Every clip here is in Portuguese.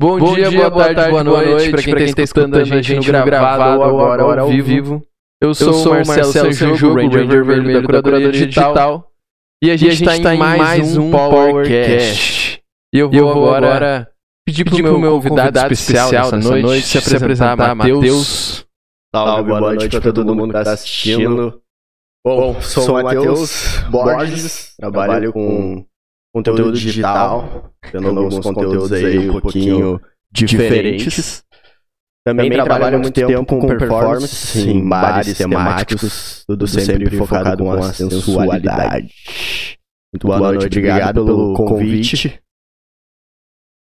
Bom, Bom dia, dia, boa, tarde, boa noite, pra quem, tá está escutando a gente no gravado ou agora ao vivo. Eu sou, o Marcelo Sanjogo, Ranger Vermelho da Curadoria Digital. E a gente está em mais um Powercast. E eu vou agora pedir pro meu convidado especial dessa noite se apresentar, Matheus. Salve, boa, noite pra todo mundo que tá assistindo. Bom, sou o Matheus Borges, trabalho com conteúdo digital, tendo alguns conteúdos aí um pouquinho diferentes. Também trabalho há muito tempo com performance em bares temáticos, tudo sempre focado com a sensualidade. Muito boa noite, obrigado pelo convite.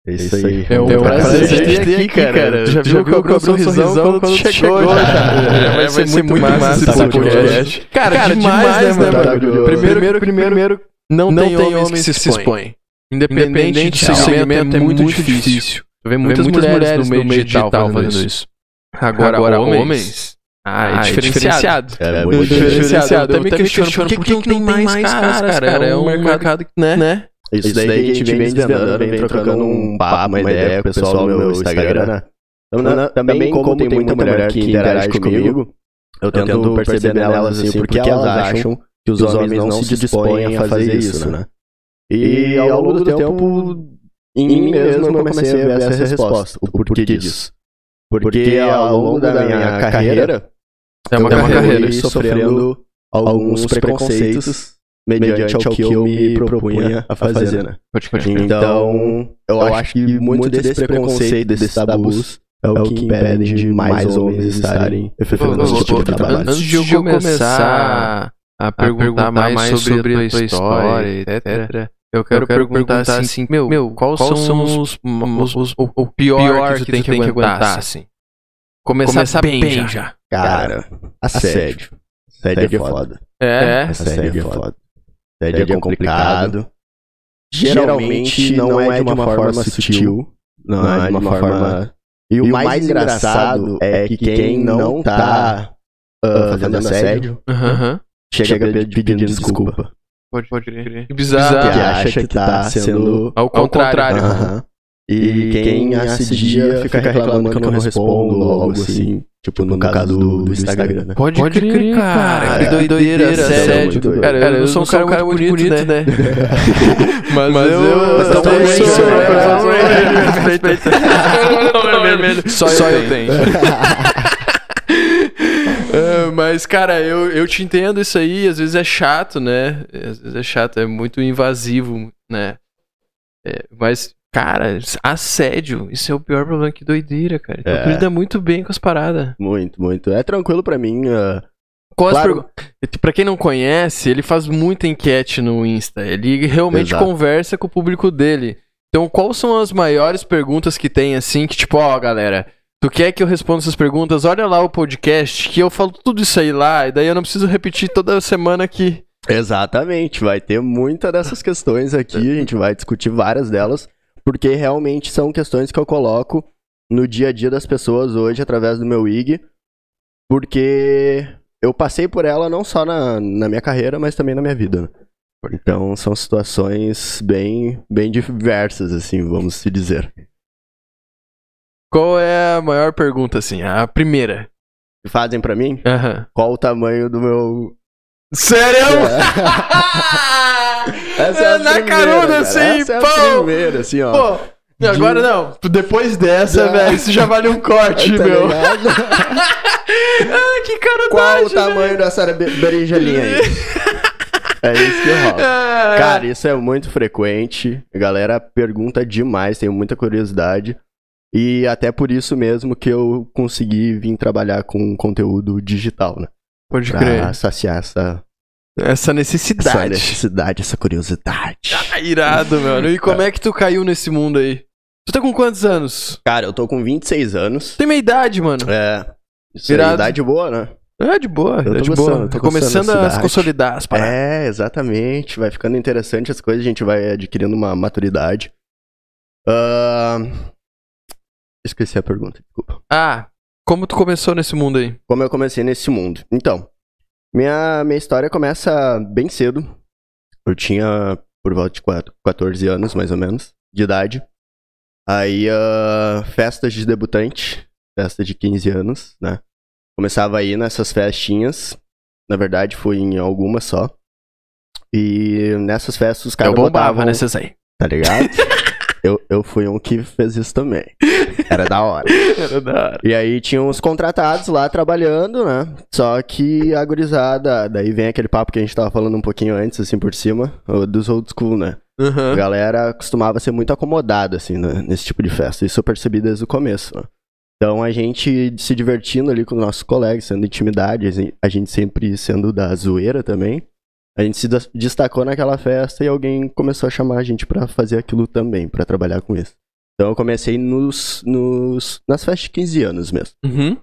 É isso aí. É um prazer te ter aqui, cara. Já viu que eu abri um sorrisão quando tu chegou, já. Vai ser muito massa esse podcast. Cara, demais, né, mano? Primeiro, primeiro, não tem homens que se expõem. Independente do segmento, é muito difícil. Tu vê muitas mulheres no meio digital fazendo isso. Agora, homens... Ah, é diferenciado. É Muito muito diferenciado. Eu também questiono por que, que não tem mais caras, cara? É um mercado, né? Isso daí que a gente vem desvendando, vem trocando um papo, uma ideia com o pessoal no meu Instagram. Também, também como tem muita mulher que interage comigo, eu tento perceber nelas assim, porque elas acham que os homens não se dispõem a fazer isso, né? E ao longo do tempo, em mim mesmo, eu comecei a ver essa resposta, o porquê disso. Porque ao longo da minha carreira, É uma eu carreira. fui sofrendo alguns preconceitos mediante ao que eu me propunha a fazer, né? Pode crer. Então, eu acho que muito desse preconceito, desses tabus, é o que impede de mais homens estarem efetuando esse tipo de trabalho. Antes de eu começar a perguntar mais sobre a tua história, etc. Eu quero, perguntar, assim, meu, meu quais, são os, os- os- o, o pior, que tu tem que aguentar, assim? Começar, bem, já. Cara, assédio. Assédio é foda. É, Assédio é foda. Assédio é complicado. Geralmente não é de uma forma sutil, não é de uma forma... E o mais engraçado é que quem não tá ah, fazendo assédio aham. Chega pedindo desculpa. Pode, pode crer. Que Que bizarro. acha que tá sendo Ao contrário. Aham. E quem assedia fica reclamando que eu não respondo ou algo assim. Tipo, no caso do, do Instagram, né? Pode, crer, cara. Que Cara, doideira, muito sério. doido. Cara, eu não sou um cara muito bonito, né? Mas, Mas eu... eu- eu também sou, sou. né? vermelho. Só, só eu tenho. Mas, cara, eu, eu te entendo isso aí. Às vezes é chato, né? Às vezes é chato, é muito invasivo, né? É, mas, cara, assédio, isso é o pior problema. Que doideira, cara. Então, É. tu lida muito bem com as paradas. Muito, muito. É tranquilo pra mim. Qual as Claro. pergu- Pra quem não conhece, ele faz muita enquete no Insta. Ele realmente Exato. conversa com o público dele. Então, quais são as maiores perguntas que tem, assim, que tipo, ó, galera, tu quer que eu responda essas perguntas? Olha lá o podcast, que eu falo tudo isso aí lá, e daí eu não preciso repetir toda semana aqui. Exatamente, vai ter muita dessas questões aqui, a gente vai discutir várias delas, porque realmente são questões que eu coloco no dia a dia das pessoas hoje através do meu IG, porque eu passei por ela não só na, na minha carreira, mas também na minha vida. Então são situações bem, bem diversas, assim, vamos se dizer. Qual é a maior pergunta, assim? A primeira. Fazem pra mim qual o tamanho do meu. Sério? Essa é a Na primeira, carona, cara. assim, Essa é a pô. primeira, assim, ó. Pô, agora não. Depois dessa, velho, isso já vale um corte, Tá meu. ah, que cara Qual o tamanho dessa be- berinjelinha aí? É isso que rola. Ah, Cara, isso é muito frequente. A galera pergunta demais, tenho muita curiosidade. E até por isso mesmo que eu consegui vir trabalhar com conteúdo digital, né? pode Pra crer. saciar essa, Essa essa necessidade. necessidade, essa curiosidade. Ah, irado, mano. E como é que tu caiu nesse mundo aí? Tu tá com quantos anos? Cara, eu tô com 26 anos. Tem meia idade, mano. É. Isso é Irado. idade boa, né? É, de boa, Eu é de gostando, boa. tô Tá começando a se consolidar as paradas. É, exatamente. Vai ficando interessante as coisas, a gente vai adquirindo uma maturidade. Ahn, Esqueci a pergunta, desculpa. Ah, como tu começou nesse mundo aí? Como eu comecei nesse mundo? Então, minha, minha história começa bem cedo. Eu tinha por volta de quatro- 14 anos, mais ou menos, de idade. Aí, uh, festas de debutante, festa de 15 anos, né? Começava aí nessas festinhas. Na verdade, fui em algumas só. E nessas festas os caras Eu bombava botavam, nessas aí. tá ligado? eu, eu fui um que fez isso também. Era da hora. Era da hora. E aí tinha uns contratados lá trabalhando, né? Só que a gurizada, daí vem aquele papo que a gente tava falando um pouquinho antes, assim, por cima, dos old school, né? A Aham. galera costumava ser muito acomodada, assim, né, nesse tipo de festa. Isso eu percebi desde o começo, né? Então a gente se divertindo ali com os nossos colegas, sendo intimidade, a gen- a gente sempre sendo da zoeira também. A gente se des- destacou naquela festa e alguém começou a chamar a gente pra fazer aquilo também, pra trabalhar com isso. Então eu comecei nos, nos, nas festas de 15 anos mesmo. Uhum.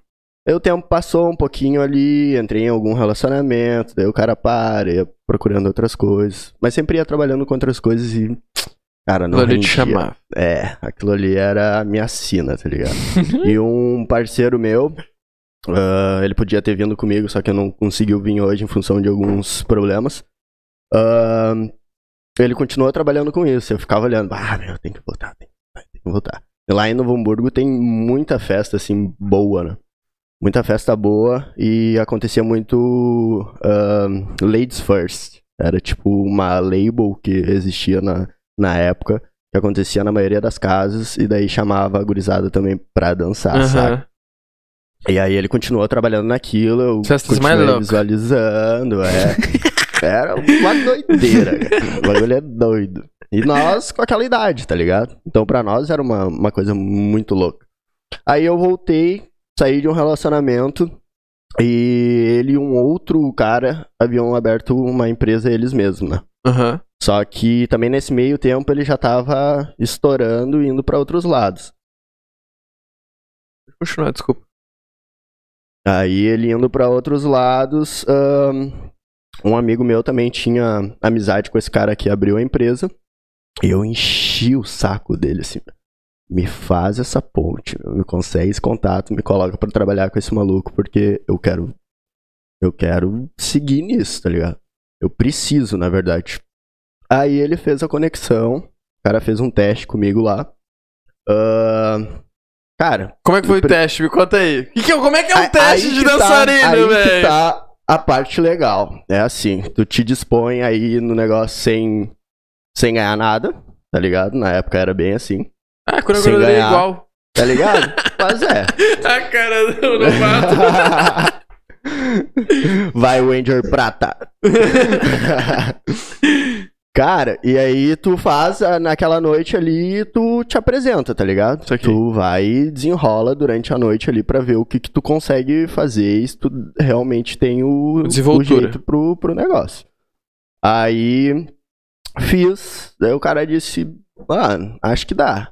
Aí o tempo passou um pouquinho ali, entrei em algum relacionamento, daí o cara para, ia procurando outras coisas. Mas sempre ia trabalhando com outras coisas e. Cara, não Aquilo ali te chamava. É, aquilo ali era a minha sina, tá ligado? e um parceiro meu, ah, ele podia ter vindo comigo, só que eu não conseguiu vir hoje em função de alguns problemas. Ah, ele continuou trabalhando com isso. Eu ficava olhando, ah, meu, tem que voltar, voltar, lá em Novo Hamburgo tem muita festa, assim, boa, né? Muita festa boa e acontecia muito ah, Ladies First. Era tipo uma label que existia na, na época, que acontecia na maioria das casas, e daí chamava a gurizada também pra dançar, sabe? Aham. E aí ele continuou trabalhando naquilo, eu Festas continuei visualizando, é. Era uma doideira, cara. O bagulho é doido. E nós com aquela idade, tá ligado? Então pra nós era uma, uma coisa muito louca. Aí eu voltei, saí de um relacionamento e ele e um outro cara haviam aberto uma empresa eles mesmos, né? Aham. Só que também nesse meio tempo ele já tava estourando e indo pra outros lados. Continuar, desculpa. Aí ele indo pra outros lados, ahn, um amigo meu também tinha amizade com esse cara que abriu a empresa. E eu enchi o saco dele assim. Me faz essa ponte, me consegue esse contato, me coloca pra trabalhar com esse maluco porque eu quero eu quero seguir nisso, tá ligado? Eu preciso, na verdade. Aí ele fez a conexão, o cara fez um teste comigo lá. Ahn, cara, Como é que foi o Pre- teste? Me conta aí. Que que é- como é que é um Aí- teste de tá- dançarino, que velho? tá a parte legal. É assim, tu te dispõe aí no negócio sem, sem ganhar nada, tá ligado? Na época era bem assim, Ah, quando Sem eu é ganhar. igual. tá ligado? Mas é. A cara do novato. Vai, Ranger Prata. Cara, e aí tu faz ah, naquela noite ali, tu te apresenta, tá ligado? Tu vai e desenrola durante a noite ali pra ver o que, que tu consegue fazer e se tu realmente tem o, o jeito pro, pro negócio. Aí fiz, daí o cara disse, mano, acho que dá.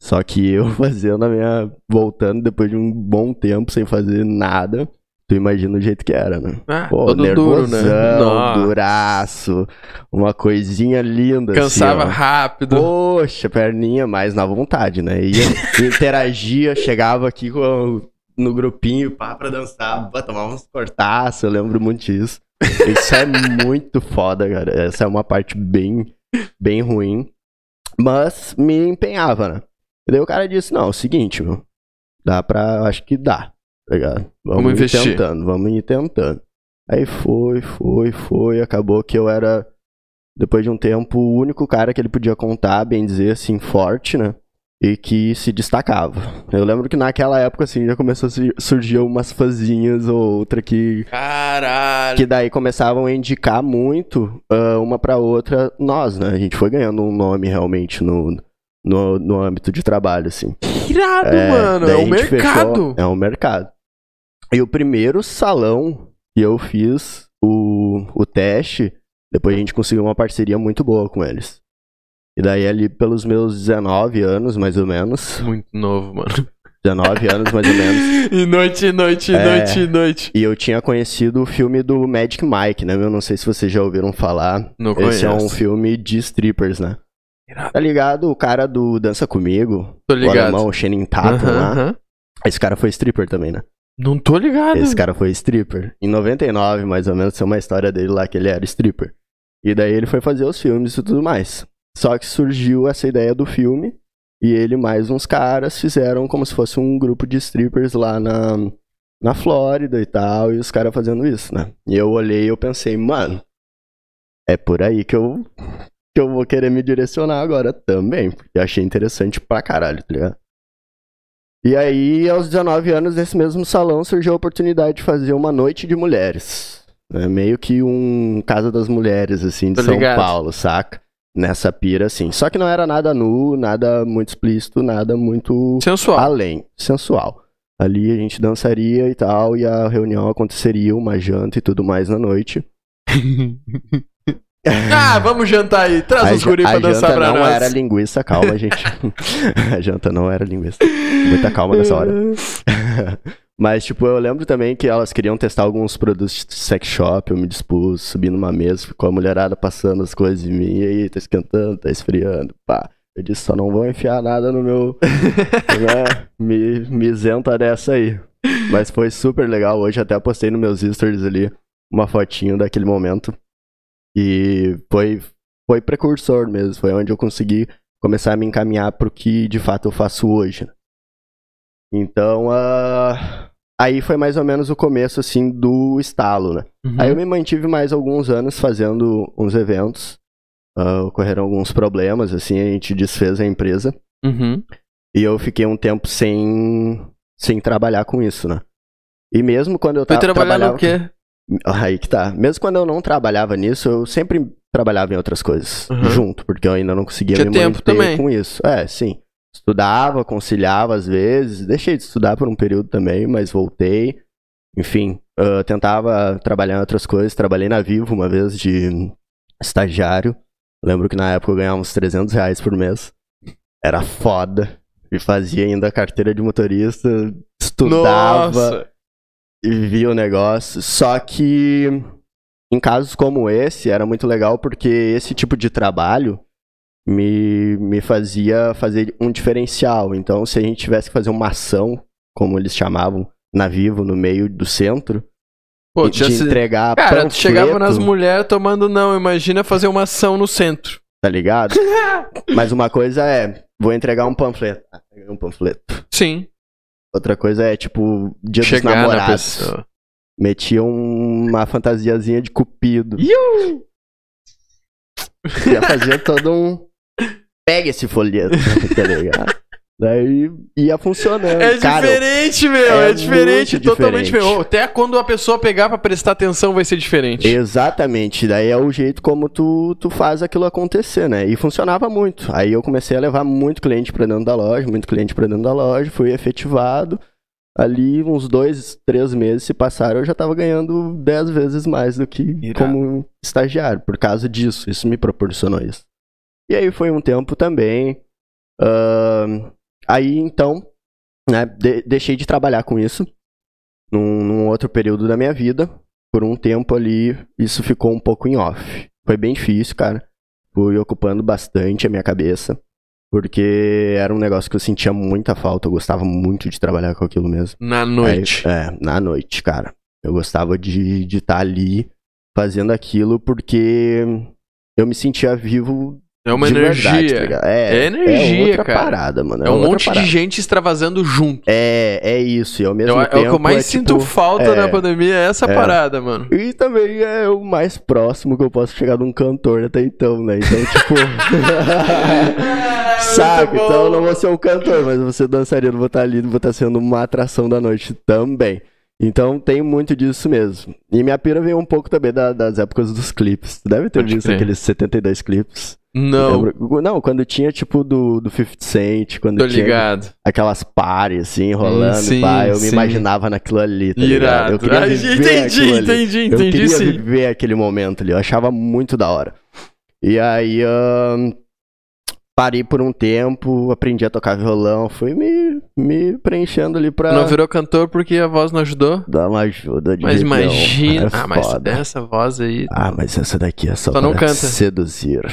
Só que eu fazendo a minha. voltando depois de um bom tempo sem fazer nada, tu imagina o jeito que era, né? Ah, Pô, todo duro, né? nervosão, duraço, uma coisinha linda Cansava assim, rápido. Poxa, perninha mais na vontade, né? Ia, interagia, chegava aqui com, no grupinho, pá, pra dançar, pá, tomar uns cortaços, eu lembro muito disso. Isso é muito foda, cara. Essa é uma parte bem, bem ruim. Mas me empenhava, né? E daí o cara disse, não, é o seguinte, meu. Dá pra. Acho que dá. Tá ligado? Vamos ir investir. tentando, vamos ir tentando. Aí foi, foi, foi. Acabou que eu era, depois de um tempo, o único cara que ele podia contar, bem dizer, assim, forte, né? E que se destacava. Eu lembro que naquela época, assim, já começou a su- surgir umas fãzinhas ou outra que Caralho. que daí começavam a indicar muito ah, uma pra outra nós, né? A gente foi ganhando um nome realmente no, no, no âmbito de trabalho, assim. Irado, É, mano. É o gente fechou- mercado. é um mercado. E o primeiro salão que eu fiz o, o teste, depois a gente conseguiu uma parceria muito boa com eles. E daí ali pelos meus 19 anos, mais ou menos. Muito novo, mano. 19 anos, mais ou menos. E noite, noite, É. noite, noite. E eu tinha conhecido o filme do Magic Mike, né? Eu não sei se vocês já ouviram falar. Não Esse conheço. é um filme de strippers, né? Tá ligado? O cara do Dança Comigo, Tô o ligado. alemão, o Channing Tatum lá. Esse cara foi stripper também, né? Não tô ligado. Esse cara foi stripper. Em 99, mais ou menos, tem uma história dele lá que ele era stripper. E daí ele foi fazer os filmes e tudo mais. Só que surgiu essa ideia do filme E ele mais uns caras fizeram como se fosse um grupo de strippers lá na, na Flórida e tal, e os caras fazendo isso, né? E eu olhei e eu pensei, mano, é por aí que eu, que eu vou querer me direcionar agora também, porque achei interessante pra caralho, tá ligado? E aí, aos 19 anos, nesse mesmo salão, surgiu a oportunidade de fazer uma noite de mulheres. Né? Meio que um Casa das Mulheres, assim, de Tô São ligado. Paulo, saca? Nessa pira, assim. Só que não era nada nu, nada muito explícito, nada muito Sensual. além, sensual. Ali a gente dançaria e tal, e a reunião aconteceria, uma janta e tudo mais na noite. ah, vamos jantar aí. Traz a os guri ja- pra a dançar janta pra não nós. era linguiça, calma, gente. a janta não era linguiça. Muita calma nessa hora. Mas, tipo, eu lembro também que elas queriam testar alguns produtos de sex shop. Eu me dispus, subi numa mesa, ficou a mulherada passando as coisas em mim. E aí, tá esquentando, tá esfriando, pá. Eu disse, só não vão enfiar nada no meu. né? me, me isenta dessa aí. Mas foi super legal. Hoje até postei nos meus stories ali uma fotinho daquele momento. E foi, foi precursor mesmo. Foi onde eu consegui começar a me encaminhar pro que de fato eu faço hoje. né? Então, ah, aí foi mais ou menos o começo, assim, do estalo, né? Uhum. Aí eu me mantive mais alguns anos fazendo uns eventos. ah, ocorreram alguns problemas, assim, a gente desfez a empresa. Uhum. E eu fiquei um tempo sem, sem trabalhar com isso, né? E mesmo quando eu Foi tava trabalhar no quê? Aí que tá. Mesmo quando eu não trabalhava nisso, eu sempre trabalhava em outras coisas Uhum. junto, porque eu ainda não conseguia Tinha me tempo manter também. com isso. É, sim. Estudava, conciliava às vezes, deixei de estudar por um período também, mas voltei. Enfim, ah, tentava trabalhar em outras coisas. Trabalhei na Vivo uma vez de estagiário. Lembro que na época eu ganhava uns 300 reais por mês. Era foda. E fazia ainda carteira de motorista, estudava Nossa. E via o negócio. Só que em casos como esse era muito legal porque esse tipo de trabalho me, me fazia fazer um diferencial. Então, se a gente tivesse que fazer uma ação, como eles chamavam, na Vivo, no meio do centro, Pô, de se... entregar Cara, tu chegava nas panfleto, mulheres tomando não. Imagina fazer uma ação no centro. Tá ligado? Mas uma coisa é, vou entregar um panfleto. Ah, um panfleto. Sim. Outra coisa é, tipo, dia dos Chegar na namorados. Metia uma fantasiazinha de cupido. Iu! Já fazia todo um. Pega esse folheto, tá ligado? Daí ia funcionando. É Cara, diferente, meu. É, é diferente. Totalmente diferente. diferente. Até quando a pessoa pegar pra prestar atenção vai ser diferente. Exatamente, daí é o jeito como tu, tu faz aquilo acontecer, né? E funcionava muito. Aí eu comecei a levar muito cliente pra dentro da loja, muito cliente pra dentro da loja, fui efetivado. Ali, uns dois, três meses se passaram, eu já tava ganhando dez vezes mais do que Irado. como estagiário, por causa disso. Isso me proporcionou isso. E aí foi um tempo também. ahn, aí então, né, de- deixei de trabalhar com isso num, num outro período da minha vida. Por um tempo ali, isso ficou um pouco em off. Foi bem difícil, cara. Fui ocupando bastante a minha cabeça. Porque era um negócio que eu sentia muita falta. Eu gostava muito de trabalhar com aquilo mesmo. Na noite. Aí, é, na noite, cara. Eu gostava de estar ali fazendo aquilo porque eu me sentia vivo É uma de energia. verdade, tá ligado? é, É energia, é outra cara. parada, mano. é um outra monte parada. de gente extravasando junto. É, é isso. E ao mesmo é tempo. o que eu mais é, sinto tipo, falta é. na pandemia é essa É. parada, mano. E também é o mais próximo que eu posso chegar de um cantor até então, né? Então, tipo. Saca? Então eu não vou ser um cantor, mas você dançaria, não vou estar ali, não vou estar sendo uma atração da noite também. Então tem muito disso mesmo. E minha pira veio um pouco também da- das épocas dos clipes. Tu deve ter Pode visto crer. aqueles 72 clipes. Não, Não, quando tinha tipo do, do 50 Cent, quando tô tinha ligado. aquelas pares assim, rolando, sim, pá, eu me sim. imaginava naquilo ali, tá ligado? Irado. Eu queria Ah, viver entendi, ali. entendi, Eu entendi queria sim. viver aquele momento ali, eu achava muito da hora. E aí, ahn, parei por um tempo, aprendi a tocar violão, fui me, me preenchendo ali pra Não virou cantor porque a voz não ajudou? dar uma ajuda de Mas imagina. É ah, mas essa voz aí. Ah, mas essa daqui é só, Só não canta. seduzir.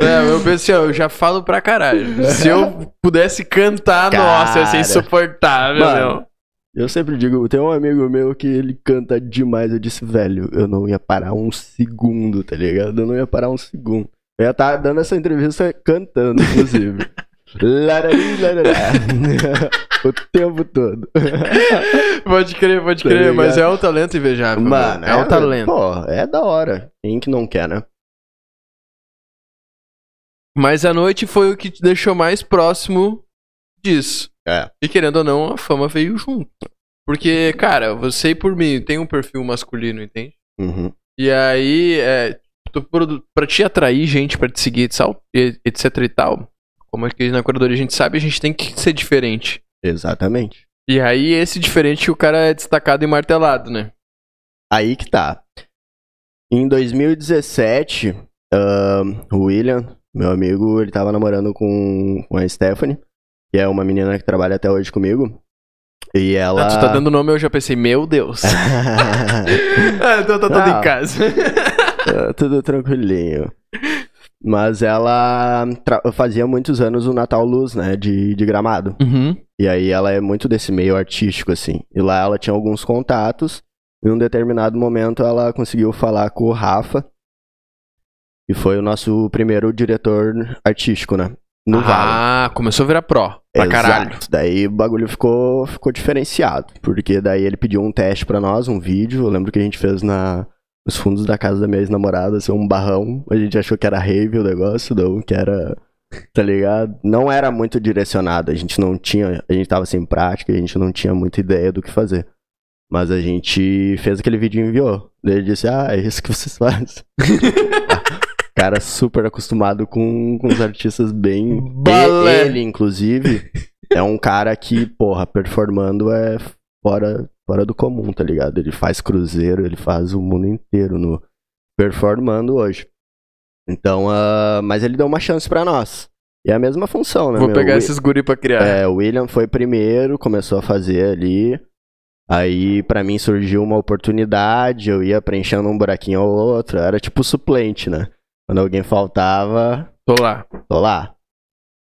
É, eu pensei, ó, eu já falo pra caralho. Se eu pudesse cantar, nossa, ia ser Cara. insuportável, Mano, meu. Eu sempre digo, tem um amigo meu que ele canta demais. Eu disse, velho, eu não ia parar um segundo, tá ligado? Eu não ia parar um segundo. Eu ia estar dando essa entrevista cantando, inclusive. Larari, larará. o tempo todo. Pode crer, pode tá crer, mas é um talento invejável. Mano, é, é um talento. Pô, é da hora. Quem que não quer, né? Mas a noite foi o que te deixou mais próximo disso. É. E querendo ou não, a fama veio junto. Porque, cara, você e por mim tem um perfil masculino, entende? Uhum. E aí, é, pra te atrair gente pra te seguir, etc e tal, como aqui na curadoria a gente sabe, a gente tem que ser diferente. Exatamente. E aí, esse diferente, o cara é destacado e martelado, né? Aí que tá. Em 2017, uh, o William, meu amigo, ele tava namorando com, com a Stephanie, que é uma menina que trabalha até hoje comigo. E ela. Ah, tu tá dando nome, eu já pensei, meu Deus. ah, então tá tudo em casa. Tá tudo tranquilinho. Mas ela fazia muitos anos o Natal Luz, né? De, de gramado. Uhum. E aí ela é muito desse meio artístico, assim. E lá ela tinha alguns contatos. Em um determinado momento ela conseguiu falar com o Rafa. E foi o nosso primeiro diretor artístico, né? No ah, Vale. começou a virar pró. Pra Exato. caralho. Daí o bagulho ficou, ficou diferenciado. Porque daí ele pediu um teste pra nós, um vídeo. Eu lembro que a gente fez na, nos fundos da casa da minha ex-namorada, assim, um barrão. A gente achou que era rave o negócio, não, que era. Tá ligado? Não era muito direcionado. A gente não tinha. A gente tava sem prática, a gente não tinha muita ideia do que fazer. Mas a gente fez aquele vídeo e enviou. Ele disse: Ah, é isso que vocês fazem. cara super acostumado com, com os artistas bem. Balé. Ele, inclusive, é um cara que, porra, performando é fora fora do comum, tá ligado? Ele faz cruzeiro, ele faz o mundo inteiro no performando hoje. Então, uh, mas ele deu uma chance para nós. E é a mesma função, né? Vou meu? pegar esses guri pra criar. É, o William foi primeiro, começou a fazer ali. Aí, para mim, surgiu uma oportunidade, eu ia preenchendo um buraquinho ou outro. Era tipo suplente, né? Quando alguém faltava. Tô lá. Tô lá.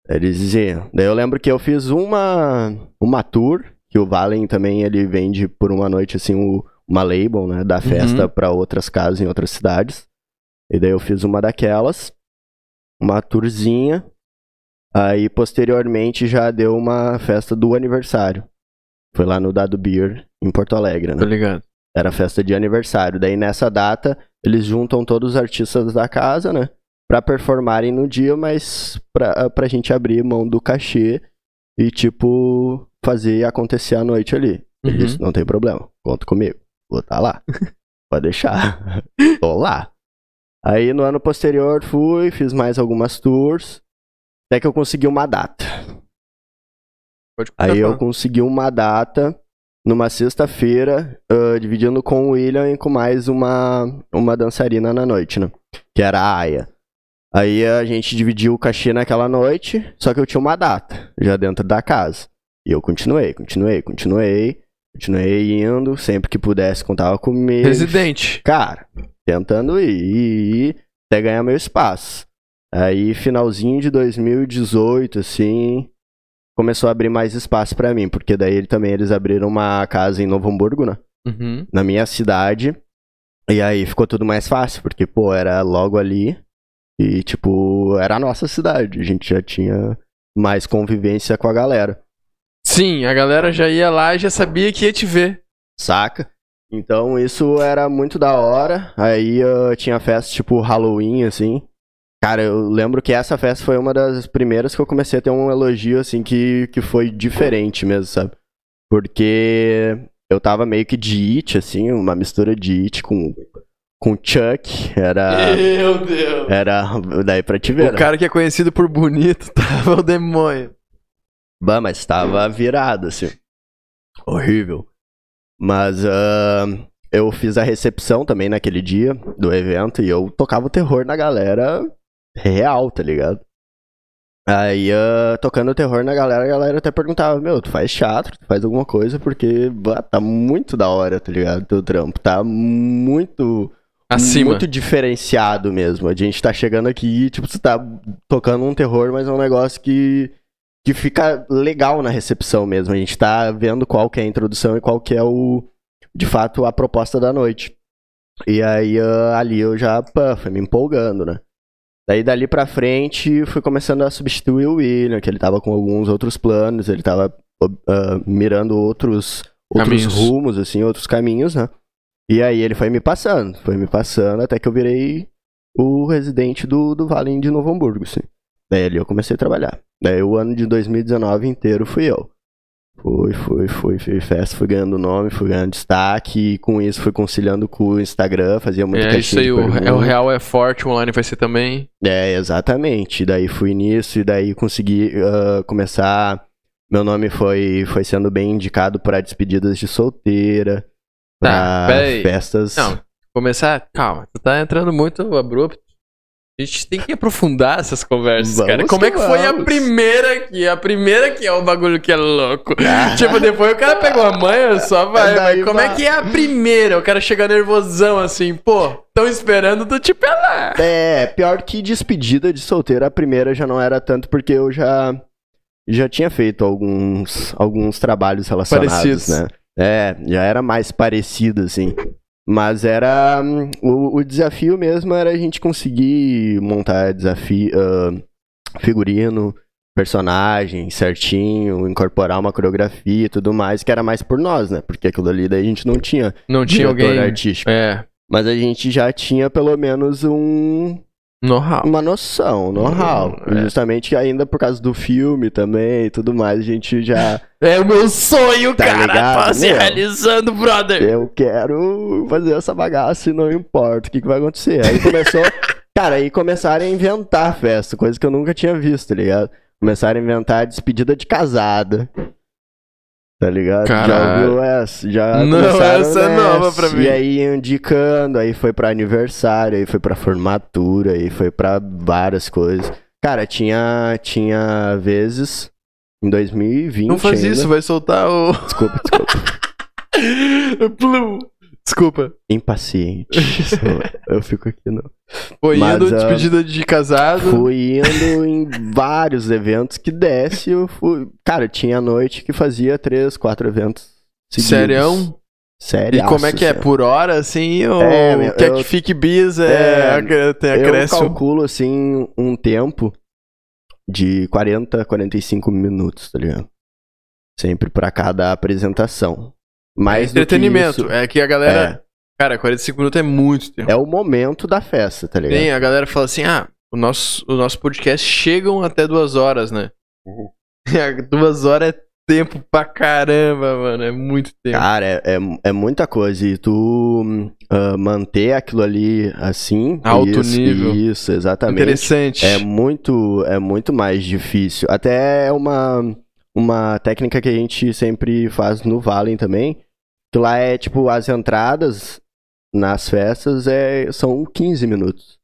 Eles diziam. Daí eu lembro que eu fiz uma, uma tour o Valen também ele vende por uma noite assim o, uma label, né, da festa uhum. para outras casas em outras cidades. E daí eu fiz uma daquelas, uma tourzinha. Aí posteriormente já deu uma festa do aniversário. Foi lá no Dado Beer em Porto Alegre, né? Tô ligado. Era festa de aniversário. Daí nessa data eles juntam todos os artistas da casa, né? Pra performarem no dia, mas pra, pra gente abrir mão do cachê e, tipo, fazer acontecer a noite ali. Uhum. Isso não tem problema. Conta comigo. Vou estar tá lá. Pode deixar. Tô lá. Aí no ano posterior fui, fiz mais algumas tours. Até que eu consegui uma data. Aí eu consegui uma data numa sexta-feira, uh, dividindo com o William e com mais uma, uma dançarina na noite, né? Que era a Aya. Aí a gente dividiu o cachê naquela noite, só que eu tinha uma data já dentro da casa. E eu continuei, continuei, continuei, continuei indo, sempre que pudesse contava comigo. Residente. Cara, tentando ir, ir, ir até ganhar meu espaço. Aí, finalzinho de 2018, assim, começou a abrir mais espaço para mim, porque daí ele, também eles abriram uma casa em Novo Hamburgo, né? Uhum. Na minha cidade. E aí ficou tudo mais fácil, porque, pô, era logo ali. E, tipo, era a nossa cidade. A gente já tinha mais convivência com a galera. Sim, a galera já ia lá e já sabia que ia te ver. Saca? Então isso era muito da hora. Aí eu tinha festa tipo Halloween, assim. Cara, eu lembro que essa festa foi uma das primeiras que eu comecei a ter um elogio, assim, que, que foi diferente mesmo, sabe? Porque eu tava meio que de It, assim, uma mistura de It com, com Chuck. Era. Meu Deus! Era. Daí pra te ver. O né? cara que é conhecido por bonito tava o demônio. Bah, mas tava virado, assim. Horrível. Mas uh, eu fiz a recepção também naquele dia do evento e eu tocava o terror na galera real, tá ligado? Aí, uh, tocando o terror na galera, a galera até perguntava, meu, tu faz teatro, tu faz alguma coisa, porque bah, tá muito da hora, tá ligado? Teu trampo. Tá muito. Acima. Muito diferenciado mesmo. A gente tá chegando aqui, tipo, você tá tocando um terror, mas é um negócio que que fica legal na recepção mesmo. A gente tá vendo qual que é a introdução e qual que é o, de fato, a proposta da noite. E aí uh, ali eu já, pá, foi me empolgando, né? Daí dali pra frente fui começando a substituir o William, que ele tava com alguns outros planos, ele tava uh, mirando outros, outros rumos, assim, outros caminhos, né? E aí ele foi me passando, foi me passando até que eu virei o residente do, do Vale de Novo Hamburgo, assim. Daí ali eu comecei a trabalhar. Daí o ano de 2019 inteiro fui eu. Fui, fui, fui, fui festa, fui ganhando nome, fui ganhando destaque, e com isso fui conciliando com o Instagram, fazia muita É isso aí, o, é, o real é forte, o online vai ser também. É, exatamente. Daí fui nisso e daí consegui uh, começar. Meu nome foi, foi sendo bem indicado para despedidas de solteira, tá, para festas. Não, começar, calma, tu tá entrando muito abrupto. A gente tem que aprofundar essas conversas, vamos cara. Como é que foi vamos. a primeira aqui? A primeira que é o bagulho que é louco. Ah. Tipo, depois o cara pegou a manha, só vai. Mas como é que é a primeira? O cara chega nervosão assim, pô, tão esperando tu te pelar. É, pior que despedida de solteiro, a primeira já não era tanto porque eu já já tinha feito alguns alguns trabalhos relacionados, Parecidos. né? É, já era mais parecido assim. Mas era. O, o, desafio mesmo era a gente conseguir montar desafio, uh, figurino, personagem certinho, incorporar uma coreografia e tudo mais, que era mais por nós, né? Porque aquilo ali daí a gente não tinha. Não tinha alguém. artístico. É. Mas a gente já tinha pelo menos um, Know-how. Uma noção, know-how. Hum, é. Justamente ainda por causa do filme também e tudo mais, a gente já. É o meu sonho, tá cara! Ligado? Tá se realizando, brother! Eu quero fazer essa bagaça e não importa o que, que vai acontecer. Aí começou. cara, aí começaram a inventar festa, coisa que eu nunca tinha visto, tá ligado? Começaram a inventar despedida de casada. Tá ligado? Caralho. Já ouviu essa? Já Não, essa é nova pra mim. E aí indicando, aí foi pra aniversário, aí foi pra formatura, aí foi pra várias coisas. Cara, tinha, tinha vezes em 2020. Não faz ainda. isso, vai soltar o. Desculpa, desculpa. Plum. Desculpa. Impaciente. eu fico aqui não. Foi Mas, indo uh, despedida de casado. Fui indo em vários eventos que desce. Eu fui. Cara, tinha noite que fazia três, quatro eventos. Seguidos. Serião? Sério? E como é que é? Por hora, assim? Ou é, quer eu, que fique bis? É, é? Eu calculo, assim, um tempo de 40, 45 minutos, tá ligado? Sempre para cada apresentação. Mais entretenimento. Isso, é que a galera. É. Cara, 45 minutos é muito tempo. É o momento da festa, tá ligado? Tem, a galera fala assim: ah, o nosso, o nosso podcast chegam até duas horas, né? Uhum. duas horas é tempo pra caramba, mano. É muito tempo. Cara, é, é, é muita coisa. E tu uh, manter aquilo ali assim. Alto isso, nível. Isso, exatamente. Interessante. É muito, é muito mais difícil. Até é uma, uma técnica que a gente sempre faz no Valen também que lá é tipo, as entradas nas festas é, são 15 minutos.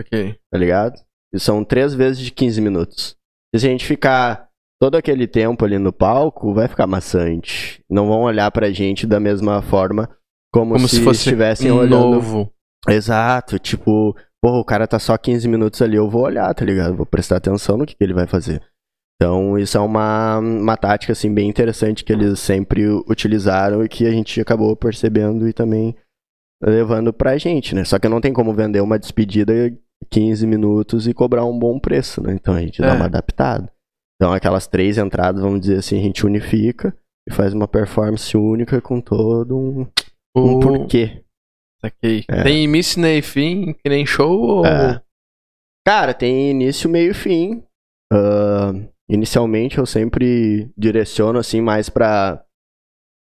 Ok. Tá ligado? E são três vezes de 15 minutos. E se a gente ficar todo aquele tempo ali no palco, vai ficar maçante. Não vão olhar pra gente da mesma forma como, como se, se fosse estivessem um olhando. novo. Exato, tipo, porra, o cara tá só 15 minutos ali, eu vou olhar, tá ligado? Vou prestar atenção no que, que ele vai fazer. Então, isso é uma, uma tática assim, bem interessante que eles sempre utilizaram e que a gente acabou percebendo e também levando pra gente, né? Só que não tem como vender uma despedida 15 minutos e cobrar um bom preço, né? Então a gente é. dá uma adaptada. Então aquelas três entradas, vamos dizer assim, a gente unifica e faz uma performance única com todo um, um porquê. Saquei. É. Tem início, meio e fim, que nem show? Ou... É. Cara, tem início, meio e fim. Uh, Inicialmente eu sempre direciono assim mais para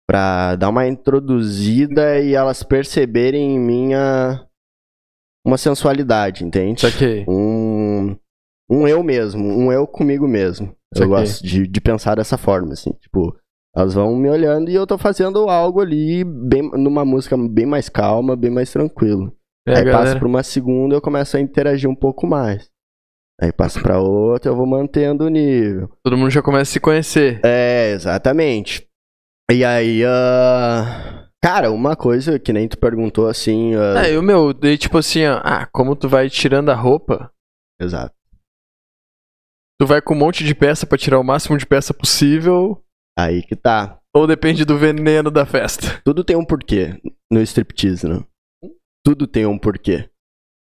para dar uma introduzida e elas perceberem em minha uma sensualidade, entende? Saquei. Um um eu mesmo, um eu comigo mesmo. Saquei. Eu gosto de, de pensar dessa forma assim, tipo, elas vão me olhando e eu tô fazendo algo ali bem numa música bem mais calma, bem mais tranquilo. É, Aí galera... passa pra uma segunda eu começo a interagir um pouco mais. Aí passa pra outra, eu vou mantendo o nível. Todo mundo já começa a se conhecer. É, exatamente. E aí, uh... cara, uma coisa que nem tu perguntou assim. Uh... É, o meu, daí tipo assim, ó, ah, como tu vai tirando a roupa? Exato. Tu vai com um monte de peça para tirar o máximo de peça possível. Aí que tá. Ou depende do veneno da festa? Tudo tem um porquê no striptease, né? Tudo tem um porquê.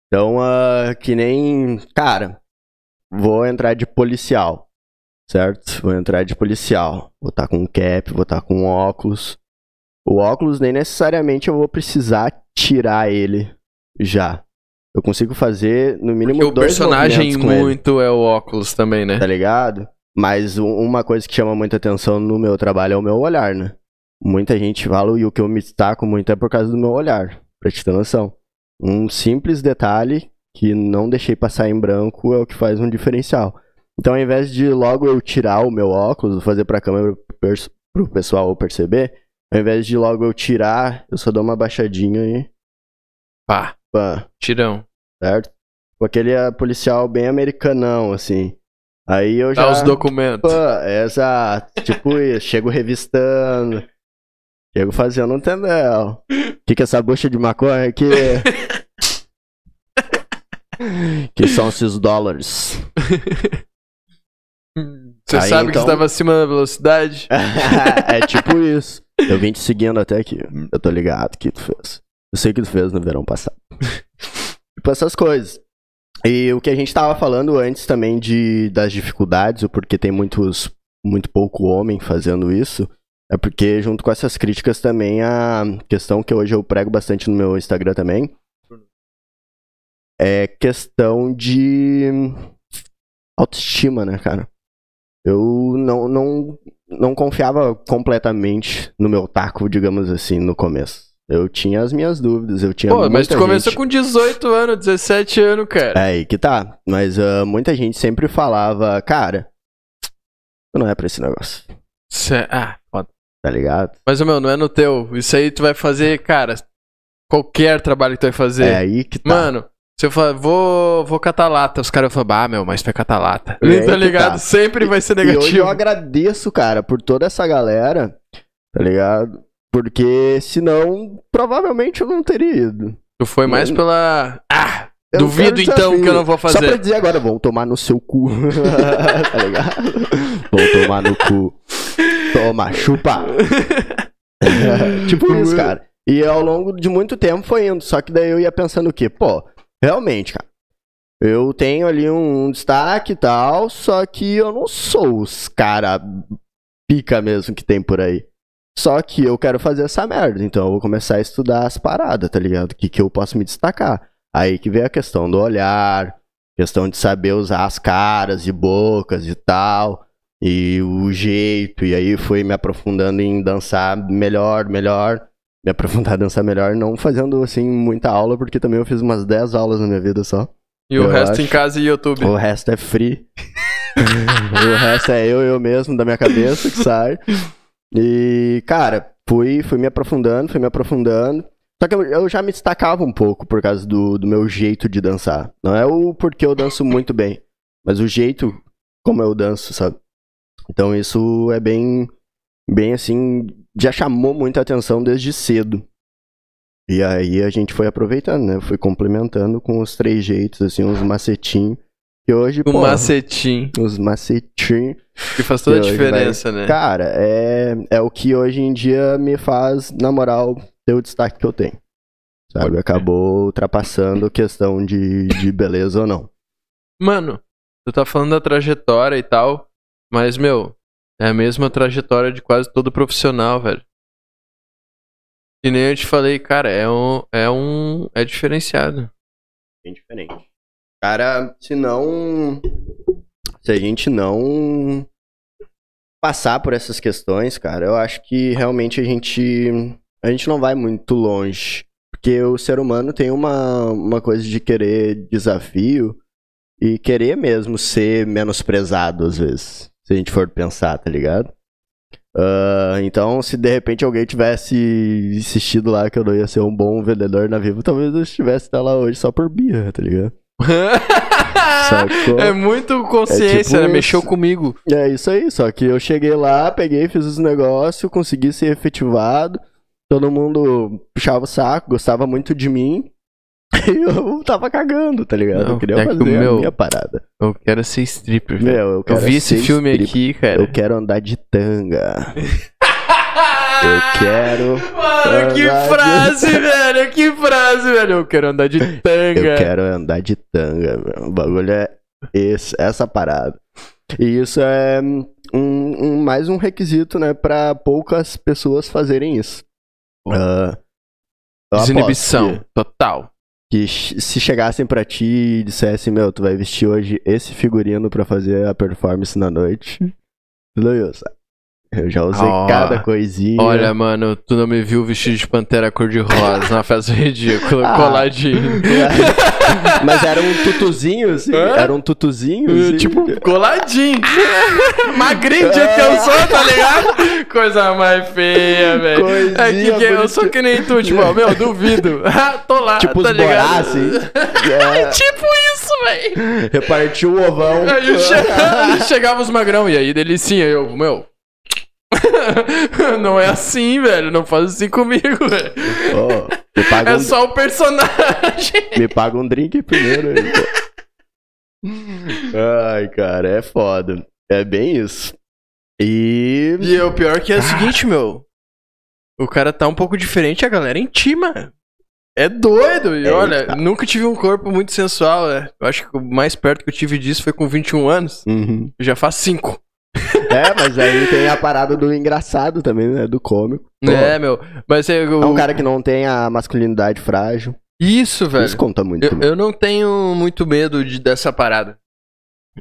Então, uh, que nem. Cara, vou entrar de policial. Certo? Vou entrar de policial. Vou estar tá com cap, vou estar tá com óculos. O óculos nem necessariamente eu vou precisar tirar ele já. Eu consigo fazer no mínimo Porque dois o personagem muito é o óculos também, né? Tá ligado? Mas uma coisa que chama muita atenção no meu trabalho é o meu olhar, né? Muita gente fala e o que eu me destaco muito é por causa do meu olhar, pra te ter noção. Um simples detalhe que não deixei passar em branco é o que faz um diferencial. Então, ao invés de logo eu tirar o meu óculos, fazer pra câmera pro pessoal perceber, ao invés de logo eu tirar, eu só dou uma baixadinha e. Pá. Pá. Tirão. Certo? Com aquele ah, policial bem americanão, assim. Aí eu já. Dá os documentos. Pá, exato. tipo isso. Chego revistando. Chego fazendo um tendel. O que, que é essa bucha de maconha aqui? que são esses dólares? Você Aí, sabe então... que estava acima da velocidade? é tipo isso. Eu vim te seguindo até aqui. Eu tô ligado que tu fez. Eu sei que tu fez no verão passado. tipo essas coisas. E o que a gente tava falando antes também de, das dificuldades, o porquê tem muitos, muito pouco homem fazendo isso, é porque junto com essas críticas também a questão que hoje eu prego bastante no meu Instagram também, é questão de autoestima, né, cara? Eu não, não, não confiava completamente no meu taco, digamos assim, no começo. Eu tinha as minhas dúvidas, eu tinha Pô, mas tu gente... começou com 18 anos, 17 anos, cara. É aí que tá. Mas uh, muita gente sempre falava, cara, não é pra esse negócio. Cê... Ah, foda. Tá ligado? Mas, meu, não é no teu. Isso aí tu vai fazer, cara, qualquer trabalho que tu vai fazer. É aí que tá. Mano, se eu falar, vou, vou catar lata, os caras falam, ah, meu, mas tu é catar lata. É tá ligado? Tá. Sempre vai ser negativo. E hoje eu agradeço, cara, por toda essa galera, tá ligado? Porque senão, provavelmente eu não teria ido. Tu foi mais pela. Ah! Eu duvido então que eu não vou fazer. Só pra dizer agora, vão tomar no seu cu. tá ligado? Vão tomar no cu. Toma, chupa. tipo isso, cara. E ao longo de muito tempo foi indo. Só que daí eu ia pensando o quê? Pô, realmente, cara. Eu tenho ali um destaque e tal, só que eu não sou os cara pica mesmo que tem por aí. Só que eu quero fazer essa merda, então eu vou começar a estudar as paradas, tá ligado? Que que eu posso me destacar. Aí que vem a questão do olhar, questão de saber usar as caras e bocas e tal, e o jeito, e aí fui me aprofundando em dançar melhor, melhor, me aprofundar a dançar melhor, não fazendo assim muita aula, porque também eu fiz umas 10 aulas na minha vida só. E o resto acho. em casa e YouTube. O resto é free. o resto é eu, eu mesmo, da minha cabeça que sai. E, cara, fui, fui me aprofundando, fui me aprofundando. Só que eu, eu, já me destacava um pouco por causa do, do meu jeito de dançar. Não é o porque eu danço muito bem, mas o jeito como eu danço, sabe? Então isso é bem, bem assim, já chamou muita atenção desde cedo. E aí a gente foi aproveitando, né? Fui complementando com os três jeitos, assim, uns macetinhos. Que hoje, o macetim. Os macetim. Que faz toda que a diferença, vai... né? Cara, é, é o que hoje em dia me faz, na moral, ter o destaque que eu tenho. Sabe? Acabou ultrapassando questão de, de beleza ou não. Mano, tu tá falando da trajetória e tal, mas, meu, é a mesma trajetória de quase todo profissional, velho. E nem eu te falei, cara, é um. É um. É diferenciado. Bem diferente. Cara, se não. Se a gente não passar por essas questões, cara, eu acho que realmente a gente. A gente não vai muito longe. Porque o ser humano tem uma, uma coisa de querer desafio e querer mesmo ser menosprezado às vezes. Se a gente for pensar, tá ligado? Uh, então, se de repente alguém tivesse insistido lá que eu não ia ser um bom vendedor na Vivo, talvez eu estivesse lá hoje só por birra, tá ligado? é muito consciência, é tipo né? Mexeu comigo. É isso aí, só que eu cheguei lá, peguei, fiz os negócios, consegui ser efetivado. Todo mundo puxava o saco, gostava muito de mim. Eu tava cagando, tá ligado? Não, eu queria é fazer meu, a minha parada. Eu quero ser stripper, velho. Meu, eu, eu vi esse filme stripper. aqui, cara. Eu quero andar de tanga. Eu quero. Mano, que frase, de... velho. Que frase, velho. Eu quero andar de tanga. Eu quero andar de tanga, meu. O bagulho é esse, essa parada. E isso é um, um, mais um requisito, né, para poucas pessoas fazerem isso. Uh, Desinibição, total. Que se chegassem para ti e dissessem, meu, tu vai vestir hoje esse figurino para fazer a performance na noite. Tudo isso. Eu já usei oh, cada coisinha. Olha, mano, tu não me viu vestido de pantera cor-de-rosa na festa ridícula, ah, coladinho. Mas era um tutuzinho, assim. Hã? Era um tutuzinho. Assim. Tipo, coladinho. Magrinho, dia que eu sou, tá ligado? Coisa mais feia, velho. É que, que eu sou que nem tu, tipo, meu, duvido. Tô lá, tipo tá os ligado? assim. É. tipo isso, velho. Repartiu o ovão. Aí che... chegava os magrão, e aí, delicinha, eu, meu não é assim, velho. Não faz assim comigo, velho. Oh, é um... só o personagem. Me paga um drink primeiro. Ai, cara, é foda. É bem isso. E. E o pior que é o seguinte, meu. O cara tá um pouco diferente, a galera intima. É doido. E é, olha, tá. nunca tive um corpo muito sensual. Né? Eu acho que o mais perto que eu tive disso foi com 21 anos. Uhum. Já faz 5. É, mas aí tem a parada do engraçado também, né? Do cômico. É, meu. Mas é, eu... é um cara que não tem a masculinidade frágil. Isso, velho. Isso conta muito. Eu, eu não tenho muito medo de, dessa parada.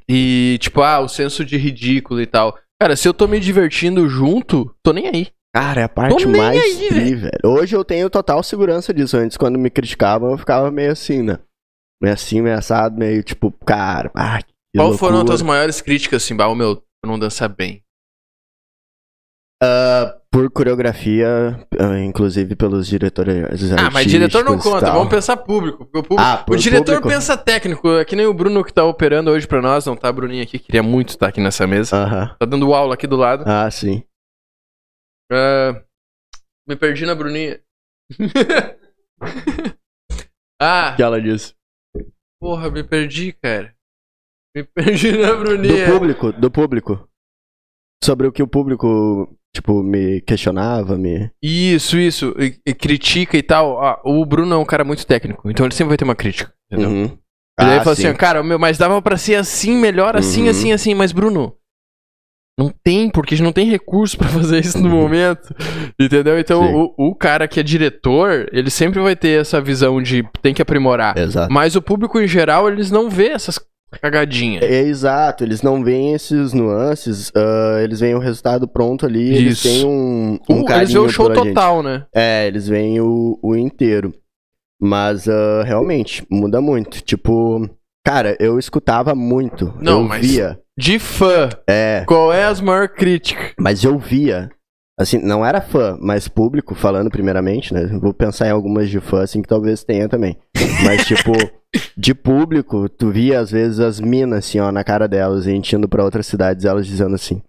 E, tipo, ah, o senso de ridículo e tal. Cara, se eu tô me divertindo junto, tô nem aí. Cara, é a parte mais aí, tri, velho. Hoje eu tenho total segurança disso. Antes, quando me criticavam, eu ficava meio assim, né? Meio assim, meio assado, meio tipo, cara, ah, Qual loucura. foram as tuas maiores críticas, assim, bah, meu, não dançar bem? Uh, por coreografia, uh, inclusive pelos diretores Ah, mas diretor não conta, vamos pensar público. O, público, ah, o diretor público? pensa técnico, é que nem o Bruno que tá operando hoje pra nós, não tá, Bruninho aqui, queria muito estar aqui nessa mesa. Uh -huh. Tá dando aula aqui do lado. Ah, sim. Uh, me perdi na Bruninha. ah! que ela disse? Porra, me perdi, cara. Me perdi na Bruninha. Do público, do público. Sobre o que o público, tipo, me questionava, me... Isso, isso. E, e critica e tal. Ah, o Bruno é um cara muito técnico, então ele sempre vai ter uma crítica, entendeu? Uhum. E daí ah, ele fala assim, cara, meu, mas dava pra ser assim, melhor, assim, uhum. assim, assim. Mas, Bruno, não tem, porque a gente não tem recurso para fazer isso no uhum. momento. Entendeu? Então, o, o, cara que é diretor, ele sempre vai ter essa visão de tem que aprimorar. Exato. Mas o público em geral, eles não vê essas cagadinha. É, exato, eles não veem esses nuances, uh, eles veem o resultado pronto ali, Isso. eles têm um, um uh, Eles veem o show total, né? É, eles veem o, o inteiro. Mas uh, realmente, muda muito. Tipo, cara, eu escutava muito. Não, eu mas via. De fã. É. Qual é as maiores críticas? Mas eu via assim, não era fã, mas público, falando primeiramente, né? Vou pensar em algumas de fã, assim, que talvez tenha também. Mas, tipo, de público, tu via às vezes as minas, assim, ó, na cara delas, e a gente indo pra outras cidades, elas dizendo assim,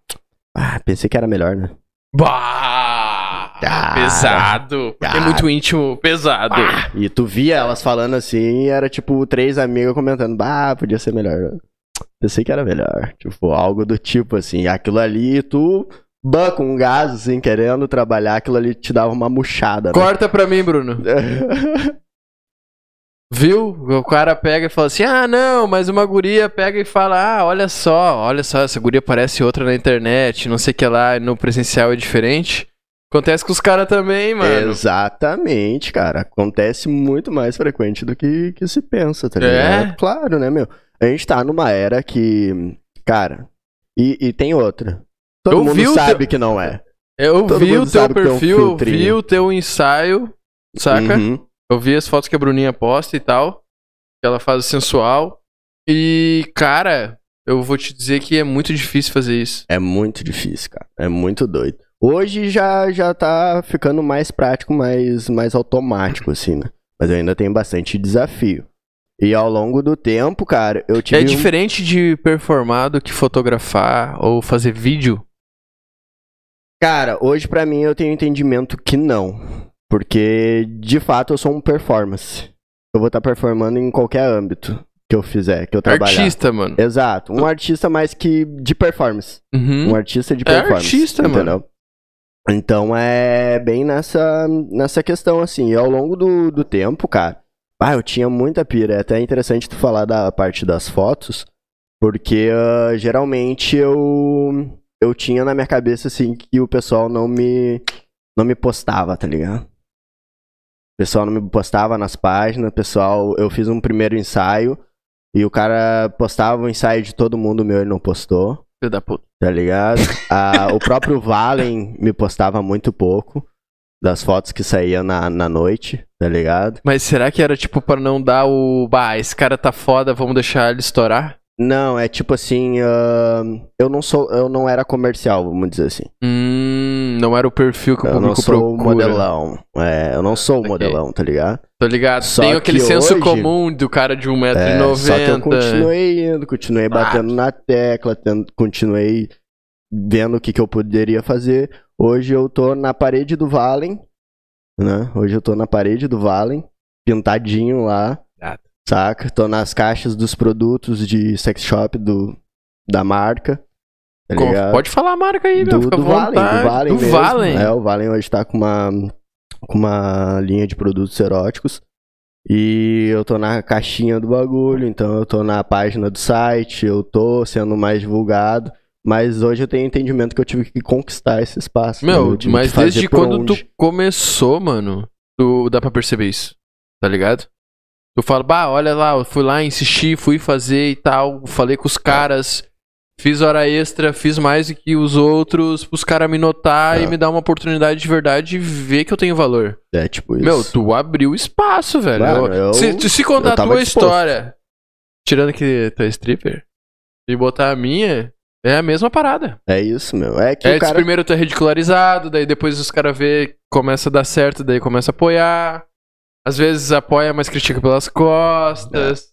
ah, pensei que era melhor, né? Bah! Ah, pesado. Ah, é muito íntimo, pesado. Ah, e tu via elas falando assim, e era tipo três amigas comentando, bah, podia ser melhor. Pensei que era melhor. Tipo, algo do tipo assim. Aquilo ali, tu ban com gás, assim, querendo trabalhar, aquilo ali te dava uma murchada. Né? Corta pra mim, Bruno. Viu? O cara pega e fala assim: ah, não, mas uma guria pega e fala: ah, olha só, olha só, essa guria parece outra na internet, não sei o que lá, no presencial é diferente. Acontece com os caras também, mano. Exatamente, cara. Acontece muito mais frequente do que, que se pensa, tá ligado? É? Claro, né, meu? A gente tá numa era que. Cara. E, e tem outra. Todo eu mundo sabe teu... que não é. Eu Todo vi o teu perfil, um vi o teu ensaio, saca? Uhum. Eu vi as fotos que a Bruninha posta e tal. Que ela faz sensual. E, cara, eu vou te dizer que é muito difícil fazer isso. É muito difícil, cara. É muito doido. Hoje já, já tá ficando mais prático, mais, mais automático, assim, né? Mas ainda tenho bastante desafio. E ao longo do tempo, cara, eu tive. É diferente um... de performar do que fotografar ou fazer vídeo? Cara, hoje para mim eu tenho entendimento que não. Porque, de fato, eu sou um performance. Eu vou estar tá performando em qualquer âmbito que eu fizer, que eu trabalhar. Artista, mano. Exato. Um artista mais que de performance. Uhum. Um artista de performance. É artista, entendeu? mano. Então é bem nessa, nessa questão, assim. E ao longo do, do tempo, cara, ah, eu tinha muita pira. É até interessante tu falar da parte das fotos, porque uh, geralmente eu, eu tinha na minha cabeça, assim, que o pessoal não me, não me postava, tá ligado? O pessoal não me postava nas páginas, pessoal, eu fiz um primeiro ensaio e o cara postava o ensaio de todo mundo, meu ele não postou. Filho da puta. Tá ligado? Ah, o próprio Valen me postava muito pouco das fotos que saíam na, na noite, tá ligado? Mas será que era tipo para não dar o. Bah, esse cara tá foda, vamos deixar ele estourar? Não, é tipo assim, uh, eu não sou, eu não era comercial, vamos dizer assim. Hum, não era o perfil que o eu público não sou procura. modelão. É, eu não sou Ok. modelão, tá ligado? Tô ligado. Só Tem aquele que senso hoje- comum do cara de É, 1,90m. só que eu continuei indo, continuei batendo na tecla, tendo- continuei vendo o que, que eu poderia fazer. Hoje eu tô na parede do Valen, né? Hoje eu tô na parede do Valen, pintadinho lá, Ah. Saca? Tô nas caixas dos produtos de sex shop do, da marca. Tá? Pode falar a marca aí, meu. do, Fica à do Valen, do Valen Do mesmo. Valen. É, o Valen hoje tá com uma, com uma linha de produtos eróticos. E eu tô na caixinha do bagulho, então eu tô na página do site, eu tô sendo mais divulgado. Mas hoje eu tenho entendimento que eu tive que conquistar esse espaço. né? Meu, Eu tive mas desde quando tu onde. começou, mano, tu dá pra perceber isso. Tá ligado? Tu fala, bah, olha lá, eu fui lá, insisti, fui fazer e tal, falei com os caras, fiz hora extra, fiz mais do que os outros, pros caras me notar É. e me dar uma oportunidade de verdade de ver que eu tenho valor. É tipo isso. Meu, tu abriu espaço, velho. Mano, Eu- eu- se, se contar eu a tua disposto. história, tirando que tu é stripper, e botar a minha, é a mesma parada. É isso, meu. É que É, o cara. primeiro tu é ridicularizado, daí depois os caras vê, começa a dar certo, daí começa a apoiar. Às vezes apoia, mas critica pelas costas.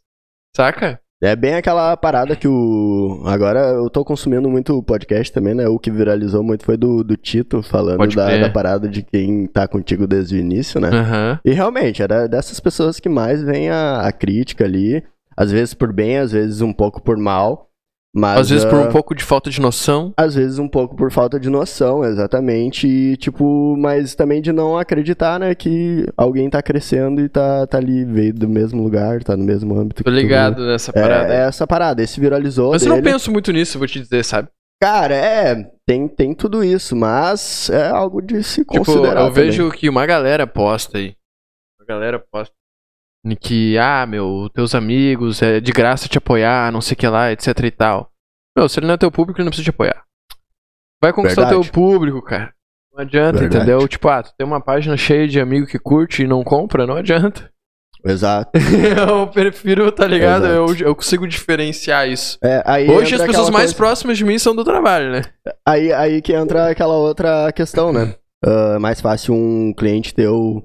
Saca? É bem aquela parada que o. Agora eu tô consumindo muito podcast também, né? O que viralizou muito foi do, do Tito falando da, da parada de quem tá contigo desde o início, né? Aham. E realmente, era dessas pessoas que mais vem a, a crítica ali. Às vezes por bem, às vezes um pouco por mal. Mas, Às vezes por ah, um pouco de falta de noção. Às vezes um pouco por falta de noção, exatamente. E, tipo, mas também de não acreditar, né? Que alguém tá crescendo e tá, tá ali, veio do mesmo lugar, tá no mesmo âmbito. Tô tu. ligado nessa É, parada. é essa parada, esse viralizou. mas eu não dele. penso muito nisso, vou te dizer, sabe? Cara, é, tem, tem tudo isso, mas é algo de se Tipo, considerar. eu também. vejo que uma galera posta aí. Uma galera posta. Que, ah, meu, teus amigos, é de graça te apoiar, não sei o que lá, etc e tal. Meu, se ele não é teu público, ele não precisa te apoiar. Vai conquistar o Verdade. teu público, cara. Não adianta, Verdade. entendeu? Tipo, ah, tu tem uma página cheia de amigo que curte e não compra, não adianta. Exato. eu prefiro, tá ligado? Eu, Exato. eu consigo diferenciar isso. É, aí Hoje as pessoas mais coisa- próximas de mim são do trabalho, né? Aí, aí que entra aquela outra questão, né? É mais fácil um cliente teu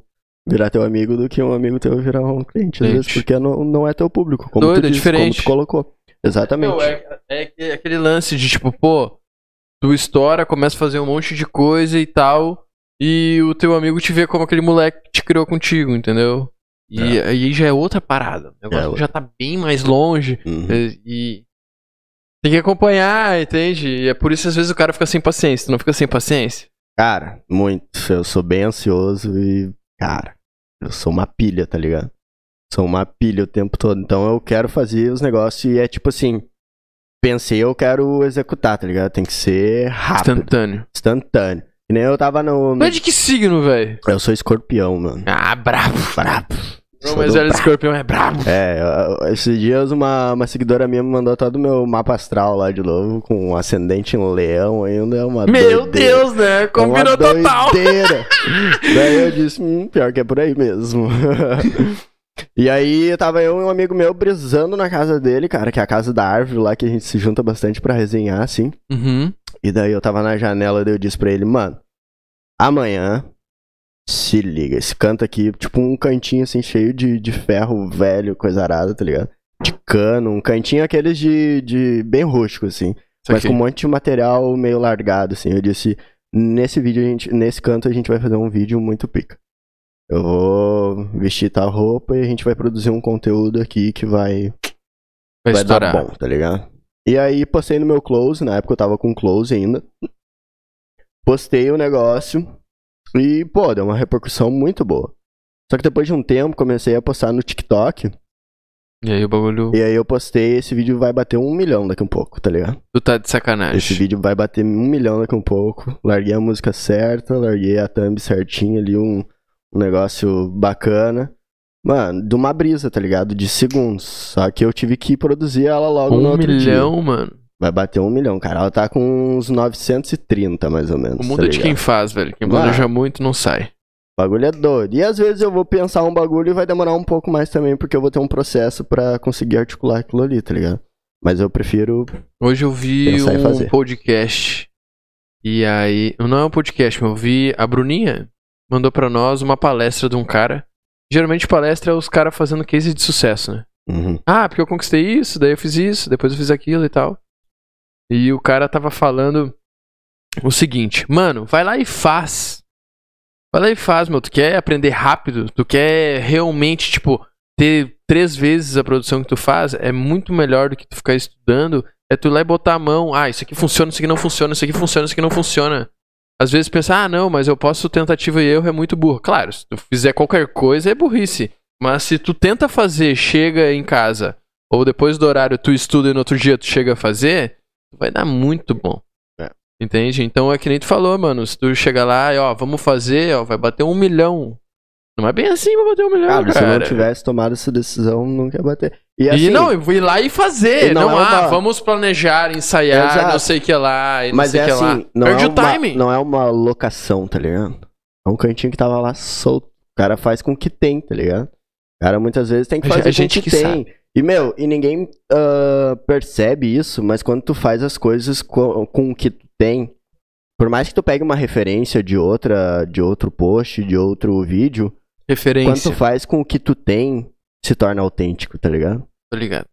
virar teu amigo do que um amigo teu virar um cliente, às vezes, porque não, não é teu público, como Doido, tu é disse, como tu colocou. Exatamente. Não, é, é que- aquele lance de tipo, pô, tu estoura, começa a fazer um monte de coisa e tal, e o teu amigo te vê como aquele moleque que te criou contigo, entendeu? E aí já é outra parada. O negócio É já tá bem mais longe Uhum. e, e tem que acompanhar, entende? E é por isso às vezes o cara fica sem paciência. Tu não fica sem paciência? Cara, muito. Eu sou bem ansioso e, cara, eu sou uma pilha, tá ligado? Sou uma pilha o tempo todo. Então eu quero fazer os negócios e é tipo assim. Pensei, eu quero executar, tá ligado? Tem que ser rápido, Instantâneo. instantâneo. E nem eu tava no. É de que signo, velho? Eu sou escorpião, mano. Ah, brabo. Brabo. Não, mas brabo. escorpião é brabo. É, esses dias uma, uma seguidora minha me mandou todo o meu mapa astral lá de novo, com um ascendente em leão ainda, é uma Meu doideira. Deus, né? É Combinou uma total. Daí eu disse, hum, pior que é por aí mesmo. e aí tava eu e um amigo meu brisando na casa dele, cara, que é a casa da árvore lá, que a gente se junta bastante pra resenhar, assim. Uhum. E daí eu tava na janela, daí eu disse pra ele, mano, amanhã, se liga, esse canto aqui, tipo um cantinho assim, cheio de, de ferro velho, coisa arada, tá ligado? De cano, um cantinho aqueles de, de bem rústico, assim. Isso Mas aqui. com um monte de material meio largado, assim. Eu disse, nesse vídeo, a gente, nesse canto, a gente vai fazer um vídeo muito pica. Eu vou vestir tal roupa e a gente vai produzir um conteúdo aqui que vai, Vai, vai dar estourar. bom, tá ligado? E aí postei no meu close, na época eu tava com close ainda. postei o negócio e, pô, deu uma repercussão muito boa. Só que depois de um tempo, comecei a postar no TikTok. E aí o bagulho. E aí eu postei, esse vídeo vai bater um milhão daqui a um pouco, tá ligado? Tu tá de sacanagem. Esse vídeo vai bater um milhão daqui a um pouco. Larguei a música certa, larguei a thumb certinha ali, um, um negócio bacana. Mano, de uma brisa, tá ligado? De segundos. Só que eu tive que produzir ela logo um no outro milhão, dia. mano. Vai bater um milhão, cara. Ela tá com uns 930, mais ou menos. O mundo tá é de quem faz, velho. Quem planeja muito não sai. O bagulho é doido. E às vezes eu vou pensar um bagulho e vai demorar um pouco mais também, porque eu vou ter um processo pra conseguir articular aquilo ali, tá ligado? Mas eu prefiro. Hoje eu vi um podcast. E aí. Não é um podcast, mas eu vi. A Bruninha mandou pra nós uma palestra de um cara. Geralmente palestra é os caras fazendo case de sucesso, né? Uhum. Ah, porque eu conquistei isso, daí eu fiz isso, depois eu fiz aquilo e tal. E o cara tava falando o seguinte, mano, vai lá e faz. Vai lá e faz, meu. Tu quer aprender rápido? Tu quer realmente, tipo, ter três vezes a produção que tu faz? É muito melhor do que tu ficar estudando. É tu ir lá e botar a mão. Ah, isso aqui funciona, isso aqui não funciona, isso aqui funciona, isso aqui não funciona. Às vezes pensar, ah, não, mas eu posso tentativa e erro é muito burro. Claro, se tu fizer qualquer coisa é burrice. Mas se tu tenta fazer, chega em casa, ou depois do horário tu estuda e no outro dia tu chega a fazer, vai dar muito bom. É. Entende? Então é que nem tu falou, mano. Se tu chegar lá e, ó, vamos fazer, ó, vai bater um milhão. Não é bem assim pra bater um milhão, Cara, cara. se eu não tivesse tomado essa decisão, nunca ia bater. E, E assim, não, eu vou ir lá e fazer. E não Não, é ah, uma- vamos planejar, ensaiar, Exato. não sei o que lá, e não mas sei o é que assim, lá. não Perde é, o uma, timing. não é uma locação, tá ligado? É um cantinho que tava lá solto. O cara faz com o que tem, tá ligado? O cara muitas vezes tem que fazer a gente com o que, que tem. E, meu, e ninguém ah, percebe isso, mas quando tu faz as coisas com, com o que tu tem, por mais que tu pegue uma referência de outra, de outro post, de outro vídeo, quando Referência. tu faz com o que tu tem, se torna autêntico, tá ligado? Tô ligado.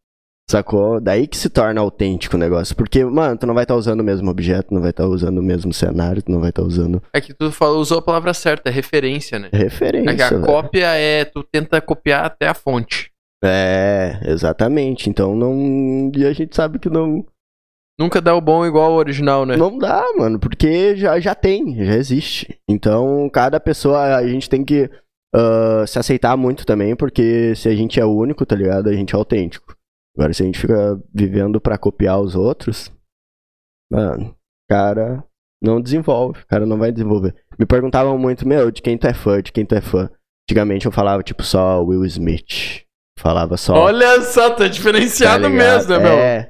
Sacou? Daí que se torna autêntico o negócio. Porque, mano, tu não vai estar usando o mesmo objeto, não vai estar usando o mesmo cenário, tu não vai estar usando É que tu falou, usou a palavra certa, é referência, né? referência. É que a velho. cópia é tu tenta copiar até a fonte. É, exatamente. Então não. E a gente sabe que não. Nunca dá o bom igual ao original, né? Não dá, mano, porque já, já tem, já existe. Então, cada pessoa, a gente tem que ah, se aceitar muito também, porque se a gente é o único, tá ligado? A gente é autêntico. Agora, se a gente fica vivendo pra copiar os outros, mano, cara não desenvolve, o cara não vai desenvolver. Me perguntavam muito, meu, de quem tu é fã, de quem tu é fã. Antigamente eu falava, tipo, só Will Smith. Falava só. Olha só, tá tá diferenciado ligado? mesmo, né, meu? É,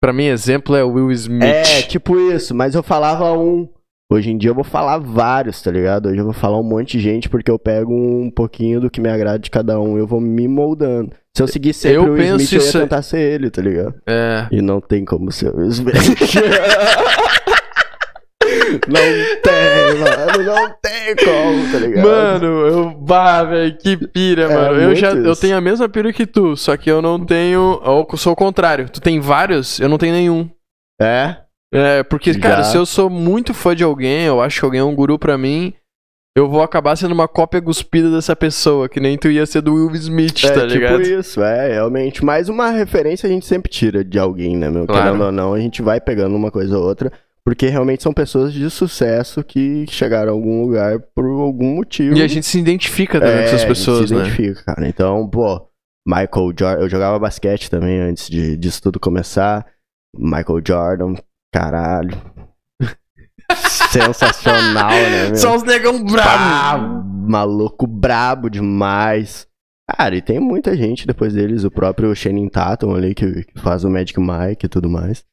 Pra mim, exemplo é o Will Smith. É, tipo isso, mas eu falava um. Hoje em dia eu vou falar vários, tá ligado? Hoje eu vou falar um monte de gente porque eu pego um pouquinho do que me agrada de cada um. Eu vou me moldando. Se eu seguir sempre Eu o Will Smith, eu ia isso- tentar ser ele, tá ligado? É. E não tem como ser o Will Smith. não tem, mano. Não tem como, tá ligado? Mano, eu. Bah, velho, que pira, É mano. Eu já eu isso. tenho a mesma pira que tu, só que eu não tenho. Eu sou o contrário. Tu tem vários, eu não tenho nenhum. É? É, porque, cara, Já. se eu sou muito fã de alguém, eu acho que alguém é um guru pra mim, eu vou acabar sendo uma cópia cuspida dessa pessoa, que nem tu ia ser do Will Smith, É tá tipo ligado? isso, é, realmente. Mas uma referência a gente sempre tira de alguém, né, meu? Claro. Querendo ou não, a gente vai pegando uma coisa ou outra. Porque realmente são pessoas de sucesso que chegaram a algum lugar por algum motivo. E a gente se identifica também é, com essas a gente pessoas, se né? identifica, cara. Então, pô, Michael Jordan. Eu jogava basquete também antes de, disso tudo começar. Michael Jordan, caralho. Sensacional, né, meu? Só os negão Pá, bravos. maluco brabo demais. Cara, e tem muita gente depois deles, o próprio Shannon Tatum ali, que, que faz o Magic Mike e tudo mais.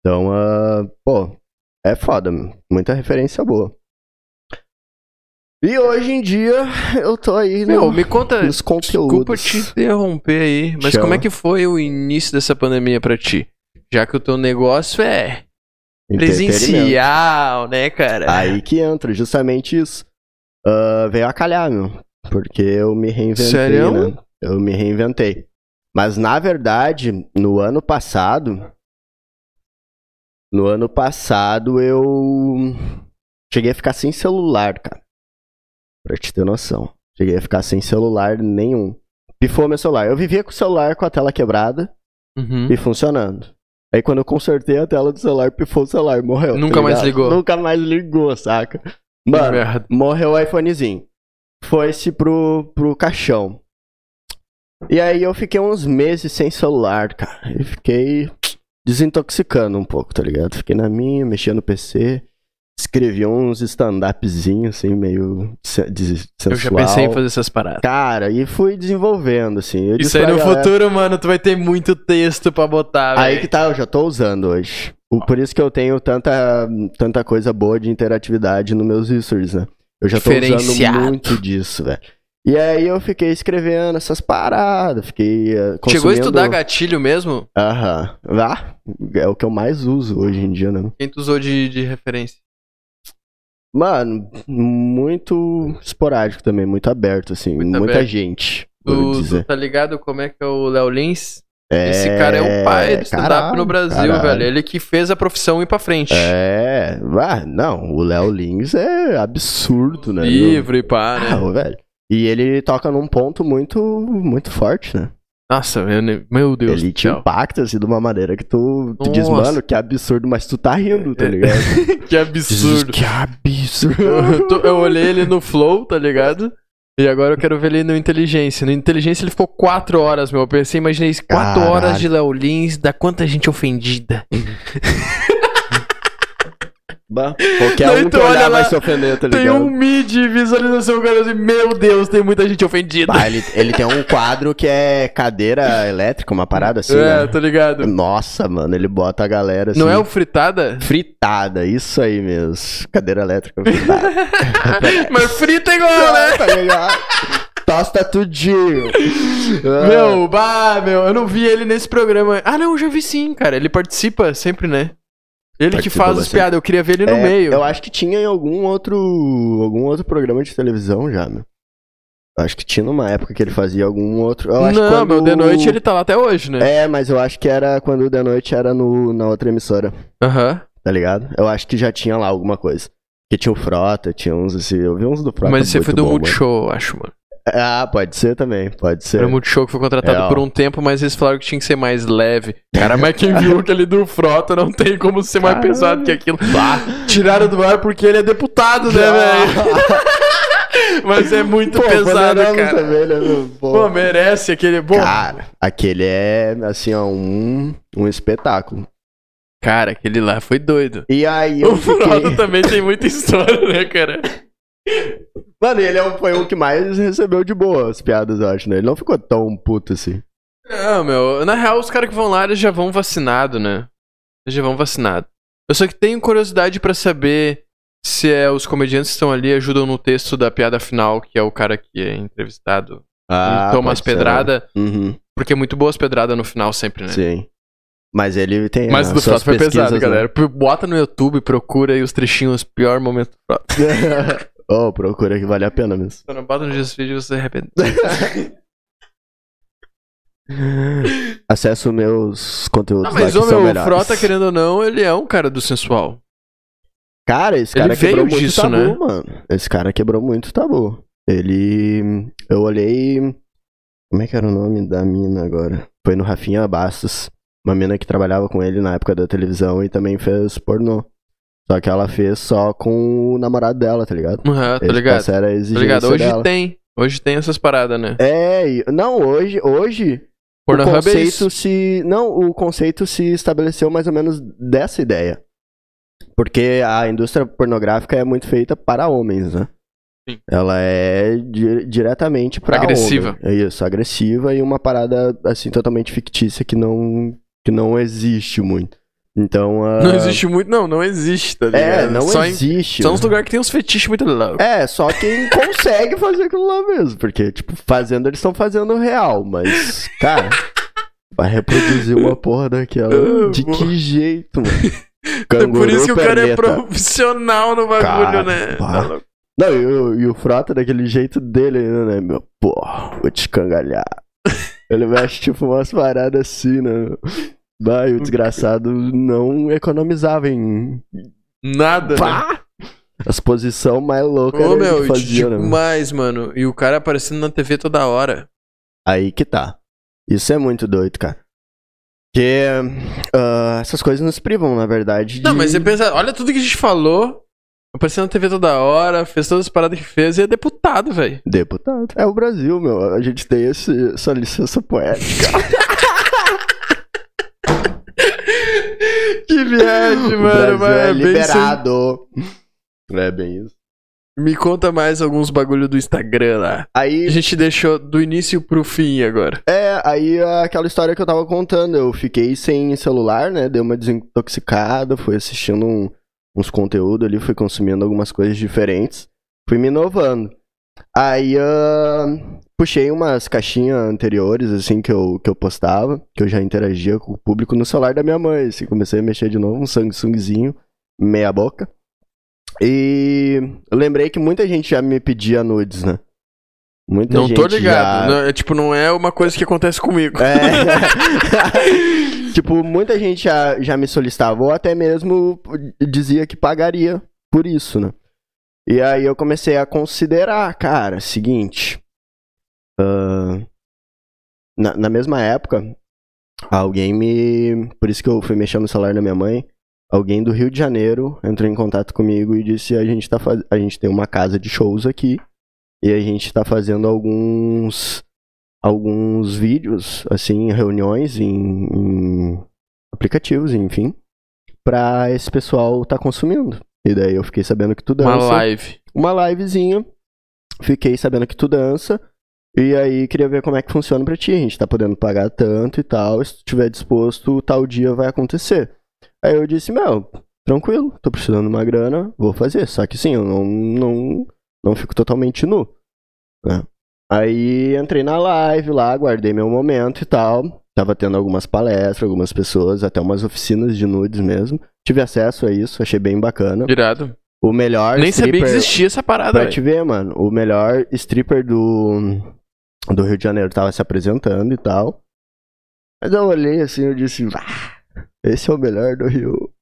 Então, ah, pô, é foda, muita referência boa. E hoje em dia, eu tô aí Meu, no, me conta. nos Desculpa conteúdos. te interromper aí, mas Chama. como é que foi o início dessa pandemia pra ti? Já que o teu negócio é presencial, né, cara? Aí que entra, justamente isso. Ah, veio a calhar, meu. Porque eu me reinventei, Sério? né? Eu me reinventei. Mas, na verdade, no ano passado... No ano passado, eu... Cheguei a ficar sem celular, cara. Pra te ter noção. Cheguei a ficar sem celular nenhum. Pifou meu celular. Eu vivia com o celular com a tela quebrada Uhum. e funcionando. Aí quando eu consertei a tela do celular, pifou o celular, morreu. tá Nunca mais ligado? ligou. Nunca mais ligou, saca? Mano, merda. morreu o iPhonezinho. Foi-se pro, pro caixão. E aí eu fiquei uns meses sem celular, cara. E fiquei desintoxicando um pouco, tá ligado? Fiquei na minha, mexia no PC. Escrevi uns stand-upzinhos, assim, meio sensual. Eu já pensei em fazer essas paradas. Cara, e fui desenvolvendo, assim. Eu Isso aí no galera- futuro, mano, tu vai ter muito texto pra botar, Aí que tá, eu já tô usando hoje. Por isso que eu tenho tanta, tanta coisa boa de interatividade nos meus stories, né? Eu já tô usando muito disso, velho. E aí eu fiquei escrevendo essas paradas, fiquei uh, consumindo... Chegou a estudar gatilho mesmo? Aham. Ah, é o que eu mais uso hoje em dia, né? Quem tu usou de, de referência? Mano, muito esporádico também, muito aberto, assim. Muito muita aberto. gente, por Tu, dizer. tu tá ligado como é que é o Léo Lins? É, Esse cara é o pai do stand-up no Brasil, caralho. velho. Ele que fez a profissão ir pra frente. É, ah, não, o Léo Lins é absurdo, né? Livro e pá, Ah, né? ô, velho. E ele toca num ponto muito, muito forte, né? Nossa, meu, meu Deus ele te impacta, assim, de uma maneira que tu, tu diz, mano, que absurdo, mas tu tá rindo, tá É. ligado? Que absurdo. que absurdo. eu, olhei ele no Flow, tá ligado? E agora eu quero ver ele no Inteligência. No Inteligência ele ficou quatro horas, meu. Eu pensei, imaginei isso, quatro horas de Léo Lins, dá quanta gente ofendida. Bah, Qualquer Daí um tu que olhar olha lá, vai se ofender, tá Tem ligado? um mid visualização, cara, assim, meu Deus, tem muita gente ofendida. Bah, ele, ele tem um quadro que é cadeira elétrica, uma parada assim, é, né? tô ligado. Nossa, mano, ele bota a galera assim... Não é o fritada? Fritada, isso aí mesmo. Cadeira elétrica fritada. Mas frita igual, né? tá ligado? Tosta tudinho. Meu, bah, meu, eu não vi ele nesse programa. Ah, não, eu já vi sim, cara. Ele participa sempre, né? Ele que faz as piadas, eu queria ver ele no é, meio. Eu acho que tinha em algum outro, algum outro programa de televisão já, meu. Eu acho que tinha numa época que ele fazia algum outro. Eu não, quando... meu, de noite ele tá lá até hoje, né? É, mas eu acho que era quando o de noite era no, na outra emissora, Aham. tá ligado? Eu acho que já tinha lá alguma coisa. Que tinha o Frota, tinha uns assim. Eu vi uns do Frota. Mas você foi do bom, Multishow, eu acho, mano. Mano. Ah, pode ser também, pode ser. Era o Multishow que foi contratado É, por um tempo, mas eles falaram que tinha que ser mais leve. Cara, mas quem viu aquele do Frota não tem como ser mais Caralho. pesado que aquilo. Bah, tiraram do ar porque ele é deputado, né, velho? Mas é muito Pô, pesado, cara. também, né? Pô. Pô, merece aquele. Bom, Cara, aquele é, assim, ó, um, um espetáculo. cara, aquele lá foi doido. E aí eu O Frota fiquei... também tem muita história, né, cara? Mano, ele é o- foi o que mais recebeu de boa as piadas, eu acho, né? Ele não ficou tão puto assim. Não, meu, na real, os caras que vão lá, eles já vão vacinado, né? Eles já vão vacinado. Eu só que tenho curiosidade pra saber se é os comediantes que estão ali ajudam no texto da piada final, que é o cara que é entrevistado. e toma as pedradas? Uhum, porque é muito boas pedradas no final sempre, né? sim. Mas ele tem Mas do Frota foi pesado, né? galera. Bota no YouTube, procura aí os trechinhos, pior momento do Frota. oh, procura que vale a pena mesmo. Se não bota no Vídeo, você arrepende. Acesso meus conteúdos Não, lá mas meu, o melhores. Frota, querendo ou não, ele é um cara do sensual. Cara, esse Ele cara quebrou veio muito disso, tabu, né? mano. Esse cara quebrou muito tabu. Ele... Eu olhei... Como é que era o nome da mina agora? Foi no Rafinha Bastos. Uma mina que trabalhava com ele na época da televisão e também fez pornô. Só que ela fez só com o namorado dela, tá ligado? Uhum, tá ligado? Essa era a Tá ligado? Hoje dela. tem. Hoje tem essas paradas, né? É, não, hoje, hoje o Pornhub é conceito isso. se. Não, o conceito se estabeleceu mais ou menos dessa ideia. Porque a indústria pornográfica é muito feita para homens, né? Sim. Ela é di- diretamente para Agressiva. É isso, agressiva e uma parada assim totalmente fictícia que não que não existe muito. Então, ah, Não existe muito, não, não existe, tá ligado? É, não só Em, existe. só uns lugares que tem uns fetiches muito loucos. É, só quem consegue fazer aquilo lá mesmo. Porque, tipo, fazendo, eles estão fazendo real, mas, cara, vai reproduzir uma porra daquela. Ah, De que jeito, mano? É por isso que o cara é profissional no bagulho, Cara, né? Tá. Não, e o, e o Frota daquele jeito dele ainda, né, meu? Pô, vou te cangalhar. Ele mexe, tipo, umas paradas assim, né? Meu? Vai, o desgraçado não economizava em. Nada, né? Pá! As posições mais loucas Ô, meu, que fazia, né? meu? demais, mano. E o cara aparecendo na TV toda hora. Aí que tá. Isso é muito doido, cara. Porque uh, essas coisas nos privam, na verdade. De... Não, mas você pensa, olha tudo que a gente falou. Aparecendo na TV toda hora, fez todas as paradas que fez e é deputado, velho. Deputado. É o Brasil, meu. A gente tem esse, essa licença poética. que viagem, mano. Mas é, é liberado. Bem... É bem isso. Me conta mais alguns bagulho do Instagram lá. Aí. A gente deixou do início pro fim agora. É, aí aquela história que eu tava contando. Eu fiquei sem celular, né? Dei uma desintoxicada, fui assistindo um, uns conteúdos ali, fui consumindo algumas coisas diferentes. Fui me inovando. Aí uh, puxei umas caixinhas anteriores, assim, que eu, que eu postava, que eu já interagia com o público no celular da minha mãe. Assim, comecei a mexer de novo, um Samsungzinho, meia boca. E eu lembrei que muita gente já me pedia nudes, né? Muita não tô ligado. Já... Não, é, tipo, não é uma coisa que acontece comigo. É. tipo, muita gente já, já me solicitava, ou até mesmo dizia que pagaria por isso, né? E aí eu comecei a considerar, cara, seguinte. Uh, na, na mesma época, alguém me. Por isso que eu fui mexer no celular da minha mãe alguém do Rio de Janeiro entrou em contato comigo e disse a gente tá faz... a gente tem uma casa de shows aqui e a gente está fazendo alguns alguns vídeos assim reuniões em, em aplicativos enfim para esse pessoal tá consumindo. E daí eu fiquei sabendo que tu dança. uma live. Uma livezinha. Fiquei sabendo que tu dança e aí queria ver como é que funciona para ti a gente tá podendo pagar tanto e tal se tu estiver disposto tal dia vai acontecer Aí eu disse, meu, tranquilo, tô precisando de uma grana, vou fazer. Só que sim, eu não, não, não fico totalmente nu. Né? Aí entrei na live lá, guardei meu momento e tal. Tava tendo algumas palestras, algumas pessoas, até umas oficinas de nudes mesmo. Tive acesso a isso, achei bem bacana. Irado. O melhor. Nem sabia que existia essa parada. Pra véio. te ver, mano. O melhor stripper do, do Rio de Janeiro tava se apresentando e tal. Mas eu olhei assim, eu disse, ah, esse é o melhor do Rio.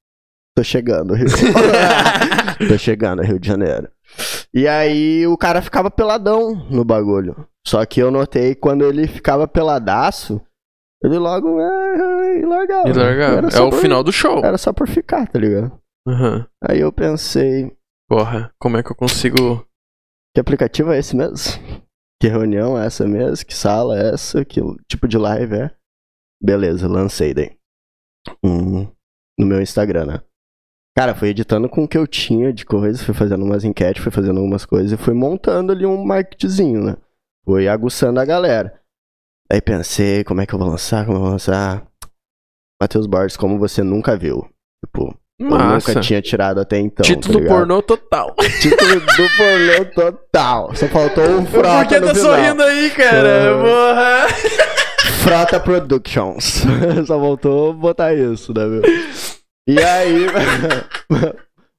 Tô chegando, Rio. Tô chegando, Rio de Janeiro. E aí o cara ficava peladão no bagulho. Só que eu notei quando ele ficava peladaço, ele logo é, largava. E largava. É o por, final do show. Era só por ficar, tá ligado? Uhum. Aí eu pensei. Porra, como é que eu consigo. Que aplicativo é esse mesmo? Que reunião é essa mesmo? Que sala é essa? Que tipo de live é? Beleza, lancei daí um, no meu Instagram, né? Cara, fui editando com o que eu tinha de coisas, fui fazendo umas enquetes, fui fazendo algumas coisas e fui montando ali um marketzinho, né? Fui aguçando a galera. Aí pensei, como é que eu vou lançar? Como eu vou lançar? Matheus Borges, como você nunca viu. Tipo, Massa. eu nunca tinha tirado até então. Título tá pornô total. Título do pornô total. Só faltou um frota Por que tá final. sorrindo aí, cara? Porra. Frota Productions. Só voltou botar isso, né, meu? E aí,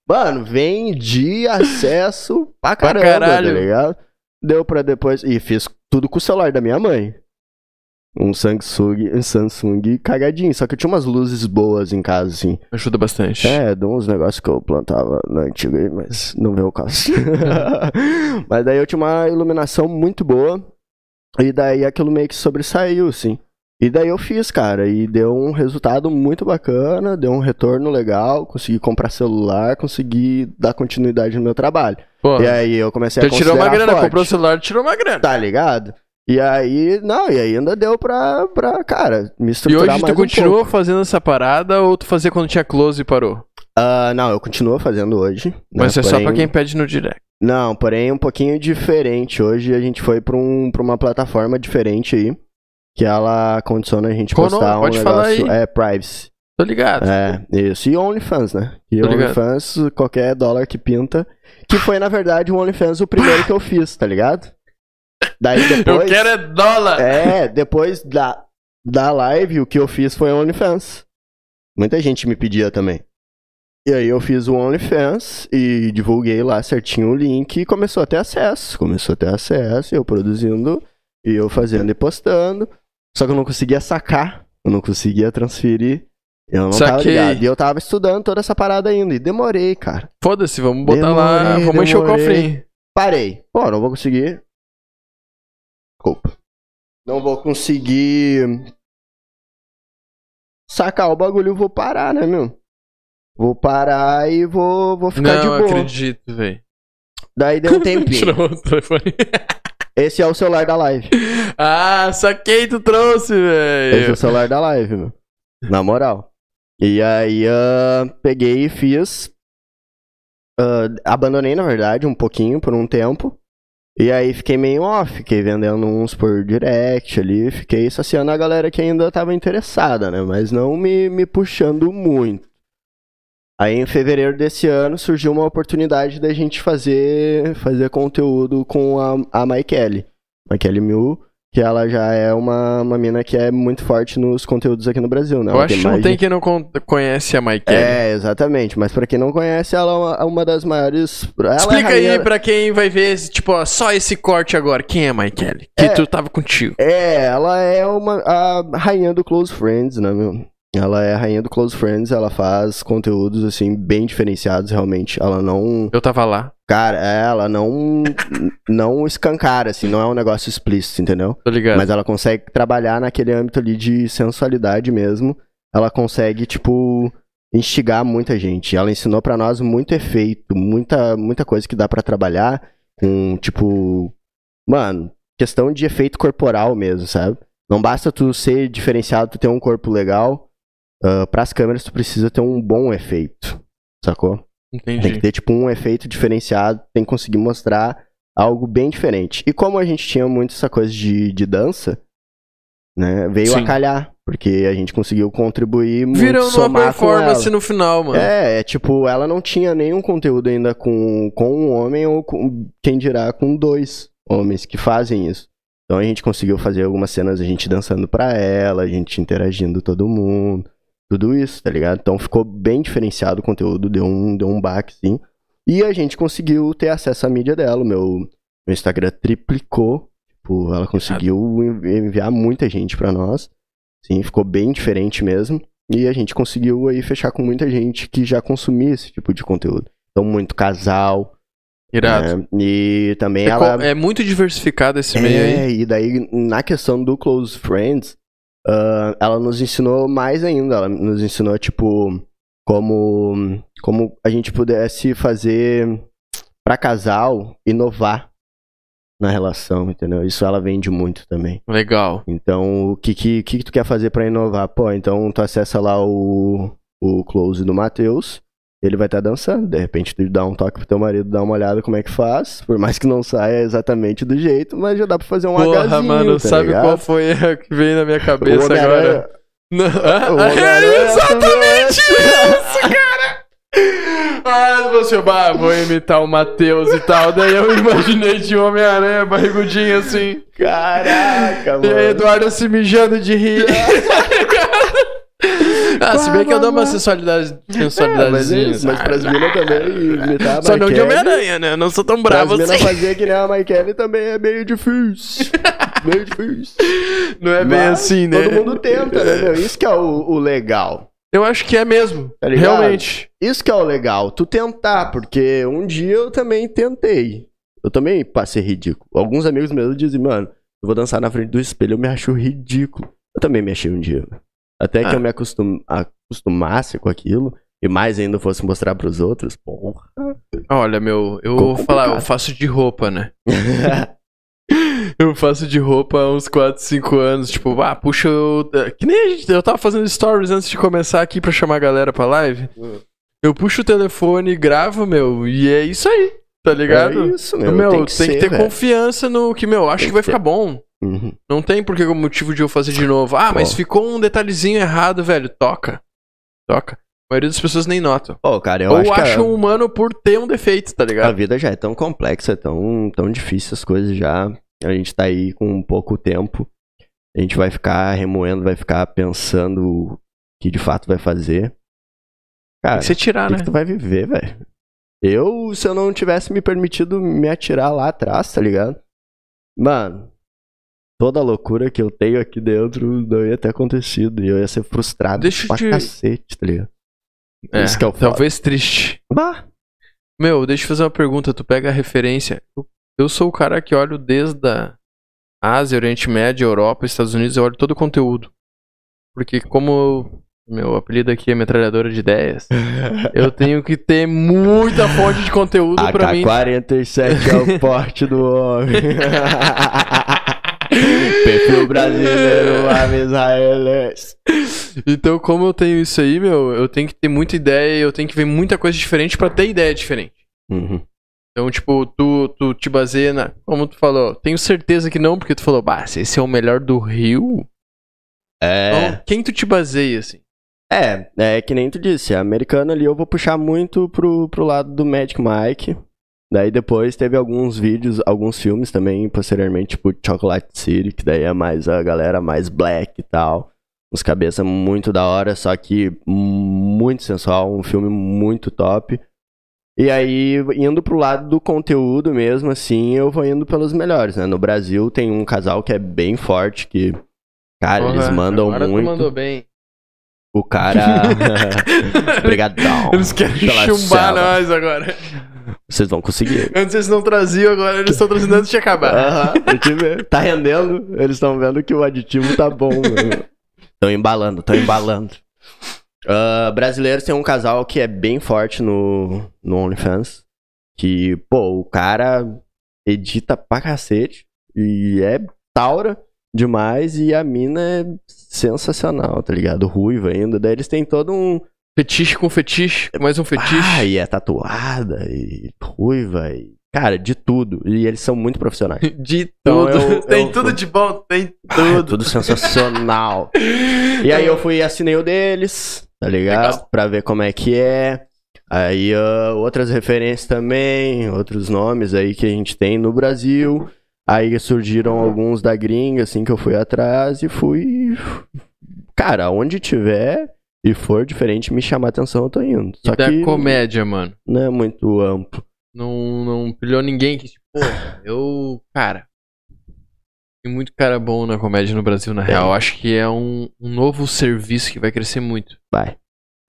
mano, vendi acesso pra caramba, pra caralho. tá ligado? Deu pra depois. E fiz tudo com o celular da minha mãe. Um Samsung, um Samsung cagadinho. Só que eu tinha umas luzes boas em casa, assim. Ajuda bastante. É, de uns negócios que eu plantava na antiga, mas não veio o caso. mas daí eu tinha uma iluminação muito boa. E daí aquilo meio que sobressaiu, assim. E daí eu fiz, cara, e deu um resultado muito bacana, deu um retorno legal, consegui comprar celular, consegui dar continuidade no meu trabalho. Porra. E aí eu comecei a considerar tirou uma grana, forte. comprou o celular, tirou uma grana. Tá ligado? E aí, não, e aí ainda deu pra, pra cara, me estruturar mais E hoje tu um continua pouco. fazendo essa parada ou tu fazia quando tinha close e parou? Uh, não, eu continuo fazendo hoje. Né? Mas né? é porém... só pra quem pede no direct. Não, porém um pouquinho diferente. Hoje a gente foi pra, um, pra uma plataforma diferente aí. Que ela condiciona a gente postar um negócio. Falar aí. É, privacy. Tô ligado. É, isso. E OnlyFans, né? E OnlyFans, qualquer dólar que pinta. Que foi, na verdade, o OnlyFans o primeiro que eu fiz, tá ligado? Daí depois. Eu quero é dólar! É, depois da, da live, o que eu fiz foi OnlyFans. Muita gente me pedia também. E aí eu fiz o OnlyFans e divulguei lá certinho o link e começou a ter acesso. Começou a ter acesso, eu produzindo e eu fazendo e postando. Só que eu não conseguia sacar, eu não conseguia transferir. Eu não Saquei. tava ligado. E eu tava estudando toda essa parada ainda. E demorei, cara. Foda-se, vamos botar demorei, lá, vamos demorei. encher o cofrinho. Parei. Pô, não vou conseguir. Desculpa. Não vou conseguir sacar o bagulho, eu vou parar, né, meu? Vou parar e vou, vou ficar não, de boa. Não acredito, velho. Daí deu um tempinho. Tirou o telefone. Esse é o celular da live. Ah, saquei, tu trouxe, velho. Esse é o celular da live, meu. Na moral. E aí, uh, peguei e fiz. Uh, abandonei, na verdade, um pouquinho por um tempo. E aí fiquei meio off, fiquei vendendo uns por direct ali, fiquei saciando a galera que ainda tava interessada, né? Mas não me, me puxando muito. Aí em fevereiro desse ano surgiu uma oportunidade da gente fazer, fazer conteúdo com a, a Maikele. Maikele Miu, que ela já é uma, uma mina que é muito forte nos conteúdos aqui no Brasil, né? Eu Ela acho que não tem de- quem não con- conhece a Mike. É, exatamente. Mas pra quem não conhece, ela é uma, uma das maiores. Ela é Explica rainha- aí pra quem vai ver, esse, tipo, ó, só esse corte agora. Quem é Mike Kelly? Que É. tu tava contigo. É, ela é uma a rainha do Close Friends, né, meu? Ela é a rainha do Close Friends, ela faz conteúdos, assim, bem diferenciados, realmente. Ela não. Eu tava lá, Cara, ela não. não escancara, assim, não é um negócio explícito, entendeu? tô ligado. Mas ela consegue trabalhar naquele âmbito ali de sensualidade mesmo. Ela consegue, tipo, instigar muita gente. Ela ensinou pra nós muito efeito, muita, muita coisa que dá pra trabalhar com, tipo, mano, questão de efeito corporal mesmo, sabe? Não basta tu ser diferenciado, tu ter um corpo legal. Uh, pras câmeras tu precisa ter um bom efeito, sacou? Tem que Entendi. ter, tipo, um efeito diferenciado, tem que conseguir mostrar algo bem diferente. E como a gente tinha muito essa coisa de, de dança, né, veio Sim. a calhar, porque a gente conseguiu contribuir muito, numa somar performance com no final, mano. É, é, tipo, ela não tinha nenhum conteúdo ainda com, com um homem ou com, quem dirá com dois homens que fazem isso. Então a gente conseguiu fazer algumas cenas, a gente dançando pra ela, a gente interagindo todo mundo, tudo isso, tá ligado? Então ficou bem diferenciado o conteúdo, deu um, deu um baque, sim. E a gente conseguiu ter acesso à mídia dela, o meu, meu Instagram triplicou, tipo, ela conseguiu envi- enviar muita gente pra nós, sim, ficou bem diferente mesmo. E a gente conseguiu aí fechar com muita gente que já consumia esse tipo de conteúdo. Então, muito casal. Irado. né? E também É, ela. é muito diversificado esse meio aí. É, e daí, na questão do Close Friends, ah, ela nos ensinou mais ainda. Ela nos ensinou, tipo, como, como a gente pudesse fazer pra casal inovar na relação, entendeu? Isso ela vende muito também. Legal. Então, o que, que, que que tu quer fazer pra inovar? Pô, então tu acessa lá o, o close do Matheus, ele vai estar dançando. De repente tu dá um toque pro teu marido, dá uma olhada como é que faz. Por mais que não saia exatamente do jeito, mas já dá pra fazer um Porra, Hzinho, mano, tá sabe ligado? qual foi a que veio na minha cabeça agora? Não, ah, é exatamente isso, cara! Ah, você, bah, vou imitar o Matheus e tal. Daí eu imaginei de Homem-Aranha barrigudinho assim. Caraca, mano. E aí, Eduardo se mijando de rir. ah, se bem que eu dou uma sensualidade, É, mas, isso, mas sabe? pras minas também imitar a Só não de Homem-Aranha, né? Eu não sou tão bravo assim. fazer que nem a Maikele também é meio difícil. meio difícil. Não é bem Mas assim, né? Todo mundo tenta, né, meu? Isso que é o, o legal. Eu acho que é mesmo. Tá? Realmente. Isso que é o legal. Tu tentar, porque um dia eu também tentei. Eu também passei ridículo. Alguns amigos meus dizem, mano, eu vou dançar na frente do espelho, eu me acho ridículo. Eu também me achei um dia. Até que Ah. eu me acostum, acostumasse com aquilo. E mais ainda fosse mostrar pros outros. Porra. Olha, meu, eu vou falar, eu faço de roupa, né? Eu faço de roupa há uns 4, 5 anos. Tipo, ah, puxa. Eu... Que nem a gente. Eu tava fazendo stories antes de começar aqui pra chamar a galera pra live. Hum. Eu puxo o telefone, gravo, meu, e é isso aí, tá ligado? É isso, meu. Meu, tem que, ser, ter velho. confiança no que, meu, acho Tem que vai que ter. ficar bom. Uhum. Não tem por que o motivo de eu fazer de novo. Ah, mas ficou um detalhezinho errado, velho. Toca. Toca. A maioria das pessoas nem notam. Pô, cara, eu Ou acho que a- humano por ter um defeito, tá A ligado? vida já é tão complexa, é tão, tão difícil as coisas já. A gente tá aí com pouco tempo. A gente vai ficar remoendo, vai ficar pensando o que de fato vai fazer. Cara, se tirar, que, né? que tu vai viver, velho? Eu, se eu não tivesse me permitido me atirar lá atrás, tá ligado? Mano, toda a loucura que eu tenho aqui dentro não ia ter acontecido. E eu ia ser frustrado Deixa pra te- cacete, tá ligado? É, Isso que é o foda. talvez triste. Bah, Meu, deixa eu fazer uma pergunta. Tu pega a referência. Eu, sou o cara que olho desde a Ásia, Oriente Médio, Europa, Estados Unidos, eu olho todo o conteúdo. Porque como eu meu apelido aqui é metralhadora de ideias. eu tenho que ter muita fonte de conteúdo para mim. 47 é o porte do homem. Perfil brasileiro, israelense. Então, como eu tenho isso aí, meu, eu tenho que ter muita ideia, eu tenho que ver muita coisa diferente para ter ideia diferente. Uhum. Então, tipo, tu, tu te baseia na. Como tu falou, tenho certeza que não, porque tu falou, bah, se esse é o melhor do Rio. É. Então, quem tu te baseia, assim? É, é que nem tu disse, americano ali eu vou puxar muito pro, pro lado do Magic Mike. Daí depois teve alguns vídeos, alguns filmes também, posteriormente, tipo Chocolate City, que daí é mais a galera mais black e tal. Uns cabeça muito da hora, só que muito sensual, um filme muito top. E aí, indo pro lado do conteúdo mesmo, assim, eu vou indo pelos melhores, né? No Brasil tem um casal que é bem forte, que, cara, Porra, eles mandam agora muito. Tu mandou bem. O cara. Obrigadão. Eles querem chumbar nós agora. Vocês vão conseguir. Antes eles não traziam, agora eles estão trazendo antes de acabar. Aham, uh -huh. tá rendendo. Eles estão vendo que o aditivo tá bom. Estão embalando, estão embalando. Uh, brasileiros tem um casal que é bem forte no, no OnlyFans. Que, pô, o cara edita pra cacete. E é taura demais. E a mina é sensacional, tá ligado? Ruiva ainda. Daí eles têm todo um. Fetiche com fetiche, mais um fetiche. Ah, e é tatuada, e ruiva, e. Cara, de tudo. E eles são muito profissionais. De então, tudo. Eu, tem eu, tudo eu... de bom, tem ah, tudo. Ah, tudo sensacional. e aí eu fui e assinei o deles, tá ligado? Legal. Pra ver como é que é. Aí uh, outras referências também, outros nomes aí que a gente tem no Brasil. Aí surgiram alguns da gringa, assim, que eu fui atrás e fui. Cara, onde tiver e for diferente me chamar atenção, eu tô indo. Só e da que comédia, mano. Não é muito amplo. Não, não pilhou ninguém que, tipo, eu. Cara. Tem muito cara bom na comédia no Brasil, na é. real. Acho que é um, um novo serviço que vai crescer muito. Vai.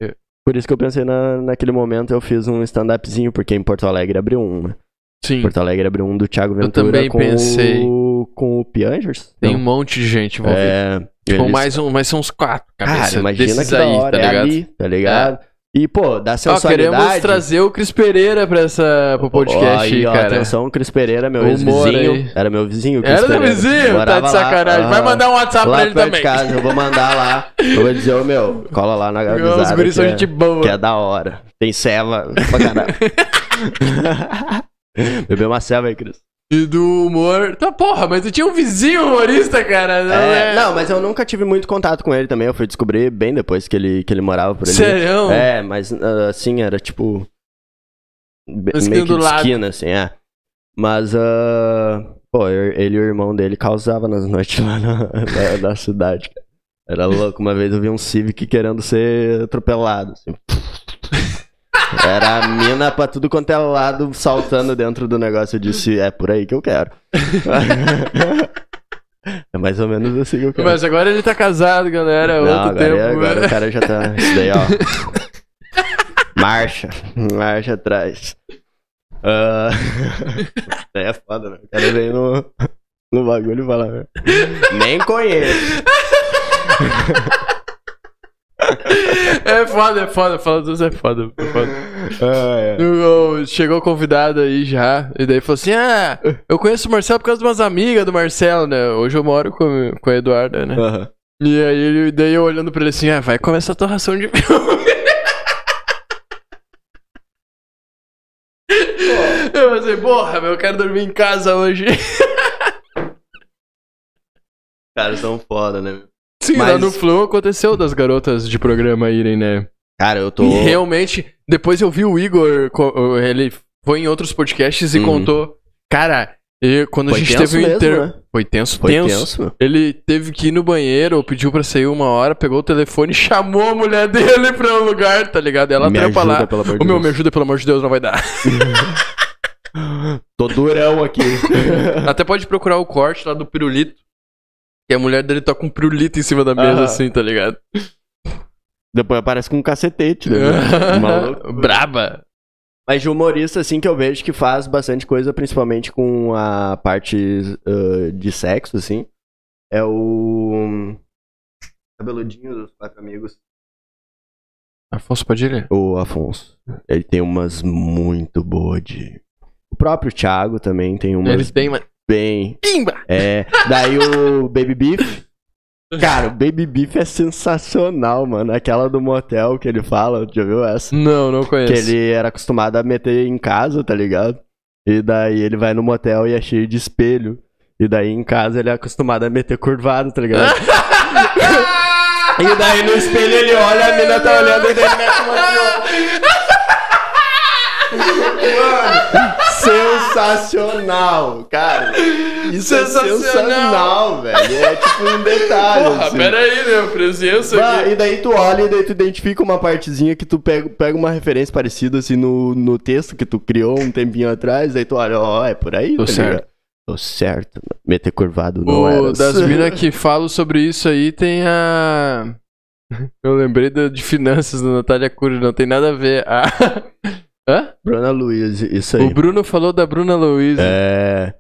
É. Por isso que eu pensei na, naquele momento, eu fiz um stand-upzinho, porque em Porto Alegre abriu um, né? Sim. Porto Alegre abriu um do Thiago Ventura eu também com pensei. O, com o Piangers. Tem Não. um monte de gente envolvida. É, tipo, mais, um, mais uns quatro Cara, imagina que da hora, tá é ligado? Ali, tá ligado? É. E, pô, da sensualidade... Ó, queremos trazer o Cris Pereira pra essa, pro podcast, aí, ó, cara. Atenção, o Cris Pereira, meu ex-vizinho. Era meu vizinho, Cris Era meu vizinho? Morava tá de sacanagem. Lá, Vai mandar um WhatsApp lá pra ele também. de casa, eu vou mandar lá. Eu vou dizer, ô, meu, cola lá na gavizada. Os guris são gente boa. Que é da hora. Tem ceva pra caralho. Bebeu uma ceva aí, Cris. E do humor. Tá, porra, mas tu tinha um vizinho humorista, cara. Não, é, é... não, mas eu nunca tive muito contato com ele também. Eu fui descobrir bem depois que ele, que ele morava por ali. Sério? É, mas assim, era tipo. Meio que de esquina, assim, é. Mas, uh, pô, ele e o irmão dele causavam nas noites lá na, na, na cidade. Era louco. Uma vez eu vi um Civic querendo ser atropelado, assim. Era a mina pra tudo quanto é lado saltando dentro do negócio. Eu disse, é por aí que eu quero. É mais ou menos assim que eu quero. Mas agora ele tá casado, galera. É Não, outro agora, tempo. Agora o cara já tá. Isso daí, ó. Marcha. Marcha atrás. Uh... é foda, né? O cara vem no, no bagulho e fala. Nem conheço. É foda, é foda, fala tudo é foda. É foda. Ah, é. Chegou o convidado aí já, e daí falou assim: Ah, eu conheço o Marcelo por causa de umas amigas do Marcelo, né? Hoje eu moro com, com a Eduarda, né? Uhum. E aí ele, daí eu olhando pra ele assim: Ah, vai começar a tua ração de filme. eu falei, porra, meu, eu quero dormir em casa hoje. Caras são foda, né? Sim, Mas... lá no Flow aconteceu das garotas de programa irem, né? Cara, eu tô. E realmente, depois eu vi o Igor, ele foi em outros podcasts e uhum. contou. Cara, e quando foi a gente teve o inter... Né? Foi tenso, foi tenso. tenso. Ele teve que ir no banheiro, pediu pra sair uma hora, pegou o telefone, chamou a mulher dele pra um lugar, tá ligado? Ela me trampa lá. Pelo amor de o meu, me ajuda, pelo amor de Deus, não vai dar. Tô durão aqui. Até pode procurar o corte lá do pirulito. Que a mulher dele toca um pirulito em cima da mesa, assim, tá ligado? Depois aparece com um cacetete, né? Braba. Mas de humorista, assim, que eu vejo que faz bastante coisa, principalmente com a parte uh, de sexo, assim, é o. Cabeludinho dos quatro amigos. Afonso Padilha? O Afonso. Ele tem umas muito boas de. O próprio Thiago também tem umas. Ele tem uma. Bem. Pimba! É. Daí o Baby Beef. Cara, o Baby Beef é sensacional, mano. Aquela do motel que ele fala, já viu essa? Não, não conheço. Que ele era acostumado a meter em casa, tá ligado? E daí ele vai no motel e é cheio de espelho. E daí em casa ele é acostumado a meter curvado, tá ligado? e daí no espelho ele olha, a mina tá olhando e daí ele mete uma Mano, sensacional, cara. Isso sensacional. é sensacional, velho. É tipo um detalhe. Porra, assim. pera aí, né? Presença Bah, aqui. e daí tu olha e daí tu identifica uma partezinha que tu pega, pega uma referência parecida assim no, no texto que tu criou um tempinho atrás, aí tu olha, ó, é por aí, Tô tá certo. ligado? Tô certo, mano. Meter curvado não O, era. das minas que falam sobre isso aí tem a. Eu lembrei da- de finanças da Natália Cury, não tem nada a ver. A... Hã? Bruna Luiz, isso aí. O Bruno falou da Bruna Luiz. É,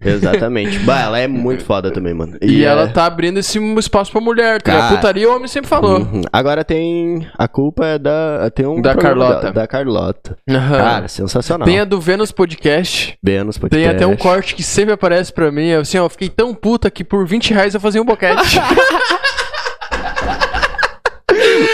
exatamente. bah, ela é muito foda também, mano. E, é- ela tá abrindo esse espaço pra mulher. Tá? Cara. A putaria o homem sempre falou. Uhum. Agora tem. A culpa é da. Tem um Da programa Carlota. dela, Da, Carlota. Aham. Cara, sensacional. Tem a do Vênus Podcast. Benos Tem Podcast. até um corte que sempre aparece pra mim. Assim, ó, eu fiquei tão puta que por 20 reais eu fazia um boquete.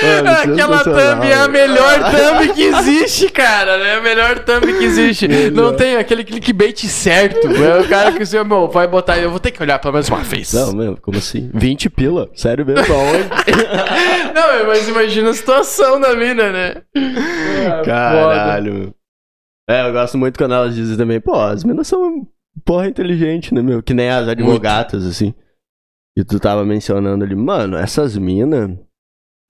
Mano, Aquela thumb é a velho. melhor thumb que existe, cara. né? É a melhor thumb que existe. Não tem aquele clickbait certo. É o cara que assim, meu, vai botar. Eu vou ter que olhar pelo menos uma vez. Não, meu, como assim? 20 pila? Sério mesmo? Aonde? Não, mas imagina a situação da mina, né? Ah, Caralho. meu. É, eu gosto muito quando elas dizem também, pô, as meninas são porra inteligente, né, meu? Que nem as advogatas, assim. E tu tava mencionando ali, mano, essas minas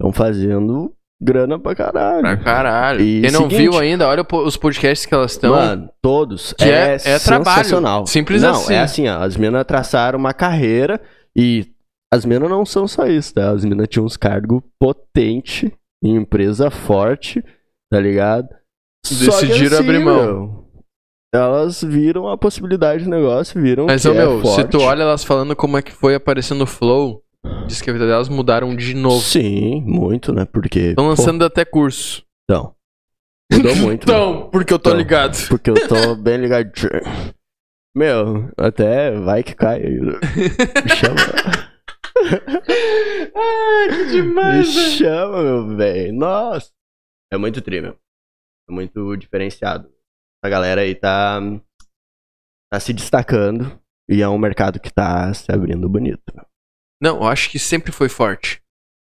estão fazendo grana pra caralho. Pra caralho. E Quem não seguinte- viu ainda, olha os podcasts que elas estão. Mano, todos. Que é- é trabalho. sensacional. Simples não, assim. é assim, ó. As minas traçaram uma carreira e as minas não são só isso, tá? As minas tinham uns cargos potentes em empresa forte, tá ligado? Decidiram abrir mão. meu, elas viram a possibilidade do negócio, viram Mas, que ô, é meu, se forte. tu olha elas falando como é que foi aparecendo no Flow, diz que a vida delas mudaram de novo. Sim, muito, né? Porque. Estão lançando até curso. Pô, então. Mudou muito. né? Então, porque eu tô Então. ligado. Porque eu tô bem ligadinho. Meu, até vai que cai aí. Me chama. Ai, que Me demais, velho. chama, meu velho. Nossa. É muito tri, meu. É muito diferenciado. A galera aí tá. Tá se destacando. E é um mercado que tá se abrindo bonito. Não, eu acho que sempre foi forte.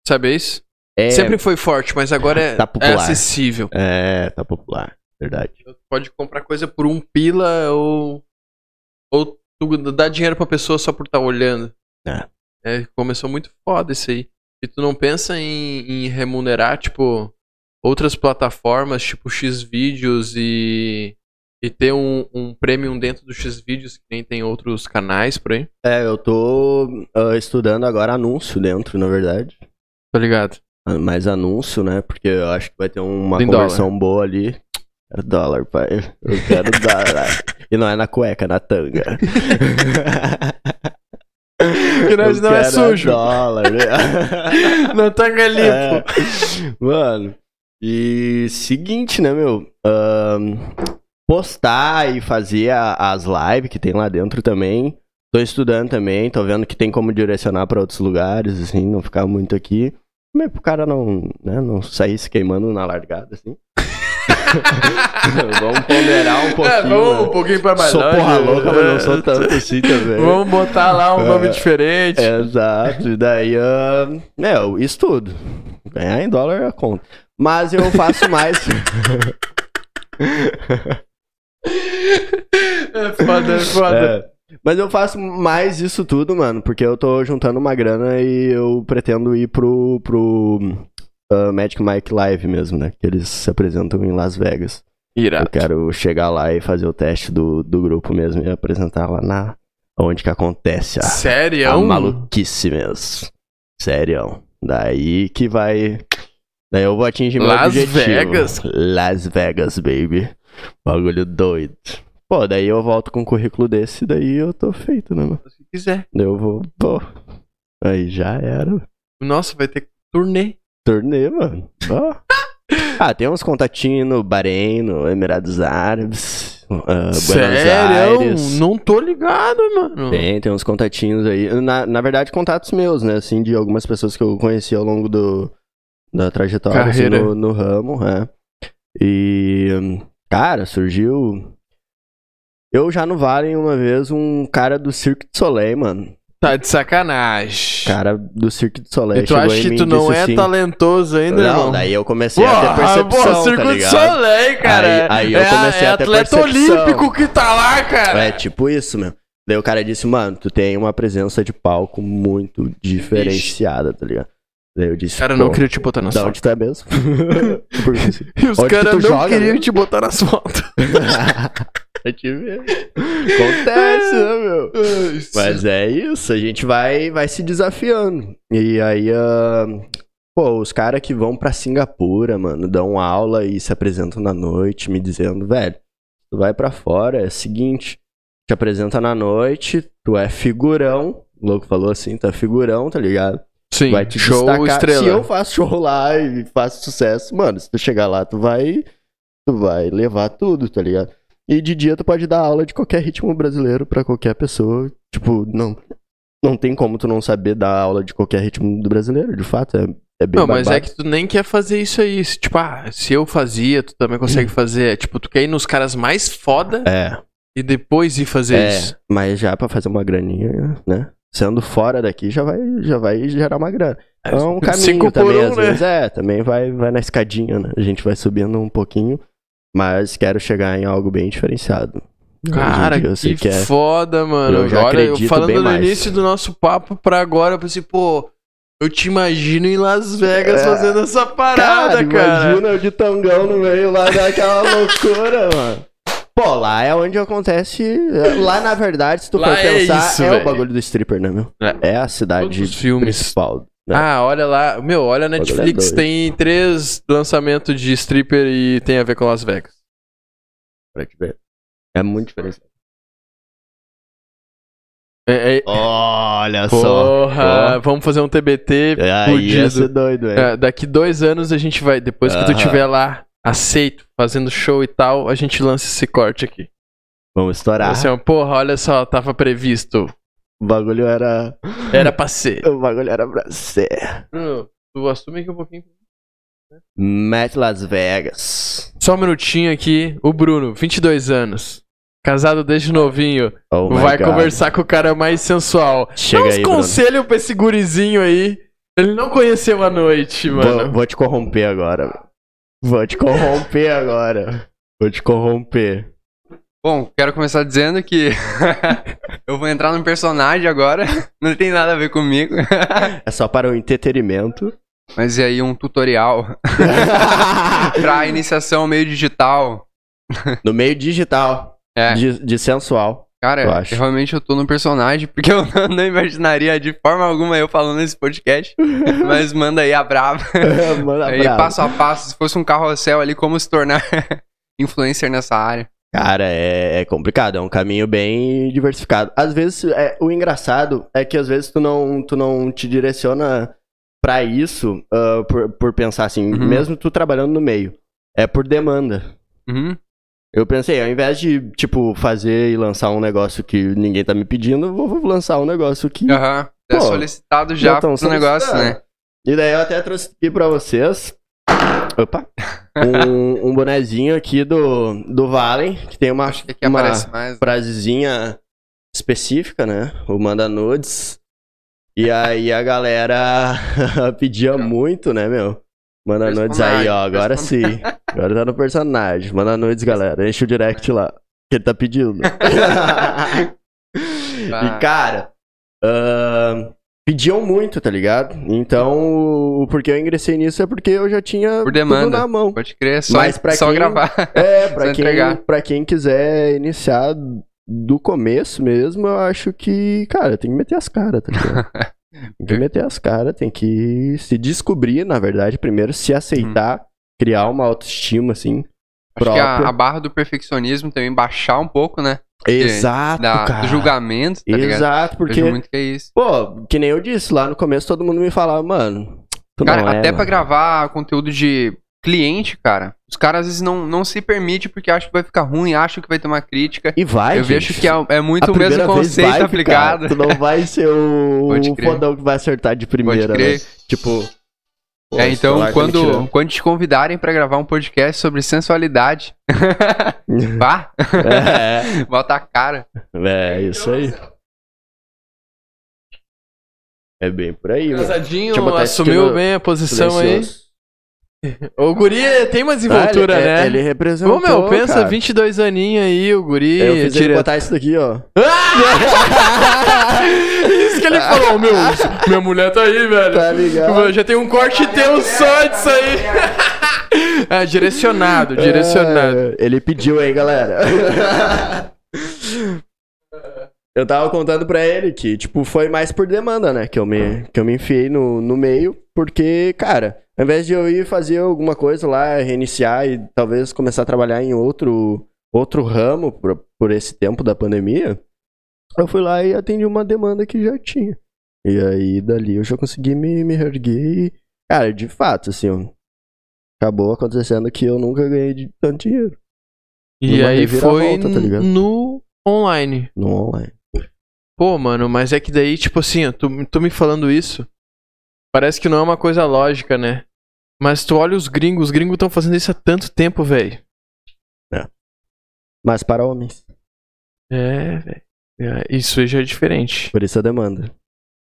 Sabe isso? É, Sempre foi forte, mas agora é, Tá é acessível. é, tá popular. Verdade. Pode comprar coisa por um pila ou. Ou tu dá dinheiro pra pessoa só por estar olhando. É. É, começou muito foda isso aí. E tu não pensa em, em remunerar, tipo, outras plataformas, tipo Xvideos e. E ter um, um premium dentro do Xvideos que nem tem outros canais por aí. É, eu tô ah, estudando agora anúncio dentro, na verdade. Tá ligado? Ah, Mais anúncio, né? Porque eu acho que vai ter uma Em conversão boa ali. Quero dólar, pai. Eu quero dólar. E não é na cueca, é na tanga. Que nós Eu não é quero sujo. dólar. né? Não tanga limpo. É. Mano, e seguinte, né, meu? Ahn, postar e fazer a- as lives que tem lá dentro também. Tô estudando também, tô vendo que tem como direcionar pra outros lugares, assim, não ficar muito aqui. Mas pro cara não, né, não sair se queimando na largada, assim. vamos ponderar um pouquinho. É, vamos um né? pouquinho pra mais Sou longe. porra louca, mas não sou tanto assim também. Vamos botar lá um nome É. diferente. Exato, e daí, ah, é, eu estudo. Ganhar em dólar é a conta. Mas eu faço mais. É foda, é foda. É, Mas eu faço mais isso tudo, mano, porque eu tô juntando uma grana e eu pretendo ir pro, pro ah, Magic Mike Live mesmo, né? Que eles se apresentam em Las Vegas. Eu Irado. quero chegar lá e fazer o teste do, do grupo mesmo e apresentar lá na onde que acontece a, Sério? a maluquice mesmo. Sério. Daí que vai. Daí eu vou atingir meu Las objetivo. Vegas? Las Vegas, baby. Bagulho doido. Pô, daí eu volto com um currículo desse, daí eu tô feito, né, mano? Se quiser. Eu vou. Pô. Aí já era. Nossa, vai ter turnê. Turnê, mano. Ó. Ah, tem uns contatinhos no Bahrein, no Emirados Árabes, uh, Sério? Aires. Não tô ligado, mano. Tem, tem uns contatinhos aí. Na, na verdade, contatos meus, né? Assim, de algumas pessoas que eu conheci ao longo do, da trajetória assim, no, no ramo, é. E, cara, surgiu. Eu já no Vale uma vez um cara do Cirque du Soleil, mano. Tá de sacanagem. Cara do Cirque du Soleil. e tu acha que tu não é assim, talentoso ainda, Não, irmão? daí eu comecei a ter percepção, pô, Circo tá do ligado? Soleil, cara. Aí- aí eu é, comecei é a ter atleta percepção. olímpico que tá lá, cara. É tipo isso, meu. Daí o cara disse, mano, tu tem uma presença de palco muito diferenciada, tá ligado? Daí eu disse, Os caras não pô, queriam te botar nas fotos. onde tu é mesmo? E os caras não joga, queriam né? te botar nas fotos. pra te ver. Acontece, né, meu? Mas é isso, a gente vai, vai se desafiando. E aí, ah, pô, os caras que vão pra Singapura, mano, dão aula e se apresentam na noite, me dizendo, velho, tu vai pra fora, é o seguinte, te apresenta na noite, tu é figurão, o louco falou assim, tu é figurão, tá ligado? Sim, vai te show destacar. estrela. Se eu faço show lá e faço sucesso, mano, se tu chegar lá, tu vai, tu vai levar tudo, tá ligado? E de dia tu pode dar aula de qualquer ritmo brasileiro pra qualquer pessoa. Tipo, não, não tem como tu não saber dar aula de qualquer ritmo do brasileiro, de fato, é, é bem Não, mas é que tu nem quer fazer isso aí. Se, Tipo, ah, se eu fazia, tu também consegue fazer. É, Tipo, tu quer ir nos caras mais foda É, e depois ir fazer é, isso. mas já pra fazer uma graninha, né? Sendo fora daqui já vai, já vai gerar uma grana. É um caminho Cinco também, um, às né? vezes. É, também vai, vai na escadinha, né? A gente vai subindo um pouquinho, mas quero chegar em algo bem diferenciado. Cara, dia sei que, é- foda, mano. eu já Olha, eu falando no mais. início do nosso papo pra agora, eu pensei, pô, eu te imagino em Las Vegas É. fazendo essa parada, cara. Imagina eu de tangão no meio lá daquela loucura, mano. Pô, lá é onde acontece. Lá, na verdade, se tu Lá for é pensar, isso, é o bagulho do stripper, né, meu? É. É, a cidade os filmes. principal. né? Ah, olha lá. Meu, olha a é Netflix, tem três lançamentos de stripper e tem a ver com Las Vegas. Pra te ver. É muito diferente. É, é- Olha só. porra, vamos fazer um TBT. Aí ia ser doido, é. É, daqui dois anos a gente vai, depois que tu estiver lá, aceito, fazendo show e tal, a gente lança esse corte aqui. Vamos estourar. Assim, ó, porra, olha só, tava previsto. O bagulho era. Era pra ser. O bagulho era pra ser. Bruno, tu assume aqui um pouquinho. Matt Las Vegas. Só um minutinho aqui. O Bruno, 22 anos. Casado desde novinho. Oh vai conversar com o cara mais sensual. Chega Dá uns aí, Bruno. conselhos pra esse gurizinho aí. Ele não conheceu a noite, Vou, mano. vou te corromper agora. Vou te corromper agora. Vou te corromper. Bom, quero começar dizendo que eu vou entrar num personagem agora, não tem nada a ver comigo, É só para o entretenimento. mas é aí um tutorial pra iniciação meio digital. no meio digital. É, De, de sensual. Cara, eu acho. realmente eu tô num personagem, porque eu não, não imaginaria de forma alguma eu falando nesse podcast, mas manda aí a brava. Manda aí brava. passo a passo, se fosse um carrossel ali, como se tornar influencer nessa área. Cara, é, é complicado, é um caminho bem diversificado. Às vezes, é, o engraçado é que às vezes tu não, tu não te direciona pra isso ah, por, por pensar assim, Uhum. mesmo tu trabalhando no meio. É por demanda. Uhum. Eu pensei, ao invés de, tipo, fazer e lançar um negócio que ninguém tá me pedindo, eu vou, lançar um negócio que. Aham. É Pô, solicitado já já tão pro negócio, né? E daí eu até trouxe aqui pra vocês. Opa! Um, um bonezinho aqui do, do Valen, que tem uma, que uma mais. frasezinha específica, né? O Manda Nudes. E aí a galera pedia muito, né, meu? Manda nudes aí, ó. Agora sim. Agora tá no personagem. Manda nudes, galera. Enche o direct lá. Que ele tá pedindo. e, cara, ahn, pediam muito, tá ligado? Então, o porquê eu ingressei nisso é porque eu já tinha Por demanda. tudo na mão. Pode crer, só, Mas pra só quem- gravar. É, pra Só quem, entregar. pra quem quiser iniciar do começo mesmo, eu acho que, cara, tem que meter as caras, tá ligado? Tem que meter as caras, tem que se descobrir, na verdade, primeiro se aceitar, criar uma autoestima, assim, Acho que a, própria. a barra do perfeccionismo também baixar um pouco, né? Exato, Da, cara. do julgamento, tá ligado? Exato, porque, Vejo muito que é isso. pô, que nem eu disse, lá no começo todo mundo me falava, mano, Cara, é, até pra mano. gravar conteúdo de cliente, cara, os caras às vezes não, não se permitem porque acham que vai ficar ruim, acham que vai ter uma crítica. E vai, Eu gente. vejo que é, é muito o mesmo conceito aplicado. Ficar. Tu não vai ser o, o fodão que vai acertar de primeira, né? Tipo... pô, É, então, tá quando, quando te convidarem pra gravar um podcast sobre sensualidade, vá, é, bota a cara. é, isso aí. É bem por aí, mano. Casadinho, assumiu no bem a posição aí. Silencioso. O guri tem uma desenvoltura, Ah, ele, né? é- Ele representou, Ô, meu, pensa, cara. 22 aninhos aí, o guri... Eu fiz botar isso daqui, ó. Que ele falou, meu, minha mulher tá aí, velho. Tá ligado? Já tem um corte teu só disso aí. é, direcionado, direcionado. É, ele pediu aí, galera. eu tava contando pra ele que, tipo, foi mais por demanda, né? Que eu me, que eu me enfiei no, no meio, porque, cara, ao invés de eu ir fazer alguma coisa lá, reiniciar e talvez começar a trabalhar em outro, outro ramo por, por esse tempo da pandemia, eu fui lá e atendi uma demanda que já tinha. E aí, dali, eu já consegui me, me erguer e, cara, de fato, assim, acabou acontecendo que eu nunca ganhei de tanto dinheiro E Numa aí foi reviravolta, tá no online. no online. Pô, mano, mas é que daí, tipo assim, tu, tu me falando isso, parece que não é uma coisa lógica, né? Mas tu olha os gringos, os gringos estão fazendo isso há tanto tempo, velho. Mas para homens. É, velho. É, isso aí já é diferente. Por isso a demanda.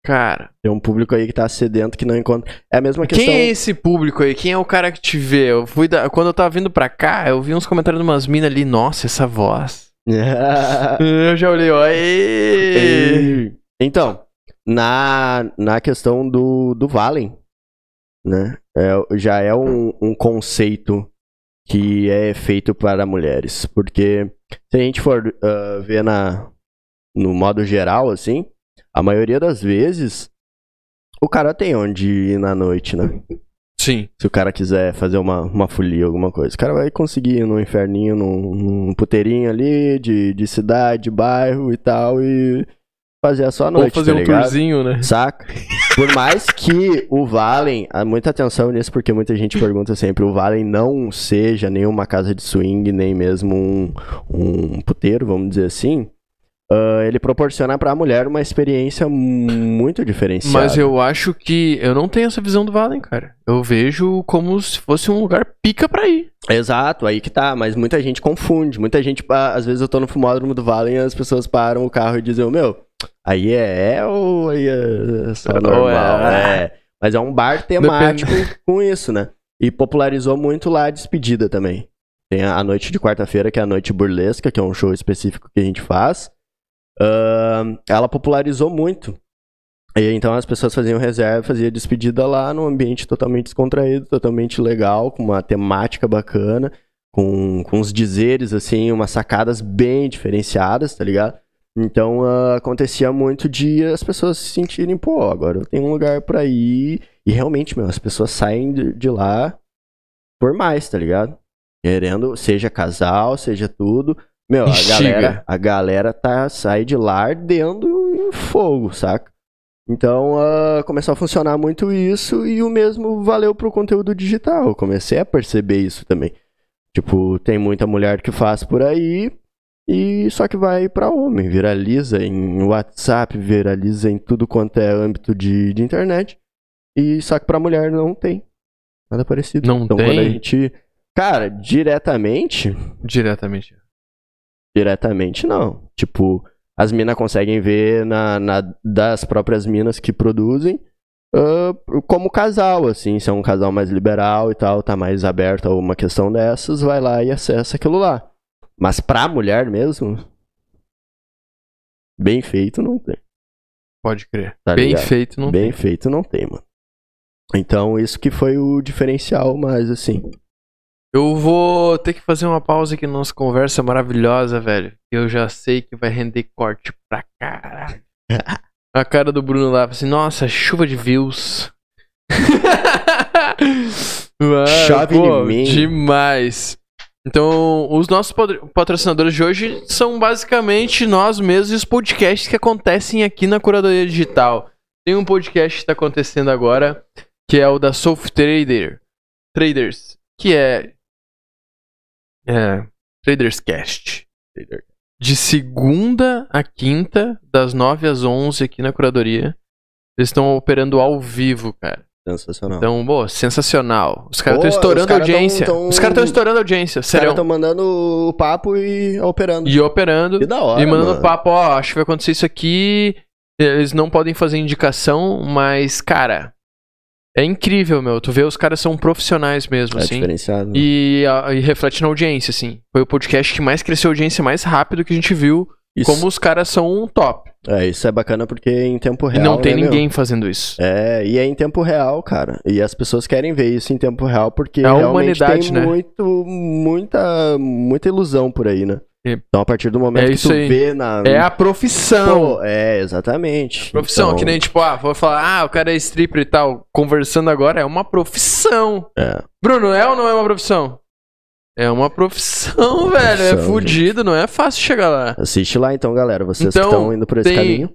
Cara, Tem um público aí que tá sedento que não encontra. É a mesma questão. quem é esse público aí? Quem é o cara que te vê? Eu fui da... Quando eu tava vindo pra cá, eu vi uns comentários de umas minas ali, nossa, essa voz. Eu já olhei, ó. Então, na, na questão do, do Valen, né? é- já é um, um conceito que é feito para mulheres. Porque se a gente for ah, ver na, no modo geral, assim, a maioria das vezes o cara tem onde ir na noite, né? Sim. Se o cara quiser fazer uma, uma folia, alguma coisa. O cara vai conseguir ir num inferninho, num, num puteirinho ali, de, de cidade, bairro e tal, e fazer a sua Ou noite, fazer tá um ligado? tourzinho, né? Saca? Por mais que o Valen, muita atenção nisso, porque muita gente pergunta sempre, o Valen não seja nenhuma casa de swing, nem mesmo um, um puteiro, vamos dizer assim, ah, ele proporciona pra mulher uma experiência muito diferenciada. Mas eu acho que eu não tenho essa visão do Valen, cara. Eu vejo como se fosse um lugar pica pra ir. Exato, aí que tá, mas muita gente confunde. Muita gente, ah, às vezes eu tô no fumódromo do Valen e as pessoas param o carro e dizem, meu, aí é, é ou aí é só Ou normal? é- É. Mas é um bar temático com isso, né? E popularizou muito lá a despedida também. Tem a a noite de quarta-feira, que é a noite burlesca, que é um show específico que a gente faz. Ahn, ela popularizou muito. E então as pessoas faziam reserva, faziam despedida lá num ambiente totalmente descontraído, totalmente legal, com uma temática bacana, com, com uns dizeres, assim, umas sacadas bem diferenciadas, tá ligado? Então ah, acontecia muito de as pessoas se sentirem, pô, agora eu tenho um lugar pra ir. E realmente, meu, as pessoas saem de, de lá por mais, tá ligado? Querendo, seja casal, seja tudo. Meu, a galera, a galera tá, sai de lá ardendo em fogo, saca? Então ah, começou a funcionar muito isso e o mesmo valeu pro conteúdo digital. Eu comecei a perceber isso também. Tipo, tem muita mulher que faz por aí e só que vai pra homem, viraliza em WhatsApp, viraliza em tudo quanto é âmbito de, de internet. E só que pra mulher não tem nada parecido. Não então tem? quando a gente, cara, diretamente, Diretamente. Diretamente não. Tipo, as minas conseguem ver na, na- das próprias minas que produzem ah, como casal, assim, se é um casal mais liberal e tal, tá mais aberto a uma questão dessas, vai lá e acessa aquilo lá. Mas pra mulher mesmo, bem feito não tem. Pode crer. Tá Bem ligado? feito, não bem feito não tem, mano. Então isso que foi o diferencial, mas assim, Eu vou ter que fazer uma pausa aqui na nossa conversa maravilhosa, velho. Eu já sei que vai render corte pra caralho. A cara do Bruno lá, assim, nossa, chuva de views. Mano, Chove pô, em mim. Demais. Então, os nossos patro- patrocinadores de hoje são basicamente nós mesmos e os podcasts que acontecem aqui na Curadoria Digital. Tem um podcast que está acontecendo agora, que é o da Soft Trader. Traders. que é, é Traders Cast. De segunda a quinta, das 9 às 11 aqui na curadoria. Eles estão operando ao vivo, cara. Sensacional. Então, pô, sensacional. Os caras estão estourando audiência. tão- tão- Os caras estão estourando audiência, Os caras sério. estão mandando o papo e operando. E operando. Que da hora, e mandando mano. papo, ó, acho que vai acontecer isso aqui. Eles não podem fazer indicação, mas, cara, é incrível, meu. Tu vê, os caras são profissionais mesmo, É assim. diferenciado. E, a- e reflete na audiência, assim. Foi o podcast que mais cresceu a audiência mais rápido que a gente viu. Isso, Como os caras são um top. é, isso é bacana porque em tempo e real. não tem né, meu? ninguém fazendo isso. É, e é em tempo real, cara. E as pessoas querem ver isso em tempo real porque É a realmente humanidade, tem né? muito, muita, muita ilusão por aí, né? É. Então a partir do momento É que tu aí. vê na. É a profissão. Pô, é, exatamente. Profissão, Então, que nem tipo, ah, vou falar, ah, o cara é stripper e tal. Conversando agora, é uma profissão. É. Bruno, é ou não é uma profissão? É uma profissão, velho. É Profissão, fudido, não é fácil chegar lá. Assiste lá então, galera. Vocês Então, que estão indo por esse caminho.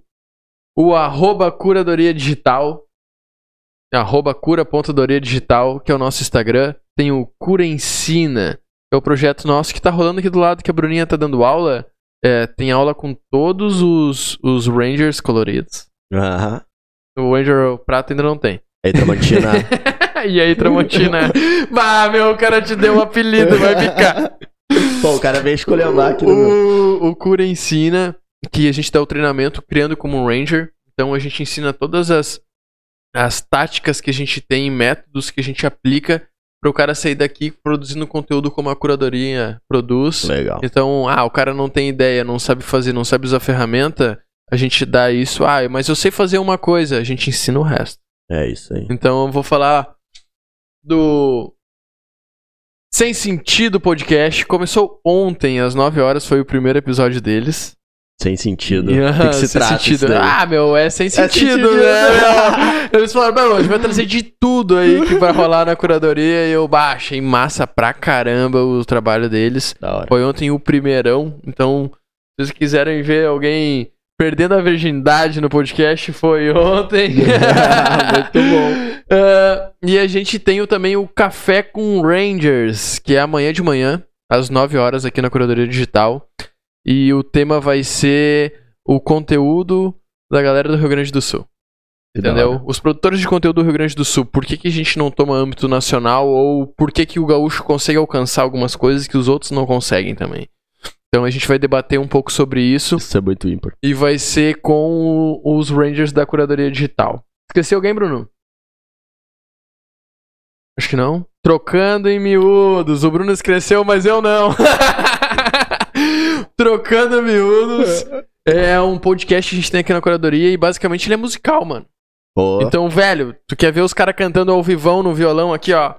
O arroba curadoria digital. Arroba cura.doria digital, que é o nosso Instagram. Tem o Cura Ensina, é o projeto nosso que tá rolando aqui do lado, que a Bruninha tá dando aula. É, tem aula com todos os, os Rangers coloridos. Aham. O Ranger Prata ainda não tem. Aí, Tramontina. e aí, Tramontina? bah, meu, o cara te deu um apelido, vai ficar. Pô, o cara veio escolher a máquina. O, o Cura ensina que a gente dá o treinamento criando como um Ranger. Então a gente ensina todas as, as táticas que a gente tem, métodos que a gente aplica para o cara sair daqui produzindo conteúdo como a curadoria produz. Legal. Então, ah, o cara não tem ideia, não sabe fazer, não sabe usar ferramenta, a gente dá isso. Ah, mas eu sei fazer uma coisa, a gente ensina o resto. É isso aí. Então eu vou falar do Sem Sentido podcast. Começou ontem, às 9 horas, foi o primeiro episódio deles. Sem sentido. O que, que se sem sentido. Ah, meu, é sem sentido, sentido. né? Eles falaram, meu, a gente vai trazer de tudo aí que vai rolar na curadoria. E eu bah, achei massa pra caramba o trabalho deles. Foi ontem o primeirão, então se vocês quiserem ver alguém perdendo a virgindade no podcast, foi ontem. Muito bom. Ah, e a gente tem também o Café com Rangers, que é amanhã de manhã, às 9 horas, aqui na Curadoria Digital. E o tema vai ser o conteúdo da galera do Rio Grande do Sul. Entendeu? Os produtores de conteúdo do Rio Grande do Sul, por que, que a gente não toma âmbito nacional ou por que, que o gaúcho consegue alcançar algumas coisas que os outros não conseguem também? Então a gente vai debater um pouco sobre isso Isso é muito ímpar. e vai ser com os Rangers da Curadoria Digital. Esqueci alguém, Bruno? Acho que não. Trocando em miúdos. O Bruno esqueceu, mas eu não. Trocando miúdos. É um podcast que a gente tem aqui na Curadoria e basicamente ele é musical, mano. Então, velho, tu quer ver os caras cantando ao vivão no violão aqui, ó.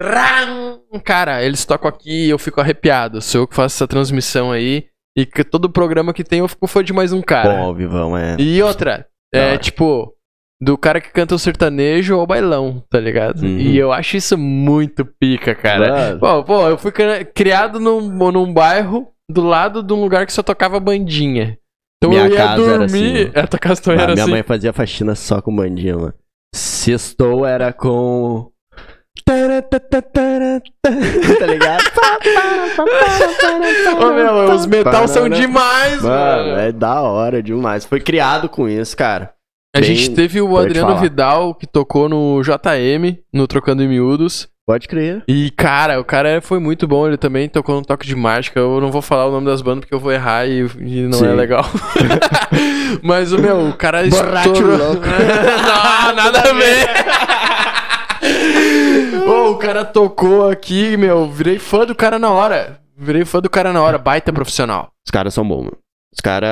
Ram! Cara, eles tocam aqui e eu fico arrepiado. Sou eu que faço essa transmissão aí. E que todo programa que tem eu fico fã de mais um cara. bom, Vivão, é. E outra, é tipo, do cara que canta o sertanejo ao bailão, tá ligado? Uhum. E eu acho isso muito pica, cara. Mano, Pô, pô, eu fui cri- criado num, num bairro do lado de um lugar que só tocava bandinha. Então Minha eu ia casa era dormir. assim, é, tua casa também a era minha assim. mãe fazia faxina só com bandinha, mano. Sextou era com. tá ligado? Ô, meu, os metal são demais, Mano, mano. é da hora demais. Foi criado com isso, cara. A bem- gente teve o Adriano. Vidal, que tocou no JM, no Trocando em Miúdos. Pode crer. E, cara, o cara foi muito bom. Ele também tocou no Toque de Mágica. Eu não vou falar o nome das bandas porque eu vou errar e, e não é Sim. legal. Mas o meu, o cara Borracho estourou. louco. não, nada a ver. Ô, o cara tocou aqui, meu. Virei fã do cara na hora. Virei fã do cara na hora. Baita profissional. Os caras são bons, mano. Os caras,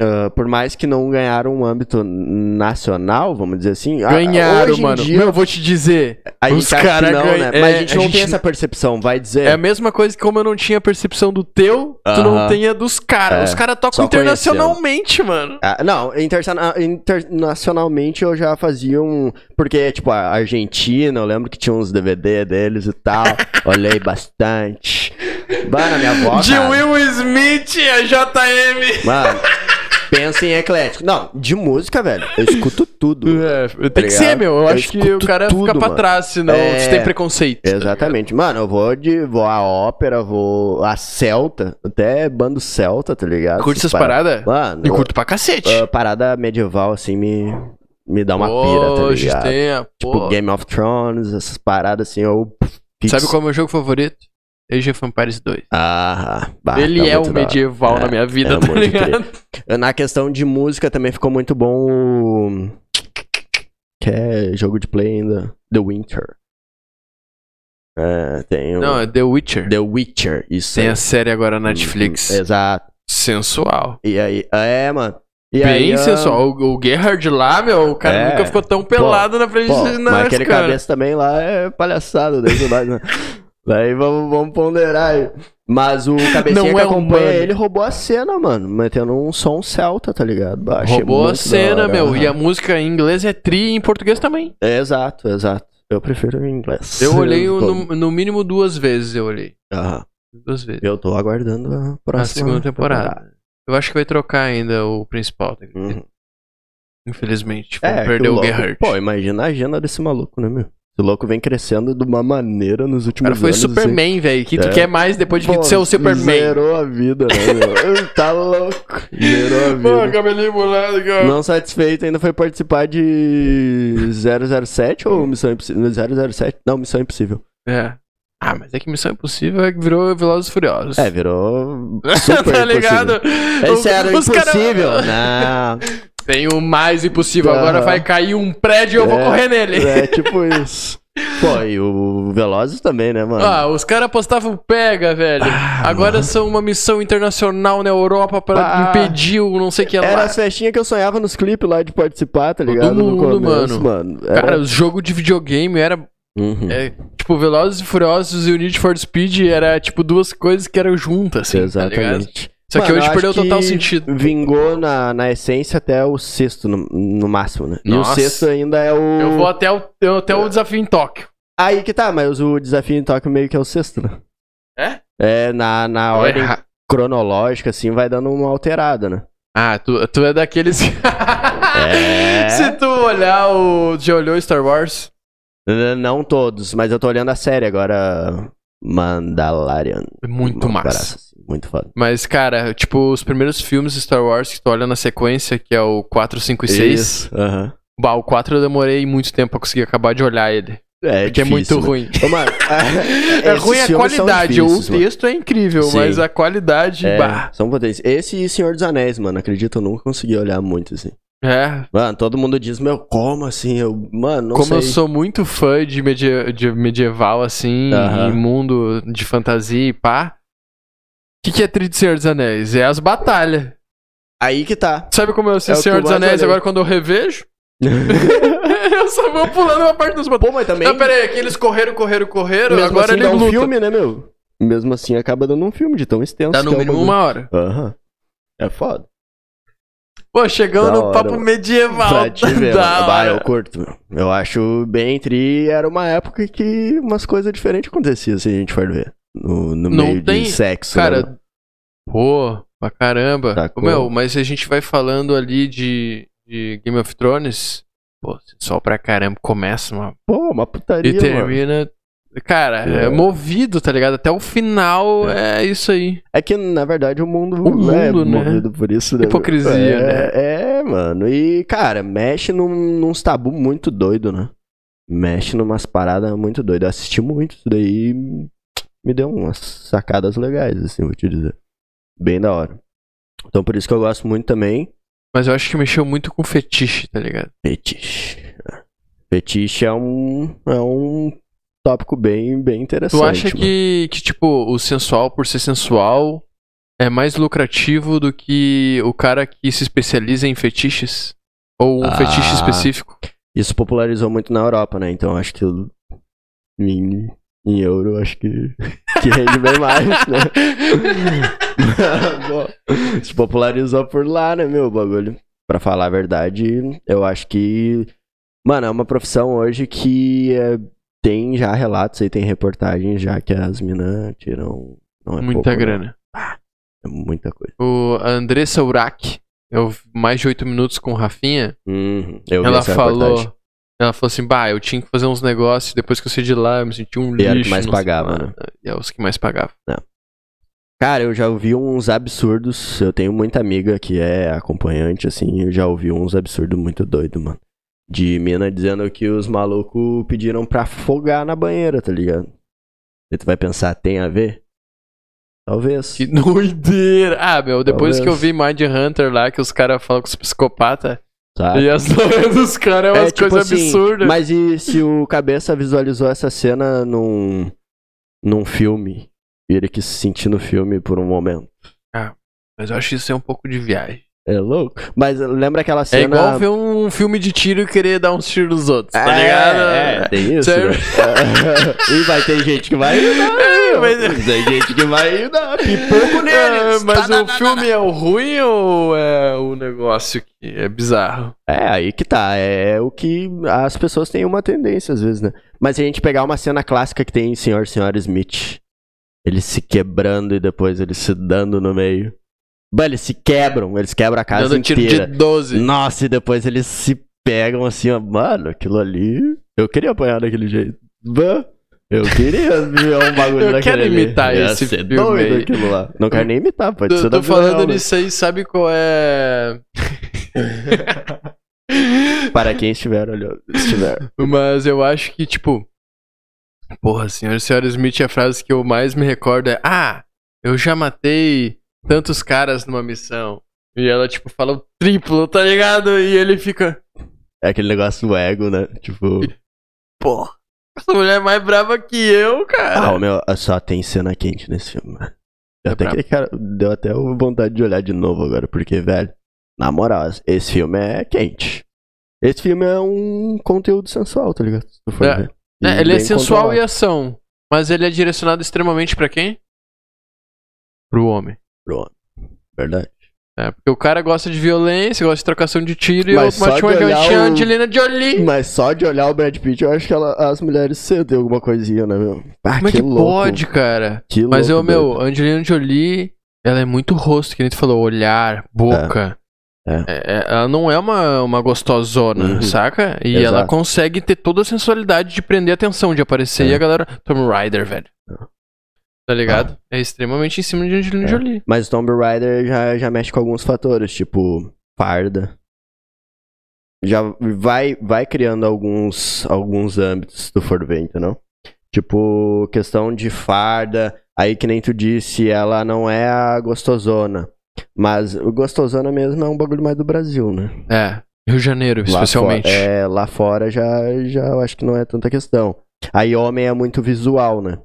ah, por mais que não ganharam um âmbito nacional, vamos dizer assim. ah, Ganharam, mano. dia, Meu, eu vou te dizer. a os gente acha que cara não, ganha- né? Mas é, a gente a não gente- tem essa percepção, vai dizer. É a mesma coisa que como eu não tinha percepção do teu, tu não tem a dos caras. É, Os caras tocam internacionalmente, mano. Ah, não, interna- internacionalmente eu já fazia um. Porque, tipo, a Argentina, eu lembro que tinha uns DVD deles e tal. Olhei bastante. Mano, minha avó. De cara, Will Smith a JM. Mano, pensa em eclético. Não, de música, velho, eu escuto tudo. É, tem que ser, meu. Eu, eu acho que o cara tudo, fica pra mano. trás, senão é... você tem preconceito. Exatamente. Mano, eu vou de. Vou à ópera, vou a Celta, até bando Celta, tá ligado? Curte essas paradas? Mano. E curto pra cacete. Uh, parada medieval, assim, me. Me dá uma pira, tá ligado? Tem tipo Game of Thrones, essas paradas assim, eu. Sabe qual é o meu jogo favorito? Age of Empires 2. Ah, bah, Ele tá é o medieval é, na minha vida, é, tá ligado? Na questão de música também ficou muito bom o... Que é jogo de play ainda. The Winter. É, tem o... Não, é The Witcher. The Witcher, isso Tem aí. a série agora na Netflix. Hum, exato. Sensual. E aí, é, mano. E Bem aí, sensual. O, o Gerhard lá, meu, o cara é, nunca ficou tão pelado pô, na frente pô, de Mas aquele cara. cabeça também lá é palhaçada, desde mais, né? Daí vamos, vamos ponderar aí. Mas o cabecinha não que é acompanha ele roubou a cena, mano. Metendo um som celta, tá ligado? Bah, roubou a cena, meu. E a música em inglês é tri e em português também. É, exato, exato. Eu prefiro em inglês. Eu olhei no, no, mínimo duas vezes, eu olhei. Aham. Duas vezes. Eu tô aguardando a próxima a segunda temporada. temporada. Eu acho que vai trocar ainda o principal. Tá uhum. Infelizmente. É, perdeu o Gerhard. Pô, imagina a agenda desse maluco, né, meu? O louco vem crescendo de uma maneira nos últimos anos. Cara, foi anos, Superman, assim. velho. Que tu é. quer mais depois de Pô, ser o Superman? Zerou a vida, né, meu? tá louco. Zerou a vida. Pô, cabelinho bolado, cara. Não satisfeito, ainda foi participar de 007 ou Missão Impossível? 007? Não, Missão Impossível. É. Ah, mas é que Missão Impossível é que virou Velozes Furiosos. É, virou super tá ligado? Esse era o impossível. Cara... Não. Tem o mais impossível. Agora vai cair um prédio e eu vou é, correr nele. É, tipo isso. Pô, e o Velozes também, né, mano? Ah, os caras postavam pega, velho. Ah, Agora mano. são uma missão internacional na Europa para ah, impedir o não sei o que lá. Era as festinhas que eu sonhava nos clipes lá de participar, tá ligado? Todo mundo, começo, mano. mano. Era... Cara, o jogo de videogame era Uhum. É, tipo, Velozes e Furiosos e o Need for Speed era, tipo, duas coisas que eram juntas, assim, tá Exatamente. Tá só Mano, que hoje perdeu total sentido. Vingou na, na essência até o sexto, no, no máximo, né? Nossa. E o sexto ainda é o. Eu vou até o, até o desafio em Tóquio. Aí que tá, mas o desafio em Tóquio meio que é o sexto, né? É? É, na, na ordem cronológica, assim, vai dando uma alterada, né? Ah, tu, tu é daqueles. é... Se tu olhar o. Já olhou Star Wars? Não todos, mas eu tô olhando a série agora. Mandalorian. Muito massa. Muito foda. Mas, cara, tipo, os primeiros filmes de Star Wars que tu olha na sequência, que é o 4, 5 e 6. Aham. Bah, o 4 eu demorei muito tempo pra conseguir acabar de olhar ele. É, porque difícil, é muito né? ruim. Ô, mano, é, é ruim a qualidade. o texto mano. é incrível, Sim. mas a qualidade. É, bah. São potentes. Esse e Senhor dos Anéis, mano. Acredito, eu nunca consegui olhar muito assim. É. Mano, todo mundo diz, meu, como assim? Eu, mano, não Como sei. eu sou muito fã de, medie de medieval, assim, uh -huh. e mundo de fantasia e pá. O que, que é Tri de Senhor dos Anéis? É as batalhas. Aí que tá. Sabe como eu assisto é Senhor dos Anéis agora quando eu revejo? eu só vou pulando uma parte dos batalhas. Pô, mas também. Não, pera aí, que eles correram, correram, correram. Mesmo agora assim, eles dá um filme, né, meu? Mesmo assim, acaba dando um filme de tão extenso. Dá no é mínimo uma hora. Aham. Uhum. É foda. Pô, chegando no papo medieval. Pra te ver, da bah, eu curto. Eu acho bem tri. Era uma época que umas coisas diferentes aconteciam, se a gente for ver. No, no Não meio tem... de sexo. Cara, né? pô, pra caramba. Tá meu, mas a gente vai falando ali de, de Game of Thrones. Pô, só pra caramba. Começa uma. Pô, uma putaria. E termina. Mano. Cara, é. é. movido, tá ligado? Até o final é. é. isso aí. É que, na verdade, o mundo, o mundo é né? movido por isso. Né? Hipocrisia, é, né? É, mano. E, cara, mexe num, num tabu muito doido, né? Mexe numas paradas muito doidas. Assisti muito isso daí me deu umas sacadas legais, assim, vou te dizer. Bem da hora. Então, por isso que eu gosto muito também. Mas eu acho que mexeu muito com fetiche, tá ligado? Fetiche. Fetiche é um, é um tópico bem, bem interessante. Tu acha que, que, tipo, o sensual por ser sensual é mais lucrativo do que o cara que se especializa em fetiches? Ou um ah, fetiche específico? Isso popularizou muito na Europa, né? Então acho que em, em euro acho que, que rende bem mais, né? se popularizou por lá, né, meu bagulho? Pra falar a verdade, eu acho que. Mano, é uma profissão hoje que é tem já relatos aí, tem reportagens já que as minas tiram. É muita pouco, né? grana. Ah, é muita coisa. O Andressa Urach, eu mais de oito minutos com o Rafinha. Uhum, eu vi ela falou. reportagem. Ela falou assim, bah, eu tinha que fazer uns negócios, depois que eu saí de lá, eu me senti um E lixo. era o que mais sei pagava, né? E é os que mais pagavam. Cara, eu já ouvi uns absurdos. Eu tenho muita amiga que é acompanhante, assim. Eu já ouvi uns absurdos muito doidos, mano. De mina dizendo que os malucos pediram pra afogar na banheira, tá ligado? E tu vai pensar, tem a ver? Talvez. Que doideira! Ah, meu, depois Talvez. que eu vi Mind Hunter lá, que os caras falam com os psicopatas, Sabe? e as noias dos caras é umas tipo coisas assim, absurdas. Mas e se o cabeça visualizou essa cena num, num filme? E ele quis se sentir no filme por um momento? Mas eu acho isso é um pouco de viagem. É louco? Mas lembra aquela É cena. igual ver um filme de tiro e querer dar uns tiros nos outros, tá É, ligado? É, tem isso. Né? e vai ter gente que vai. É, mas- Tem gente que vai dar pipoco É, neles. mas Tá, o tá, tá, filme é o ruim ou é o negócio que é bizarro? É, aí que tá. É o que as pessoas têm uma tendência às vezes, né? Mas se a gente pegar uma cena clássica que tem em Senhor Senhora Smith, eles se quebrando e depois eles se dando no meio. Mano, eles se quebram, eles quebram a casa Dando tiro inteira. de 12. Nossa, e depois eles se pegam assim, ó. Mano, aquilo ali. Eu queria apanhar daquele jeito. Bah, Eu queria ver um bagulho Eu daquele quero ali. imitar Ia esse ser filme doido aí. aquilo lá. Não quero nem imitar, pode Tô, ser tô da vida falando real, né? nisso aí, sabe qual é. Para quem estiver olhando. Estiver. Mas eu acho que, tipo. Porra, senhor e senhora Smith, a frase que eu mais me recordo é: Ah, eu já matei tantos caras numa missão. E ela, tipo, fala o triplo, tá ligado? E ele fica. É aquele negócio do ego, né? Tipo. Porra, essa mulher é mais brava que eu, cara. Ah, meu, só tem cena quente nesse filme, mano. É até, aquele cara, deu até vontade de olhar de novo agora, porque, velho, na moral, esse filme é quente. Esse filme é um conteúdo sensual, tá ligado? Se for É. ver. É, E ele é sensual e controlado. ação. Mas ele é direcionado extremamente pra quem? Pro homem. Verdade. É, porque o cara gosta de violência, gosta de trocação de tiro e Mas de automaticamente a o- Angelina Jolie. Mas só de olhar o Brad Pitt, eu acho que ela- as mulheres sentem alguma coisinha, né, meu? Ah, Como é que pode, cara? Que Mas eu, meu, Angelina Jolie, ela é muito rosto, que nem tu falou, olhar, boca. É. É, é, ela não é uma, uma gostosona, Uhum. saca? E Exato. ela consegue ter toda a sensualidade de prender a atenção, de aparecer É. e a galera. Tomb Raider, velho. Tá ligado? É extremamente em cima de Angelina É. Jolie. Mas Tomb Raider já, já mexe com alguns fatores, tipo farda. Já vai, vai criando alguns, alguns âmbitos, tu for ver, entendeu? Tipo, questão de farda. Aí que nem tu disse, ela não é a gostosona. Mas o gostosona mesmo é um bagulho mais do Brasil, né? É. Rio de Janeiro, Lá especialmente. fora- é, lá fora já, já eu acho que não é tanta questão. Aí homem é muito visual, né?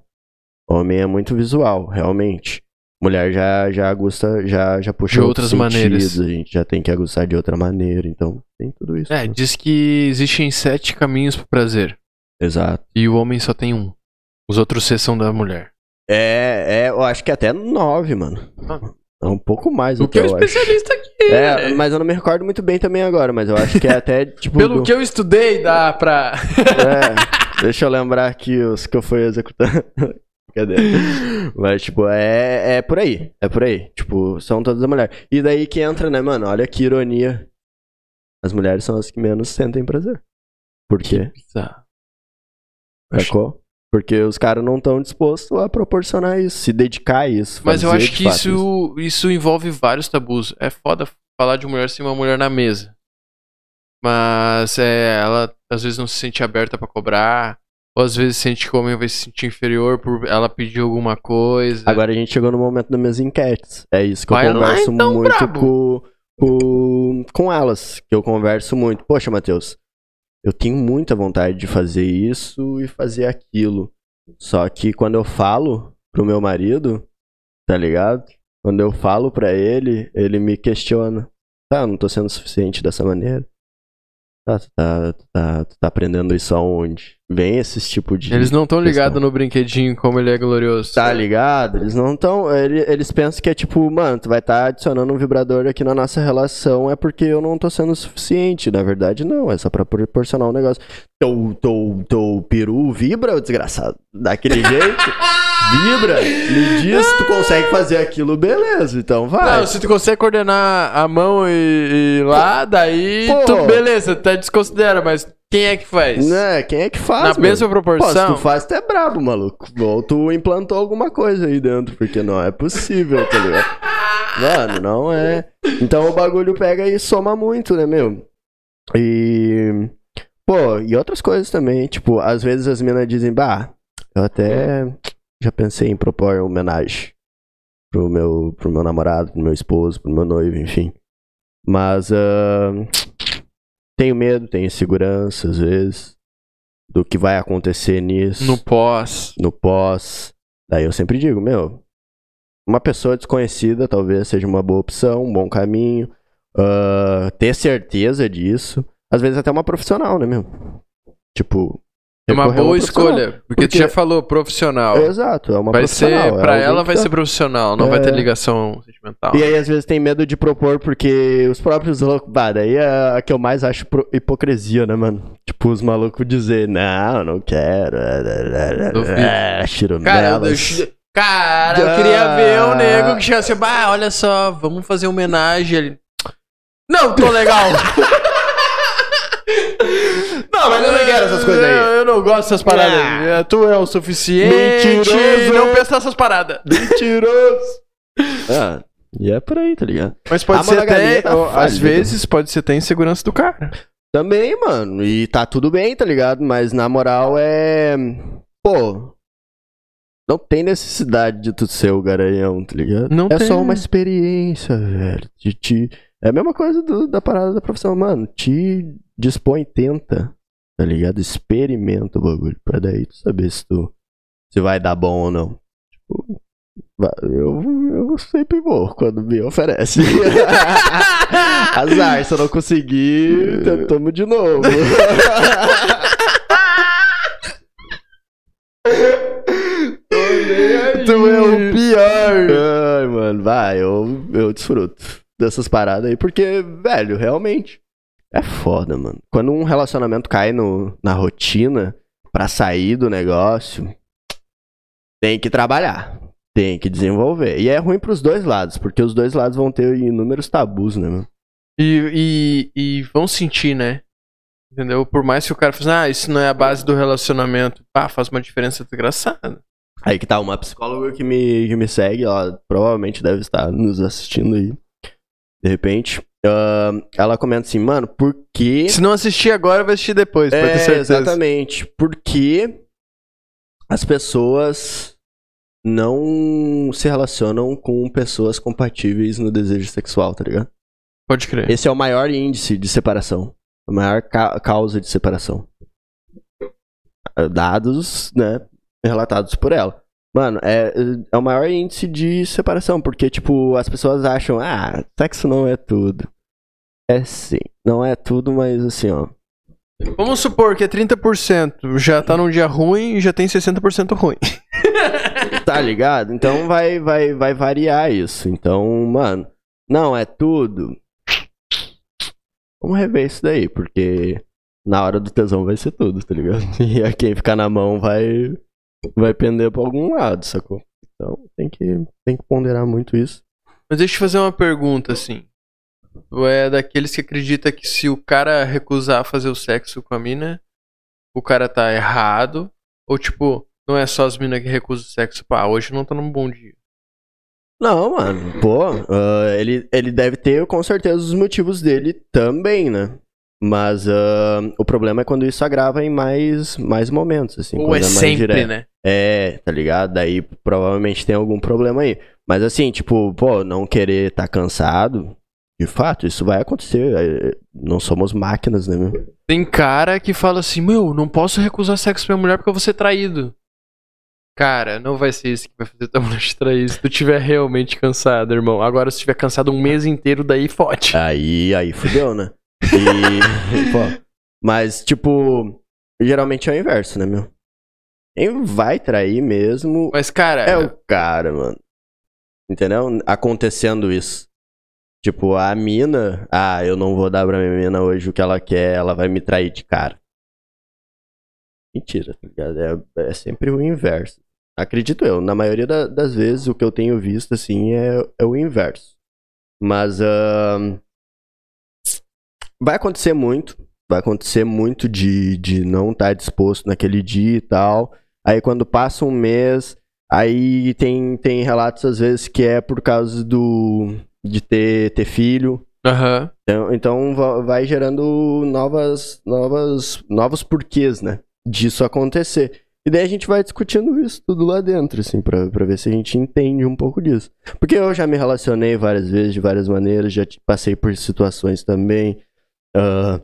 Homem é muito visual, realmente. Mulher já, já agusta, já, já puxa De outras maneiras. sentidos, A gente já tem que aguçar de outra maneira, então tem tudo isso. É, né? diz que existem sete caminhos pro prazer. Exato. E o homem só tem um. Os outros seis são da mulher. É, é, eu acho que até nove, mano. Ah. É um pouco mais do que que é eu acho. especialista aqui. É, né? mas eu não me recordo muito bem também agora, mas eu acho que é até, tipo... Pelo do- que eu estudei, dá pra. É, deixa eu lembrar aqui os que eu fui executando. Cadê? Mas, tipo, é, é por aí. É por aí. Tipo, são todas as mulheres. E daí que entra, né, mano? Olha que ironia. As mulheres são as que menos sentem prazer. Por quê? Sacou? Porque os caras não estão dispostos a proporcionar isso, se dedicar a isso. Mas eu acho que fato isso, isso envolve vários tabus. É foda falar de mulher sem uma mulher na mesa. Mas é, ela às vezes não se sente aberta pra cobrar. Ou às vezes sente que o homem vai se sentir inferior por ela pedir alguma coisa. Agora a gente chegou no momento das minhas enquetes. É isso que Vai eu lá, converso então, muito brabo. com, com, com elas. Que eu converso muito. Poxa, Matheus, eu tenho muita vontade de fazer isso e fazer aquilo. Só que quando eu falo pro meu marido, tá ligado? Quando eu falo pra ele, ele me questiona. Tá, não tô sendo suficiente dessa maneira. Tá, tu tá, tu tá, tu tá aprendendo isso aonde? Vem esses tipo de. Eles não estão ligados no brinquedinho como ele é glorioso. Tá ligado? Eles não estão. Eles pensam que é tipo, mano, tu vai estar adicionando um vibrador aqui na nossa relação é porque eu não tô sendo o suficiente. Na verdade, não. É só pra proporcionar um negócio. Teu, teu, teu peru vibra, desgraçado. Daquele jeito. Vibra, me diz se tu consegue fazer aquilo, beleza. Então vai. Não, se tu consegue coordenar a mão e, e lá, daí Pô. tu, beleza, tu desconsidera, mas quem é que faz? Né? Quem é que faz? Na mano? mesma Pô, se proporção. tu faz, tu é brabo, maluco. Ou tu implantou alguma coisa aí dentro, porque não é possível, tá ligado? Mano, não é. Então o bagulho pega e soma muito, né, meu? E. Pô, e outras coisas também. Tipo, às vezes as minas dizem, bah, eu até já pensei em propor homenagem pro meu, pro meu namorado, pro meu esposo, pro meu noivo, enfim. Mas. ah, tenho medo, tenho insegurança, às vezes, do que vai acontecer nisso No pós. no pós. Daí eu sempre digo, meu, uma pessoa desconhecida talvez seja uma boa opção, um bom caminho. ah, ter certeza disso. Às vezes até uma profissional, né, meu? Tipo. É uma boa escolha. Porque, tu Porque- já falou profissional. Exato, é uma vai profissional. ser, é pra alguém ela vai tá- ser profissional, não vai É. ter ligação sentimental. E aí, às vezes, tem medo de propor porque os próprios loucos. Bah, daí é a que eu mais acho hipocrisia, né, mano? Tipo, os malucos dizer, não, não quero. É, chirumelas. Cara, eu, cara, eu queria ver o nego que chegasse assim, bah, olha só, vamos fazer homenagem ali. Não, tô legal. Não, mas eu não quero essas coisas Eu, aí. eu não gosto dessas paradas. Ah. É, Tu é o suficiente. Mentiroso. Não pensa nessas paradas. Mentiroso. Ah, e é por aí, tá ligado? Mas pode A ser até, tá ó, às vezes, pode ser até insegurança do cara. Também, mano. E tá tudo bem, tá ligado? Mas na moral é. Pô. Não tem necessidade de tu ser o garanhão, tá ligado? Não é tem. só uma experiência, velho. De te... É a mesma coisa do- da parada da profissão, mano. Te dispõe, tenta, tá ligado? Experimenta o bagulho. Pra daí tu saber se tu. Se vai dar bom ou não. Tipo. Eu, eu sempre vou quando me oferece. Azar, se eu não conseguir, tentamos de novo. Tu é o pior. Ai, mano, vai, eu, eu desfruto dessas paradas aí, porque, velho, realmente é foda, mano. Quando um relacionamento cai no, na rotina pra sair do negócio, tem que trabalhar, tem que desenvolver. E é ruim pros dois lados, porque os dois lados vão ter inúmeros tabus, né, mano? E, e, e vão sentir, né? Entendeu? Por mais que o cara faça, ah, isso não é a base do relacionamento. Pá, faz uma diferença desgraçada. Aí que tá, uma psicóloga que me, que me segue, ela provavelmente deve estar nos assistindo aí. De repente. Ahn, ela comenta assim, mano, por que. Se não assistir agora, vai assistir depois, pode ter É, certeza. exatamente. Por que as pessoas não se relacionam com pessoas compatíveis no desejo sexual, tá ligado? Pode crer. Esse é o maior índice de separação. A maior ca- causa de separação. Dados, né, relatados por ela. Mano, é, é o maior índice de separação, porque, tipo, as pessoas acham, ah, sexo não é tudo. É sim, não é tudo, mas assim, ó. Vamos supor que é 30%, já tá num dia ruim e já tem 60% ruim. Tá ligado? Então vai, vai, vai variar isso. Então, mano, não é tudo. Vamos rever isso daí, porque na hora do tesão vai ser tudo, tá ligado? E a quem ficar na mão vai vai pender pra algum lado, sacou? Então tem que, tem que ponderar muito isso. Mas deixa eu te fazer uma pergunta, assim. Tu é daqueles que acredita que se o cara recusar fazer o sexo com a mina, o cara tá errado? Ou, tipo, não é só as minas que recusam o sexo? Pá, hoje não tá num bom dia. Não, mano, pô, ah, ele, ele deve ter com certeza os motivos dele também, né? Mas ah, o problema é quando isso agrava em mais, mais momentos, assim. Ou quando é mais sempre, direto. né? É, tá ligado? Daí provavelmente tem algum problema aí. Mas assim, tipo, pô, não querer tá cansado, de fato, isso vai acontecer. é, Não somos máquinas, né, meu? Tem cara que fala assim, meu, não posso recusar sexo pra minha mulher porque eu vou ser traído. Cara, não vai ser isso que vai fazer tua mulher te trair se tu tiver realmente cansado, irmão. Agora, se tiver cansado um mês inteiro, daí fode. Aí, aí fudeu, né? E, pô, mas, tipo, geralmente é o inverso, né, meu? Quem vai trair mesmo Mas, cara. é o cara, mano. Entendeu? Acontecendo isso. Tipo, a mina, ah, eu não vou dar pra minha mina hoje o que ela quer, ela vai me trair de cara. Mentira, tá ligado? É, é sempre o inverso. Acredito eu, na maioria da- das vezes o que eu tenho visto, assim, é, é o inverso. Mas, ahn, vai acontecer muito, vai acontecer muito de, de não estar disposto naquele dia e tal. Aí quando passa um mês, aí tem, tem relatos às vezes que é por causa do de ter, ter filho. Aham. Então, então va- vai gerando novas, novas, novos porquês, né? Disso acontecer. E daí a gente vai discutindo isso tudo lá dentro, assim, pra, pra ver se a gente entende um pouco disso. Porque eu já me relacionei várias vezes, de várias maneiras, já passei por situações também. Ah,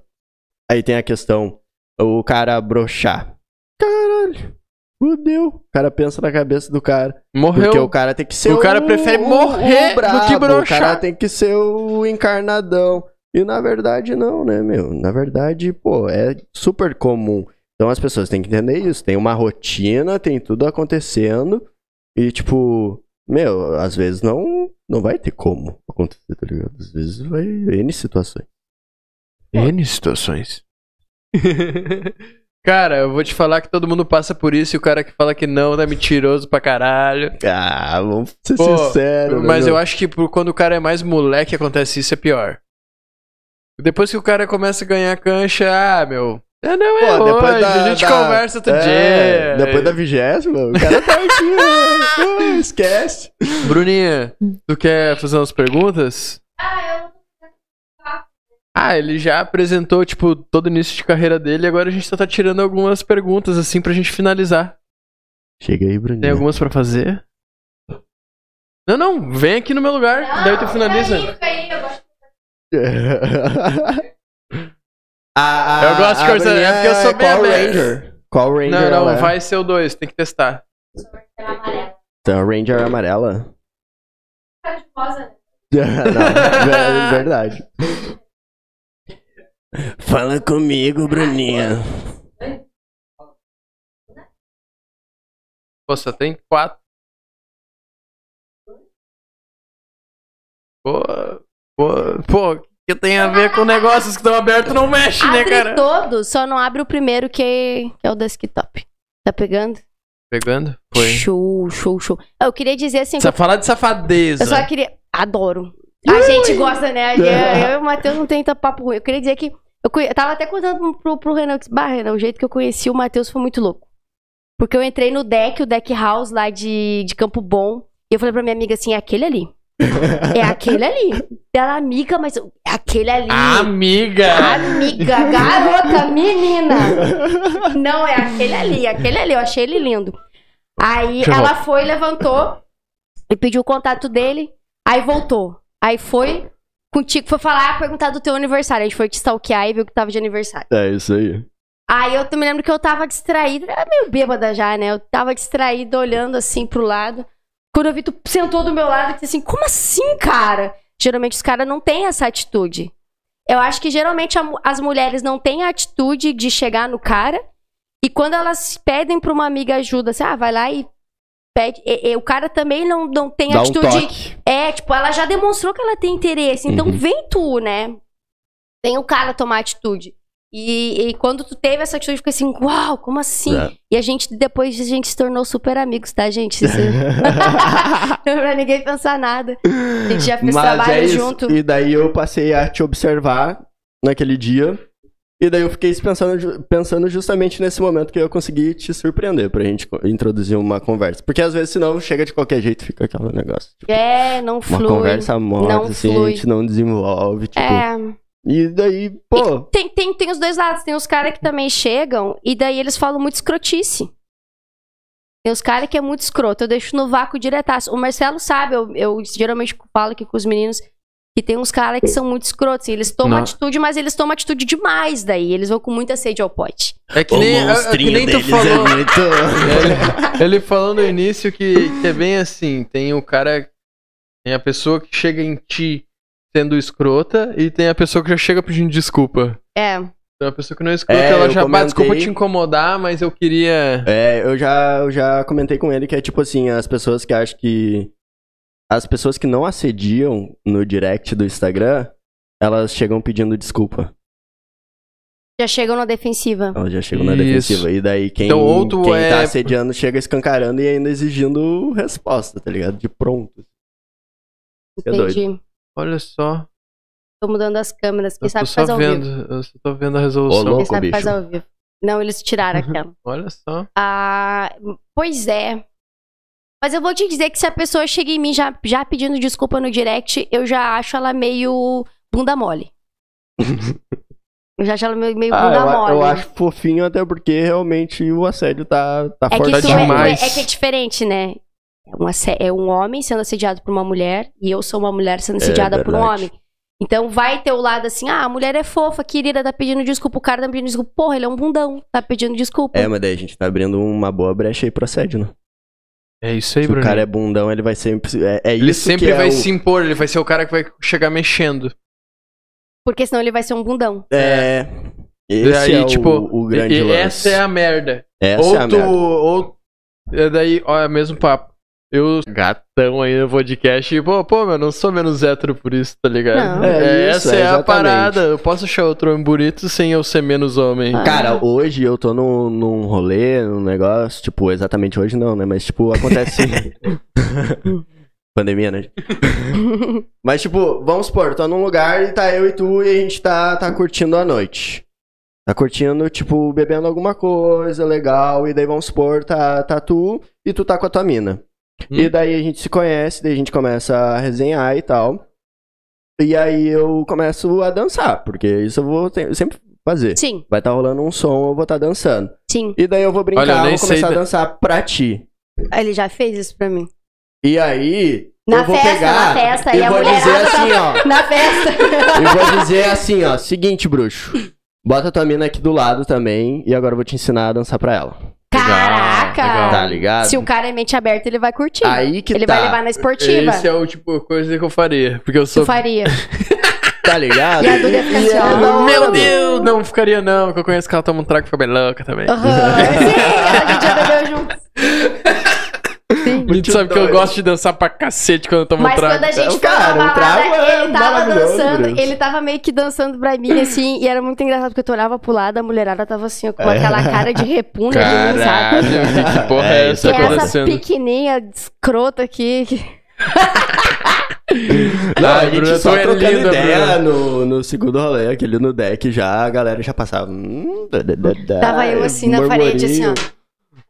aí tem a questão, o cara broxar. Caralho, fudeu. O cara pensa na cabeça do cara. Morreu. Porque o cara tem que ser O cara prefere morrer do que broxar. O cara tem que ser o encarnadão. E na verdade não, né, meu? Na verdade, pô, é super comum. Então as pessoas têm que entender isso. Tem uma rotina, tem tudo acontecendo. E tipo, meu, às vezes não, não vai ter como acontecer, tá ligado? Às vezes vai N situações. N situações. cara, eu vou te falar que todo mundo passa por isso e o cara que fala que não tá mentiroso pra caralho. Ah, vamos ser Pô, sinceros. né, Mas meu? eu acho que por quando o cara é mais moleque acontece isso é pior. Depois que o cara começa a ganhar cancha, ah, meu. É, não é Pô, depois hoje, da- a gente da- conversa outro É, dia. Depois da vigésima, o cara tá aqui, ó. Pô, esquece. Bruninha, tu quer fazer umas perguntas? Ah, ele já apresentou, tipo, todo o início de carreira dele e agora a gente só tá tirando algumas perguntas, assim, pra gente finalizar. Chega aí, Bruninho. Tem algumas pra fazer? Não, não, vem aqui no meu lugar, daí tu finaliza. A- a- Eu gosto de a conversar, Bruninha é porque eu sou bem. Ranger? Qual Ranger Não, ela não, é? vai ser o 2, tem que testar. Então, a Ranger amarela. não, é verdade. Fala comigo, Bruninha. Pô, só tem quatro. Pô, pô, pô, que tem a ver com negócios que estão abertos não mexe, né, Abre cara? todos, só não abre o primeiro que, que é o desktop. Tá pegando? Pegando? Foi. Show, show, show. Eu queria dizer assim, Precisa falar de safadeza. eu só queria... Adoro. A gente gosta, né? Eu, eu e o Matheus não tem tanto papo ruim. Eu queria dizer que... Eu, conhe- eu tava até contando pro, pro Renan, que bah, Renan, o jeito que eu conheci o Matheus foi muito louco. Porque eu entrei no deck, o deck house lá de, de Campo Bom, e eu falei pra minha amiga assim, é aquele ali. É aquele ali. Ela, amiga, mas é aquele ali. Amiga! Amiga, garota, menina. Não, é aquele ali, aquele ali. Eu achei ele lindo. Aí ela foi, levantou e pediu o contato dele. Aí voltou. Aí foi contigo, foi falar, perguntar do teu aniversário. A gente foi te stalkear e viu que tava de aniversário. É isso aí. Aí eu me lembro que eu tava distraída, era meio bêbada já, né? Eu tava distraída, olhando assim pro lado. Quando eu vi, tu sentou do meu lado e disse assim: Como assim, cara? Geralmente os caras não têm essa atitude. Eu acho que geralmente a as mulheres não têm a atitude de chegar no cara. E quando elas pedem pra uma amiga ajuda, assim, ah, vai lá e pede. E- e o cara também não, não tem Dá um atitude. toque. É, tipo, ela já demonstrou que ela tem interesse. Então Uhum. vem tu, né? Vem o cara tomar atitude. E, e quando tu teve essa atitude, fica assim, uau, como assim? É. E a gente, depois, a gente se tornou super amigos, tá, gente? Isso... pra ninguém pensar nada. A gente já fez Mas trabalho é junto. E daí eu passei a te observar naquele dia. E daí eu fiquei pensando, pensando justamente nesse momento que eu consegui te surpreender pra gente introduzir uma conversa. Porque às vezes, senão, chega de qualquer jeito fica aquele negócio. Tipo, É, não uma flui. conversa morta, não assim, a flui. gente não desenvolve, tipo. É. E daí, pô. Tem, tem, tem os dois lados. Tem os caras que também chegam e daí eles falam muito escrotice. Tem os caras que é muito escroto. Eu deixo no vácuo diretaço. O Marcelo sabe, eu, eu geralmente falo aqui com os meninos que tem uns caras que são muito escrotos. e Eles tomam Não. atitude, mas eles tomam atitude demais daí. Eles vão com muita sede ao pote. É que nem, é- é que nem tu falou. Ele, ele falou no início que, que é bem assim: tem o cara. Tem a pessoa que chega em ti sendo escrota e tem a pessoa que já chega pedindo desculpa. É. Uma pessoa que não escuta, é, ela já comentei... desculpa te incomodar, mas eu queria. É, eu já, eu já comentei com ele que é tipo assim, as pessoas que acham que. As pessoas que não assediam no direct do Instagram, elas chegam pedindo desculpa. Já chegam na defensiva. Elas já chegam na defensiva. E daí quem, então, quem tá é... tá assediando chega escancarando e ainda exigindo resposta, tá ligado? De pronto. É Entendi. É Olha só. Tô mudando as câmeras. Quem eu sabe faz ao vendo, vivo. Eu só tô vendo a resolução. Ô, louco, Quem sabe bicho. faz ao vivo. Não, eles tiraram aquela. Olha só. Ah, pois é. Mas eu vou te dizer que se a pessoa chega em mim já, já pedindo desculpa no direct, eu já acho ela meio bunda mole. eu já acho ela meio, meio ah, bunda eu, mole. Eu acho fofinho até porque realmente o assédio tá, tá é forte é, demais. É, é, que é diferente, né? É um, é um homem sendo assediado por uma mulher e eu sou uma mulher sendo é assediada é por um homem. Então vai ter o lado assim, ah, a mulher é fofa, querida, tá pedindo desculpa, o cara tá pedindo desculpa. Porra, ele é um bundão, tá pedindo desculpa. É, mas daí a gente tá abrindo uma boa brecha aí pro assédio, né? É isso aí, Se Bruno. o cara é bundão, ele vai sempre. É, é ele isso sempre que é vai o... se impor, ele vai ser o cara que vai chegar mexendo. Porque senão ele vai ser um bundão. É. Esse daí, é tipo, o, o grande e, lance. Essa é a merda. Essa ou é a tu, merda. Ou. É daí, ó, é mesmo papo. Eu, gatão aí no podcast, e, pô, pô, meu, não sou menos hétero por isso, tá ligado? Não. É, essa isso, é, é a parada. Eu posso achar outro homem bonito sem eu ser menos homem. Ah. Cara, hoje eu tô num, num rolê, num negócio, tipo, exatamente hoje não, né? Mas, tipo, acontece. Pandemia, né? Mas, tipo, vamos supor, tô num lugar e tá eu e tu e a gente tá, tá curtindo a noite. Tá curtindo, tipo, bebendo alguma coisa legal, e daí vamos supor, tá, tá tu e tu tá com a tua mina. Hum. E daí a gente se conhece, daí a gente começa a resenhar e tal. E aí eu começo a dançar, porque isso eu vou sempre fazer. Sim. Vai estar tá rolando um som, eu vou estar tá dançando. Sim. E daí eu vou brincar, Olha, eu vou começar a dançar pra ti. Ele já fez isso pra mim. E aí, na eu vou festa, pegar na festa, e, e vou dizer assim, ó. Na festa. Eu vou dizer assim, ó. Seguinte, bruxo. Bota tua mina aqui do lado também e agora eu vou te ensinar a dançar pra ela. Caraca! legal. Tá ligado? Se o cara é mente aberta, ele vai curtir. Aí que ele tá. vai levar na esportiva. Esse é o tipo coisa que eu faria. Porque eu sou. Tu faria. Tá ligado? E a Duda ia ficar assim, ó. Meu. Deus! Não ficaria não, porque eu conheço que ela toma um trago e fica bem louca também. Aham, sim, a gente já bebeu junto. Sim. A gente sabe que eu gosto de dançar pra cacete quando eu tomo Mas trago. quando a gente É, foi cara, trago balada, é ele tava dançando, Bruno. ele tava meio que dançando pra mim, assim, e era muito engraçado, porque tu olhava pro lado, a mulherada tava assim, ó, com aquela cara de de mim, Caralho, sabe? que porra É, é essa Que é essa pequenininha escrota aqui. que- Não, Ai, a gente Bruna, só é trocando linda, ideia no, no segundo rolê, aquele no deck já, a galera já passava. Hum, da, da, da, da, Tava eu assim na parede, assim, ó.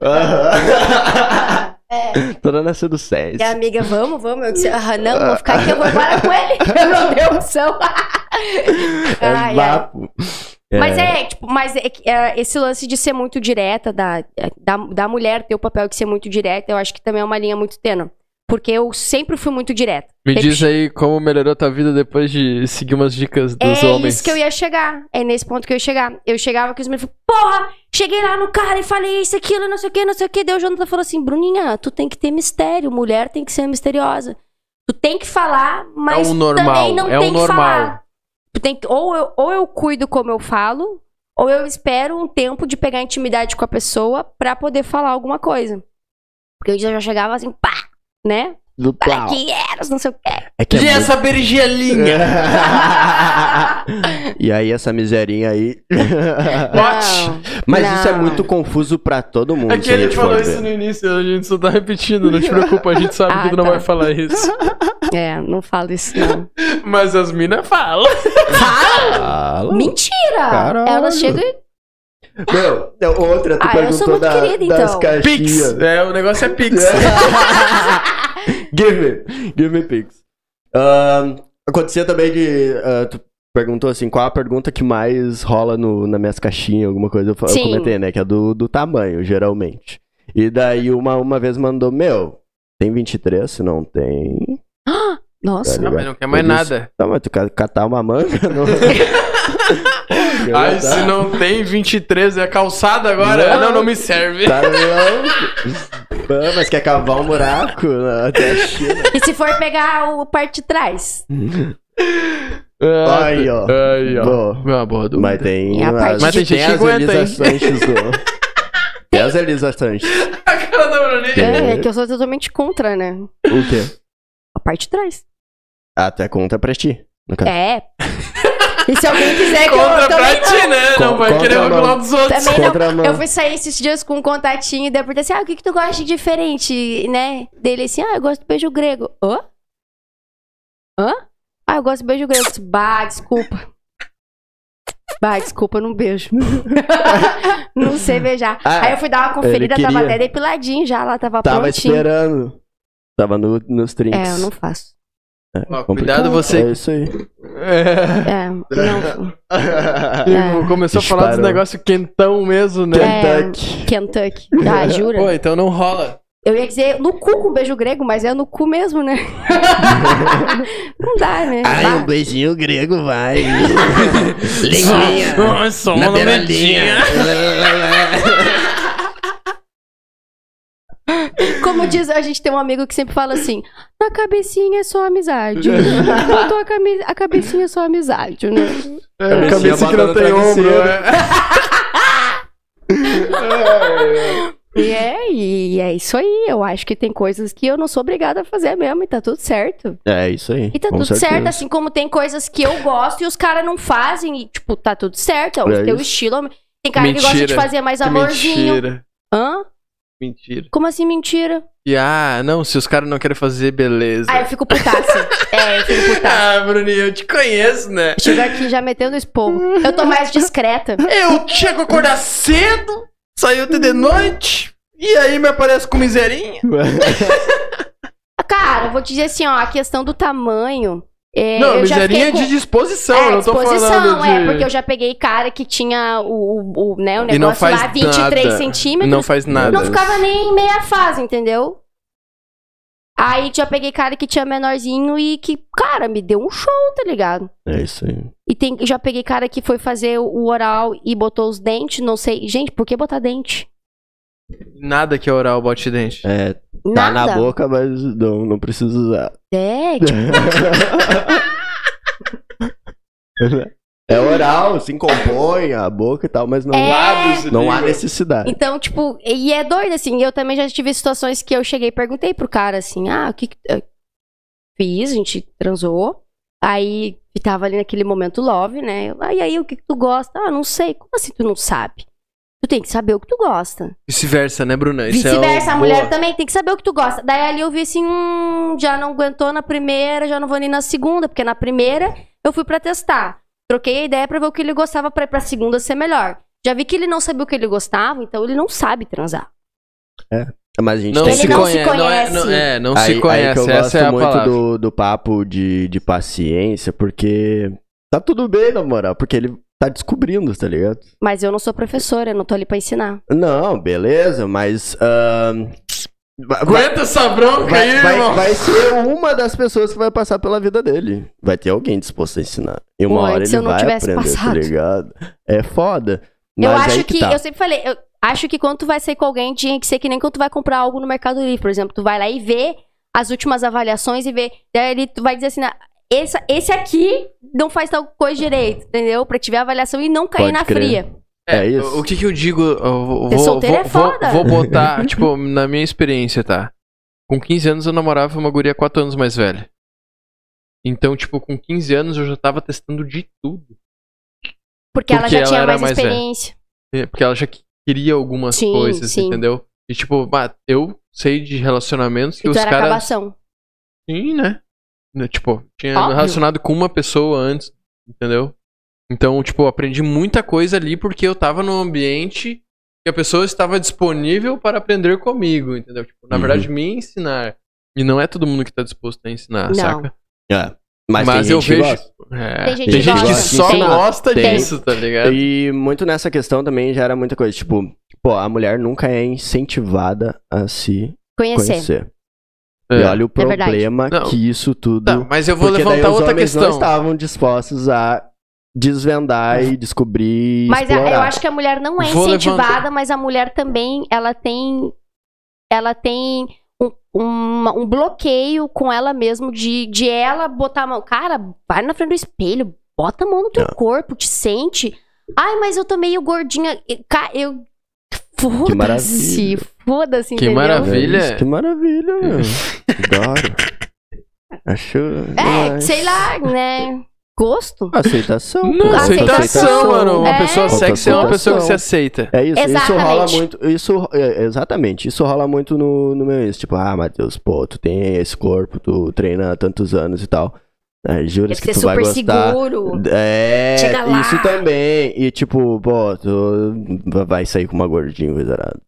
Aham. É. Toda na seducência. E a amiga, vamos, vamos. Eu disse, ah, não, vou ficar aqui, eu vou embora com ele. Eu não dei opção. É Ai, ai. vapo. Mas é, tipo, mas é, é, esse lance de ser muito direta, da, da, da mulher ter o papel de ser muito direta, eu acho que também é uma linha muito tênue. Porque eu sempre fui muito direta. Me diz aí como melhorou tua vida depois de seguir umas dicas dos é homens. isso que eu ia chegar. É nesse ponto que eu ia chegar. Eu chegava com os meninos e falava, porra, cheguei lá no cara e falei isso, aquilo, não sei o que, não sei o que. Daí o Jonathan falou assim, Bruninha, tu tem que ter mistério, mulher tem que ser misteriosa. Tu tem que falar, mas É o normal, também não é tem que normal. falar. Tu tem que, ou, eu, ou eu cuido como eu falo, ou eu espero um tempo de pegar intimidade com a pessoa pra poder falar alguma coisa. Porque eu já chegava assim, pá, né? Do plau. que eras, não sei o que. É que é E muito- essa berinjelinha? e aí, essa miserinha aí. What? Mas Não. isso é muito confuso pra todo mundo. É que ele gente falou isso no início, a gente só tá repetindo, não te preocupa, a gente sabe Ah, que tu não tá. vai falar isso. É, não falo isso não. Mas as minas falam. Fala. Mentira! Caralho. Ela chega e. Meu, não, outra, tu Ah, eu sou perguntou muito da, querida, das então. caixinhas. Pix. É, o negócio é Pix. give me, give me Pix. Ahn, acontecia também de. ah, tu perguntou assim, qual a pergunta que mais rola no, nas minhas caixinhas, alguma coisa. Eu, eu comentei, né? Que é do, do tamanho, geralmente. E daí uma, uma vez mandou, meu, tem 23? Se não tem. Nossa. Tá Ah, mas não quer mais disse, nada. Tá, mas tu quer catar uma manga? Não. Ai, se não tem 23, é calçada agora? Não. Não, não, me serve. Tá louco? Ah, mas quer cavar um buraco na- até a China. E se for pegar o parte de trás? Ah, Aí, ó. Aí, ó. Boa. Uma boa. Mas tem. É a parte as- Mas tem gente tem que as do. Tem as Sanches. A cara da Bruninha. É, é que eu sou totalmente contra, né? O quê? A parte de trás. Ah, tu é contra pra ti. No caso. É. E se alguém quiser que eu Contra também pra ti, né? Não vai querer regular dos outros. Também não. Contra. Eu fui sair esses dias com um contatinho e daí eu perguntei assim: ah, o que, que tu gosta de diferente, né? Dele assim, ah, eu gosto do beijo grego. Hã? Hã? Ah, eu gosto do beijo grego. Eu disse, Bah, desculpa. Bah, desculpa, não beijo. não sei beijar. Ah, Aí eu fui dar uma conferida, tava até depiladinho já, lá tava, Tava prontinho. esperando. Tava no, nos trinks. É, eu não faço. Ó, Complicado. cuidado você. É isso aí. É. É, não. E Começou a falar dos Disparou. negócios quentão mesmo, né? É. Kentucky. Kentucky. Ah, jura? Pô, então não rola. Eu ia dizer no cu com beijo grego, mas é no cu mesmo, né? não dá, né? Ai, um beijinho grego vai. Linguinha. Nossa, Na uma beiradinha. Como diz, a gente tem um amigo que sempre fala assim: na cabecinha é só amizade. Botou a, cami- a cabecinha é só amizade, né? É, cabeça que bota não tem ombro. travesseiro. é. E é, e é isso aí. Eu acho que tem coisas que eu não sou obrigada a fazer mesmo, e tá tudo certo. É isso aí. E tá com tudo certeza. certo, assim como tem coisas que eu gosto e os caras não fazem, e, tipo, tá tudo certo. É o É teu isso. estilo. Tem cara que gosta de Mentira. fazer mais Que amorzinho. Mentira. Hã? Mentira. Como assim mentira? E ah, não, se os caras não querem fazer, beleza. Ah, eu fico putaça. é, eu fico putaça. Ah, Bruninho, eu te conheço, né? Chega aqui já metendo esporro. Eu tô mais discreta. Eu chego a acordar cedo, saio até de noite, e aí me aparece com miserinha. Cara, vou te dizer assim, ó, a questão do tamanho. É, não, miserinha com... de disposição, É, eu não tô disposição, falando de... é, porque eu já peguei cara que tinha o, o, o, né, o E não negócio faz lá 23 nada. centímetros. Não faz nada. Não ficava nem em meia fase, entendeu? Aí já peguei cara que tinha menorzinho e que, cara, me deu um show, tá ligado? É isso aí. E tem, já peguei cara que foi fazer o oral e botou os dentes, não sei. Gente, por que botar dente? Nada que oral bote dente. É, tá Nada. na boca, mas não, não precisa usar. É, tipo, É oral, se compõe a boca e tal, mas não, É. não há necessidade. Então, tipo, e é doido, assim. Eu também já tive situações que eu cheguei e perguntei pro cara, assim, ah, o que que... eu Fiz, a gente transou. Aí, tava ali naquele momento love, né? Ah, e aí, o que que tu gosta? Ah, não sei. Como assim tu não sabe? Tu tem que saber o que tu gosta. Vice-versa, né, Bruna? Isso é Vice-versa, o- a mulher boa. também tem que saber o que tu gosta. Daí ali eu vi assim, hum, já não aguentou na primeira, já não vou nem na segunda, porque na primeira eu fui pra testar. Troquei a ideia pra ver o que ele gostava pra ir pra segunda ser melhor. Já vi que ele não sabia o que ele gostava, então ele não sabe transar. Mas a gente Não se que... não se conhece. Não é, não, é, não aí, se aí conhece. que eu Essa gosto é a muito palavra. do, do papo de, de paciência, porque tá tudo bem, na moral, porque ele tá descobrindo, tá ligado? Mas eu não sou professora, eu não tô ali pra ensinar. Não, beleza, mas... ahn, vai- Aguenta essa bronca vai, aí, vai, irmão. vai ser uma das pessoas que vai passar pela vida dele. Vai ter alguém disposto a ensinar. E uma Pô, hora se ele eu não vai tivesse aprender, passado? tá ligado? É foda. eu acho aí que, tá. eu sempre falei, eu acho que quando tu vai sair com alguém, tinha que ser que nem quando tu vai comprar algo no Mercado Livre, por exemplo. Tu vai lá e vê as últimas avaliações e vê. Daí ali tu vai dizer assim, "Ah, esse, esse aqui não faz tal coisa direito, entendeu? Pra te ver a avaliação e não cair Pode na crer. fria. É isso. O que que eu digo? Eu vou, Ser vou, solteiro vou, é foda. vou, vou botar, tipo, na minha experiência, tá? Com 15 anos eu namorava uma guria 4 anos mais velha. Então, tipo, com 15 anos eu já tava testando de tudo. Porque, ela já ela tinha era mais, velha. experiência. É, Porque ela já que- queria algumas Sim, coisas, sim. entendeu? E tipo, bah, eu sei de relacionamentos que E tu os era caras. acabação. Sim, né? Né, Tipo, tinha Óbvio. relacionado com uma pessoa antes, entendeu? Então, tipo, aprendi muita coisa ali porque eu tava num ambiente que a pessoa estava disponível para aprender comigo, entendeu? Tipo, na Uhum. verdade, me ensinar. E não é todo mundo que tá disposto a ensinar, Não. saca? É. Mas, Mas tem eu gente que vejo. gosta. É, Tem gente tem que gente que gosta. só Tem. gosta Tem. disso, tá ligado? E muito nessa questão também já era muita coisa. Tipo, pô, a mulher nunca é incentivada a se Conhecer. conhecer. É. E olha o É problema Não. que isso tudo. Tá, mas eu vou porque daí levantar os outra homens não questão. estavam dispostos a desvendar e descobrir. Mas a- explorar. eu acho que a mulher não é Vou incentivada, levantar. mas a mulher também, ela tem. Ela tem um, uma- um bloqueio com ela mesmo de, de ela botar a mão. Cara, vai na frente do espelho, bota a mão no teu Não. corpo, te sente. Ai, mas eu tô meio gordinha. E, Eu. Foda-se, maravilha. Foda-se, Que entendeu? maravilha. É isso, que maravilha, meu. Adoro. Acho. É, demais. sei lá, né? Gosto. Aceitação. Não, pô. aceitação, Aceitação. mano. Uma É. pessoa sexy é uma pessoa que se aceita. É isso, isso rola Exatamente. muito. Isso, é, exatamente, isso rola muito no, no meu Insta. Tipo, ah, Matheus, pô, tu tem esse corpo, tu treina há tantos anos e tal. É, juro Deve que ser tu vai super gostar. seguro. É, Chega lá. isso também. E tipo, pô, tu vai sair com uma gordinha coisarada.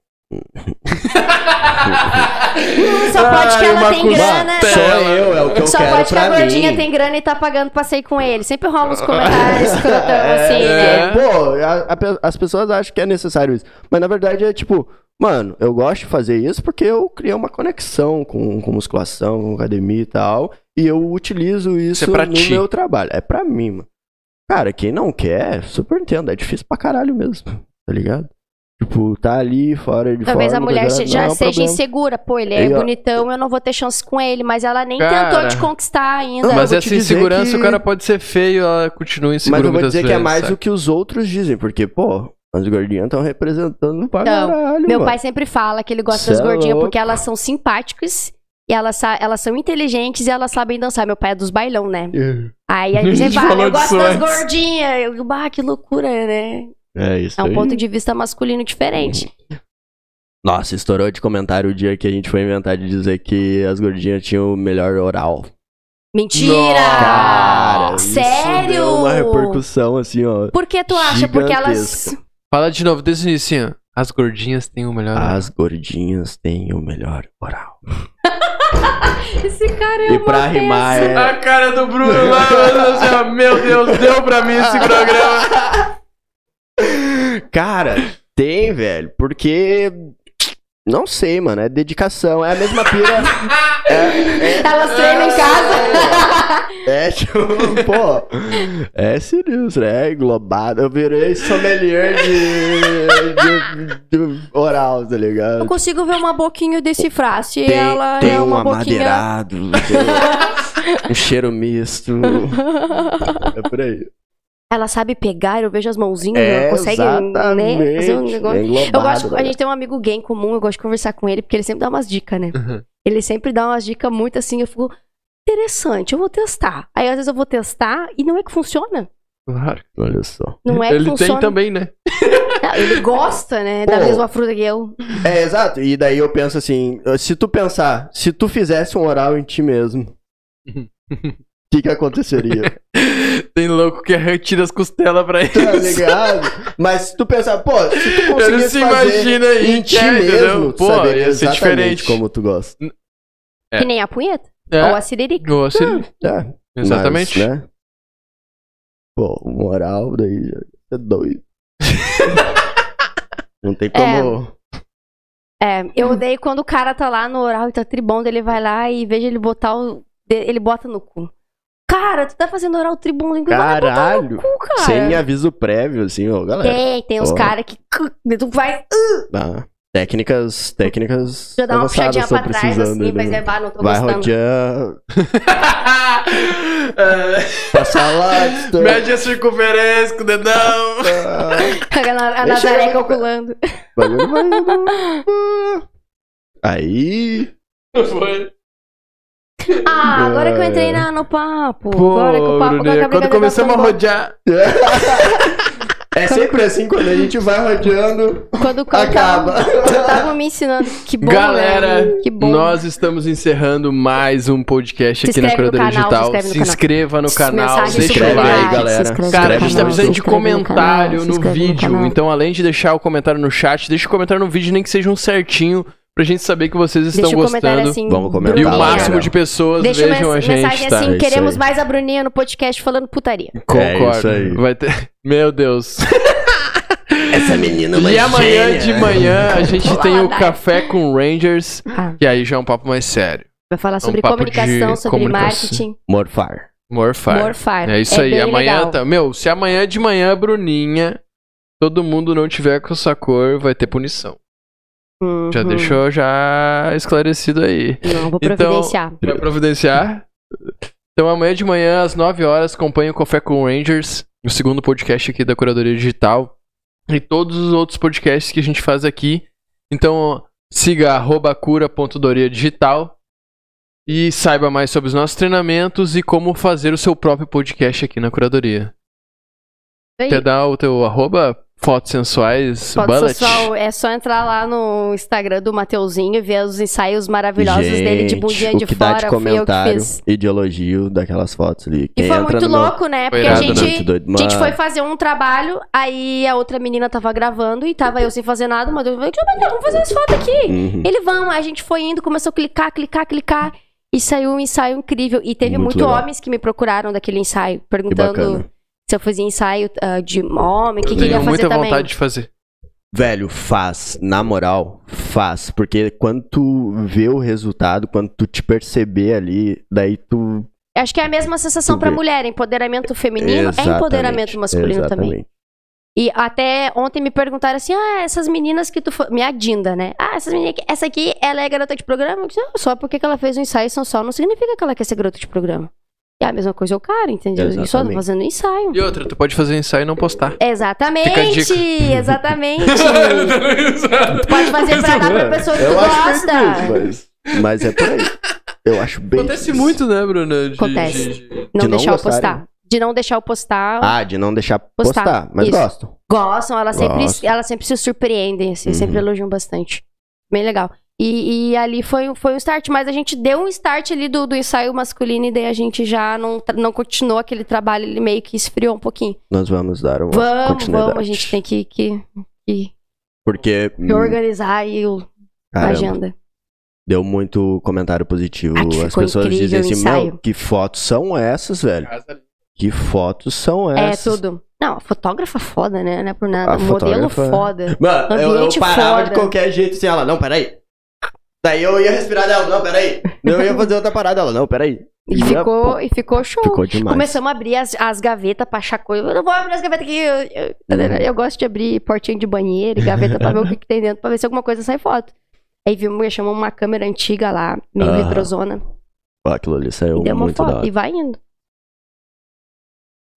Só pode que Ai, ela uma tem grana. Sou eu, é o que eu Só quero pode que a gordinha mim. tem grana e tá pagando pra sair com ele. Sempre rola uns comentários escrotão assim, né? É. Pô, a- a as pessoas acham que é necessário isso. Mas na verdade é tipo, mano, eu gosto de fazer isso porque eu criei uma conexão com, com musculação, com academia e tal. E eu utilizo isso é no ti. meu trabalho. É pra mim, mano. Cara, quem não quer, super entendo. É difícil pra caralho mesmo. Tá ligado? Tipo, tá ali fora de Talvez a forma, mulher coisa, já é um seja problema. insegura. Pô, ele é Aí, bonitão, eu não vou ter chance com ele. Mas ela nem Cara. tentou te conquistar ainda. Mas essa insegurança, que- o cara pode ser feio, ela continua insegura Mas eu vou dizer que é vezes, mais sabe? o que os outros dizem, porque, pô, as gordinhas estão representando pra Então, caralho, Meu mano. pai sempre fala que ele gosta Cê das é gordinhas louco. porque elas são simpáticas. E elas, elas são inteligentes e elas sabem dançar. Meu pai é dos bailão, né? Aí A ele gente fala, eu gosto das gordinhas. Eu, bah, que loucura, né? É isso É um aí. ponto de vista masculino diferente. Nossa, estourou de comentário o dia que a gente foi inventar de dizer que as gordinhas tinham o melhor oral. Mentira! Cara, isso Sério? deu uma repercussão assim, ó. Por que tu acha? Porque elas. Gigantesca. Fala de novo, desde o início. As gordinhas têm o melhor. As gordinhas têm o melhor oral. Esse cara é E uma pra rimar é. A cara do Bruno lá, meu Deus, deu pra mim esse programa. Cara, tem, velho. Porque. Não sei, mano. É dedicação. É a mesma pira. é, Elas treinam em casa. é, tipo, pô. É sinistro, é englobado. Eu virei sommelier de, de, de oral, tá Eu ligado? consigo ver uma boquinha decifrar se Tem, ela tem é um uma boquinha. amadeirado, tem um cheiro misto. É por aí. Ela sabe pegar, eu vejo as mãozinhas, É, ela consegue né, fazer um exatamente. negócio. É englobado, Eu gosto, a né? gente tem um amigo gay em comum, eu gosto de conversar com ele, porque ele sempre dá umas dicas, né? Uhum. Ele sempre dá umas dicas muito assim, eu fico, interessante, eu vou testar. Aí às vezes eu vou testar e não é que funciona. Claro. Olha só. Não é que Ele tem funciona. também, né? Ele gosta, né, da Pô. mesma fruta que eu. É, exato. E daí eu penso assim, se tu pensar, se tu fizesse um oral em ti mesmo, o que que aconteceria? Tem louco que retira as costelas pra ele. Tá ligado? Mas se tu pensar, pô, se tu Ele conseguisse se fazer imagina aí, em ti mesmo, entendeu? tu Pô, saberia ia ser diferente. como tu gosta. É. Que nem a punheta. É. Ou a siririca. Ou assim, É, exatamente. Mas, né? Pô, um oral daí é doido. Não tem como... É, eu odeio quando o cara tá lá no oral e tá tribondo, ele vai lá e veja ele botar o. Ele bota no cu. Cara, tu tá fazendo oral vai botar Caralho! no cu, cara. Sem aviso prévio, assim, ó, galera. Tem, tem uns caras que. Tu vai. Ah, técnicas, técnicas Já dá uma avançadas puxadinha pra trás, assim, mas é, bah, não tô Vai gostando. rodear, passar lá, estou- Mede a circunferência com o dedão. A, a Deixa Nazaré eu- calculando. Aí. Foi. Ah, agora que eu entrei na- no papo. Pô, agora que o papo Bruninha, quando começamos a tá rodear. É sempre assim, quando a gente vai rodeando, Quando, quando acaba. Estavam me ensinando. Que bom, Galera, né? Que bom. nós estamos encerrando mais um podcast aqui na no Curadoria Digital. se no inscreva no canal, deixa o like. galera. Cara, no a gente tá precisando de no comentário no no vídeo. canal. Então, além de deixar o comentário no chat, deixa o comentário no vídeo, nem que seja um certinho, pra gente saber que vocês estão Deixa gostando. assim. Vamos comentar E o máximo de pessoas Deixa vejam a gente, mensagem tá? assim: É isso queremos aí. mais a Bruninha no podcast falando putaria. É Concordo. isso aí. Vai ter... Meu Deus. Essa menina E amanhã de manhã a gente Olá, tem o Dai. Café com Rangers, Ah, que aí já é um papo mais sério. vai falar sobre papo comunicação, sobre comunicação. marketing. Morfar. Morfar. Morfar. É isso aí. bem Amanhã legal. tá. Meu, se amanhã de manhã, Bruninha, todo mundo não tiver com essa cor, vai ter punição. Uhum. Já deixou já esclarecido aí. Não, vou providenciar. Então, vai providenciar? Então amanhã de manhã, às 9 horas, acompanhe o Café com Rangers, o segundo podcast aqui da Curadoria Digital. E todos os outros podcasts que a gente faz aqui. Então, siga arroba cura.doria digital e saiba mais sobre os nossos treinamentos e como fazer o seu próprio podcast aqui na curadoria. Quer dar o teu arroba? Fotos sensuais, Foto bullet. sensual, é só entrar lá no Instagram do Mateuzinho e ver os ensaios maravilhosos Gente, dele de bundinha de que fora. Dá de comentário e de elogio daquelas fotos ali. Quem e foi muito louco, meu... né? Porque a gente, a gente foi fazer um trabalho, aí a outra menina tava gravando e tava eu sem fazer nada, mas eu falei, vamos fazer umas fotos aqui. Uhum. Ele, vamos, a gente foi indo, começou a clicar, clicar, clicar. E saiu um ensaio incrível. E teve muito, muito homens que me procuraram daquele ensaio, perguntando se eu fazia ensaio uh, de homem, o que queria fazer também. muita vontade de fazer. Velho, faz. Na moral, faz. Porque quando tu vê o resultado, quando tu te perceber ali, daí tu. Acho que é a mesma sensação pra mulher. Empoderamento feminino exatamente, é empoderamento masculino exatamente. também. E até ontem me perguntaram assim: ah, essas meninas que tu. Minha Dinda, né? Ah, essas meninas aqui, essa aqui, ela é garota de programa? Eu disse, ah, só porque ela fez um ensaio são só, não significa que ela quer ser garota de programa. E a mesma coisa é o cara, entendeu? Exatamente. Só fazendo ensaio. E outra, tu pode fazer ensaio e não postar. Exatamente! Exatamente! tu pode fazer pra dar pra pessoa que tu gosta. Mas, mas é por aí. Eu acho bem. Acontece difícil. muito, né, Bruna? De, Acontece. De, de... Não, de deixar eu postar. De não deixar eu postar. Ah, de não deixar postar. postar mas Isso. gostam. Gostam, elas sempre, elas sempre se surpreendem, assim, uhum. sempre elogiam bastante. Bem legal. E, e, ali foi, foi um start, mas a gente deu um start ali do, do ensaio masculino e daí a gente já não, não continuou aquele trabalho, ele meio que esfriou um pouquinho. Nós vamos dar uma vamos, continuidade. Vamos, a gente tem que, que, que Porque organizar aí o, a agenda. Deu muito comentário positivo. Ah, As pessoas dizem assim, meu, que fotos são essas, velho? Que fotos são é essas? É tudo. Não, fotógrafa foda, né? Não é por nada. A Modelo foda. Mano, eu, eu, parava foda. de qualquer jeito assim, ela, não, peraí. Daí eu ia respirar dela, não, peraí. Eu ia fazer outra parada, ela, não, peraí. E, ficou, e ficou show. Ficou demais. Começamos a abrir as, as gavetas pra achar coisa. Eu não vou abrir as gavetas aqui. Eu, eu, uhum. eu gosto de abrir portinho de banheiro e gaveta pra ver o que, que, tem dentro, pra ver se alguma coisa sai foto. Aí vimos, chamamos uma câmera antiga lá, meio ah. retrozona. Pô, aquilo ali saiu e muito foto, E vai indo.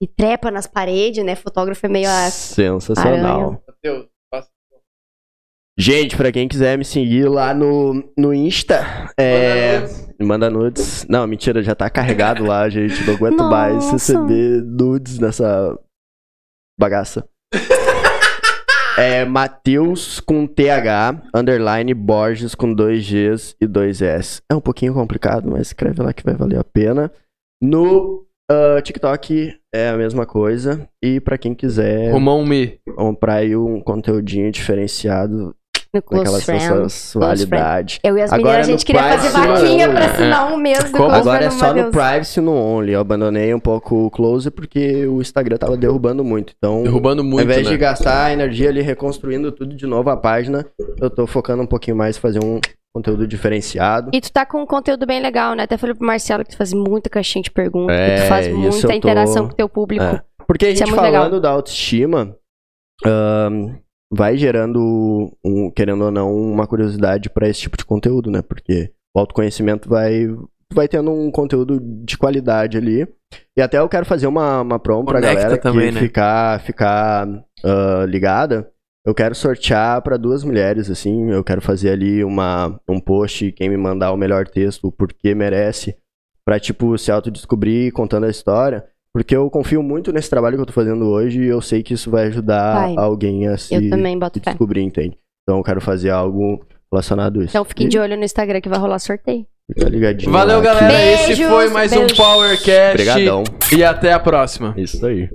E trepa nas paredes, né? Fotógrafo é meio... Sensacional. Aranha. Gente, pra quem quiser me seguir lá no, no Insta, é. Me manda nudes. Não, mentira, já tá carregado lá, gente. Não aguento Nossa. mais receber nudes nessa bagaça. é Matheus com TH, underline Borges com dois Gs e dois S. É um pouquinho complicado, mas escreve lá que vai valer a pena. No uh, TikTok é a mesma coisa. E pra quem quiser Me. comprar aí um conteúdinho diferenciado, no Close sensualidade. Eu e as meninas, a gente queria fazer vaquinha pra assinar um mês do Close Agora é só no Privacy e no Only. Eu abandonei um pouco o Close porque o Instagram tava derrubando muito. Então, derrubando muito, ao invés né? de gastar energia ali reconstruindo tudo de novo a página, eu tô focando um pouquinho mais em fazer um conteúdo diferenciado. E tu tá com um conteúdo bem legal, né? Até falei pro Marcelo que tu faz muita caixinha de perguntas, é, que tu faz muita tô... interação com o teu público. É. Porque a gente é falando legal. da autoestima, um, vai gerando, um, querendo ou não, uma curiosidade para esse tipo de conteúdo, né? Porque o autoconhecimento vai, vai tendo um conteúdo de qualidade ali. E até eu quero fazer uma, uma promo pra galera também, que né? ficar, ficar uh, ligada. Eu quero sortear para duas mulheres, assim. Eu quero fazer ali uma, um post, quem me mandar o melhor texto, o porquê merece, pra, tipo, se autodescobrir contando a história. Porque eu confio muito nesse trabalho que eu tô fazendo hoje e eu sei que isso vai ajudar vai. alguém a se, se descobrir, entende? Então eu quero fazer algo relacionado a isso. Então fiquem de olho no Instagram que vai rolar sorteio. Fica ligadinho. Valeu, galera. Beijos, Esse foi mais beijos. um Powercast. Obrigadão. E até a próxima. Isso aí.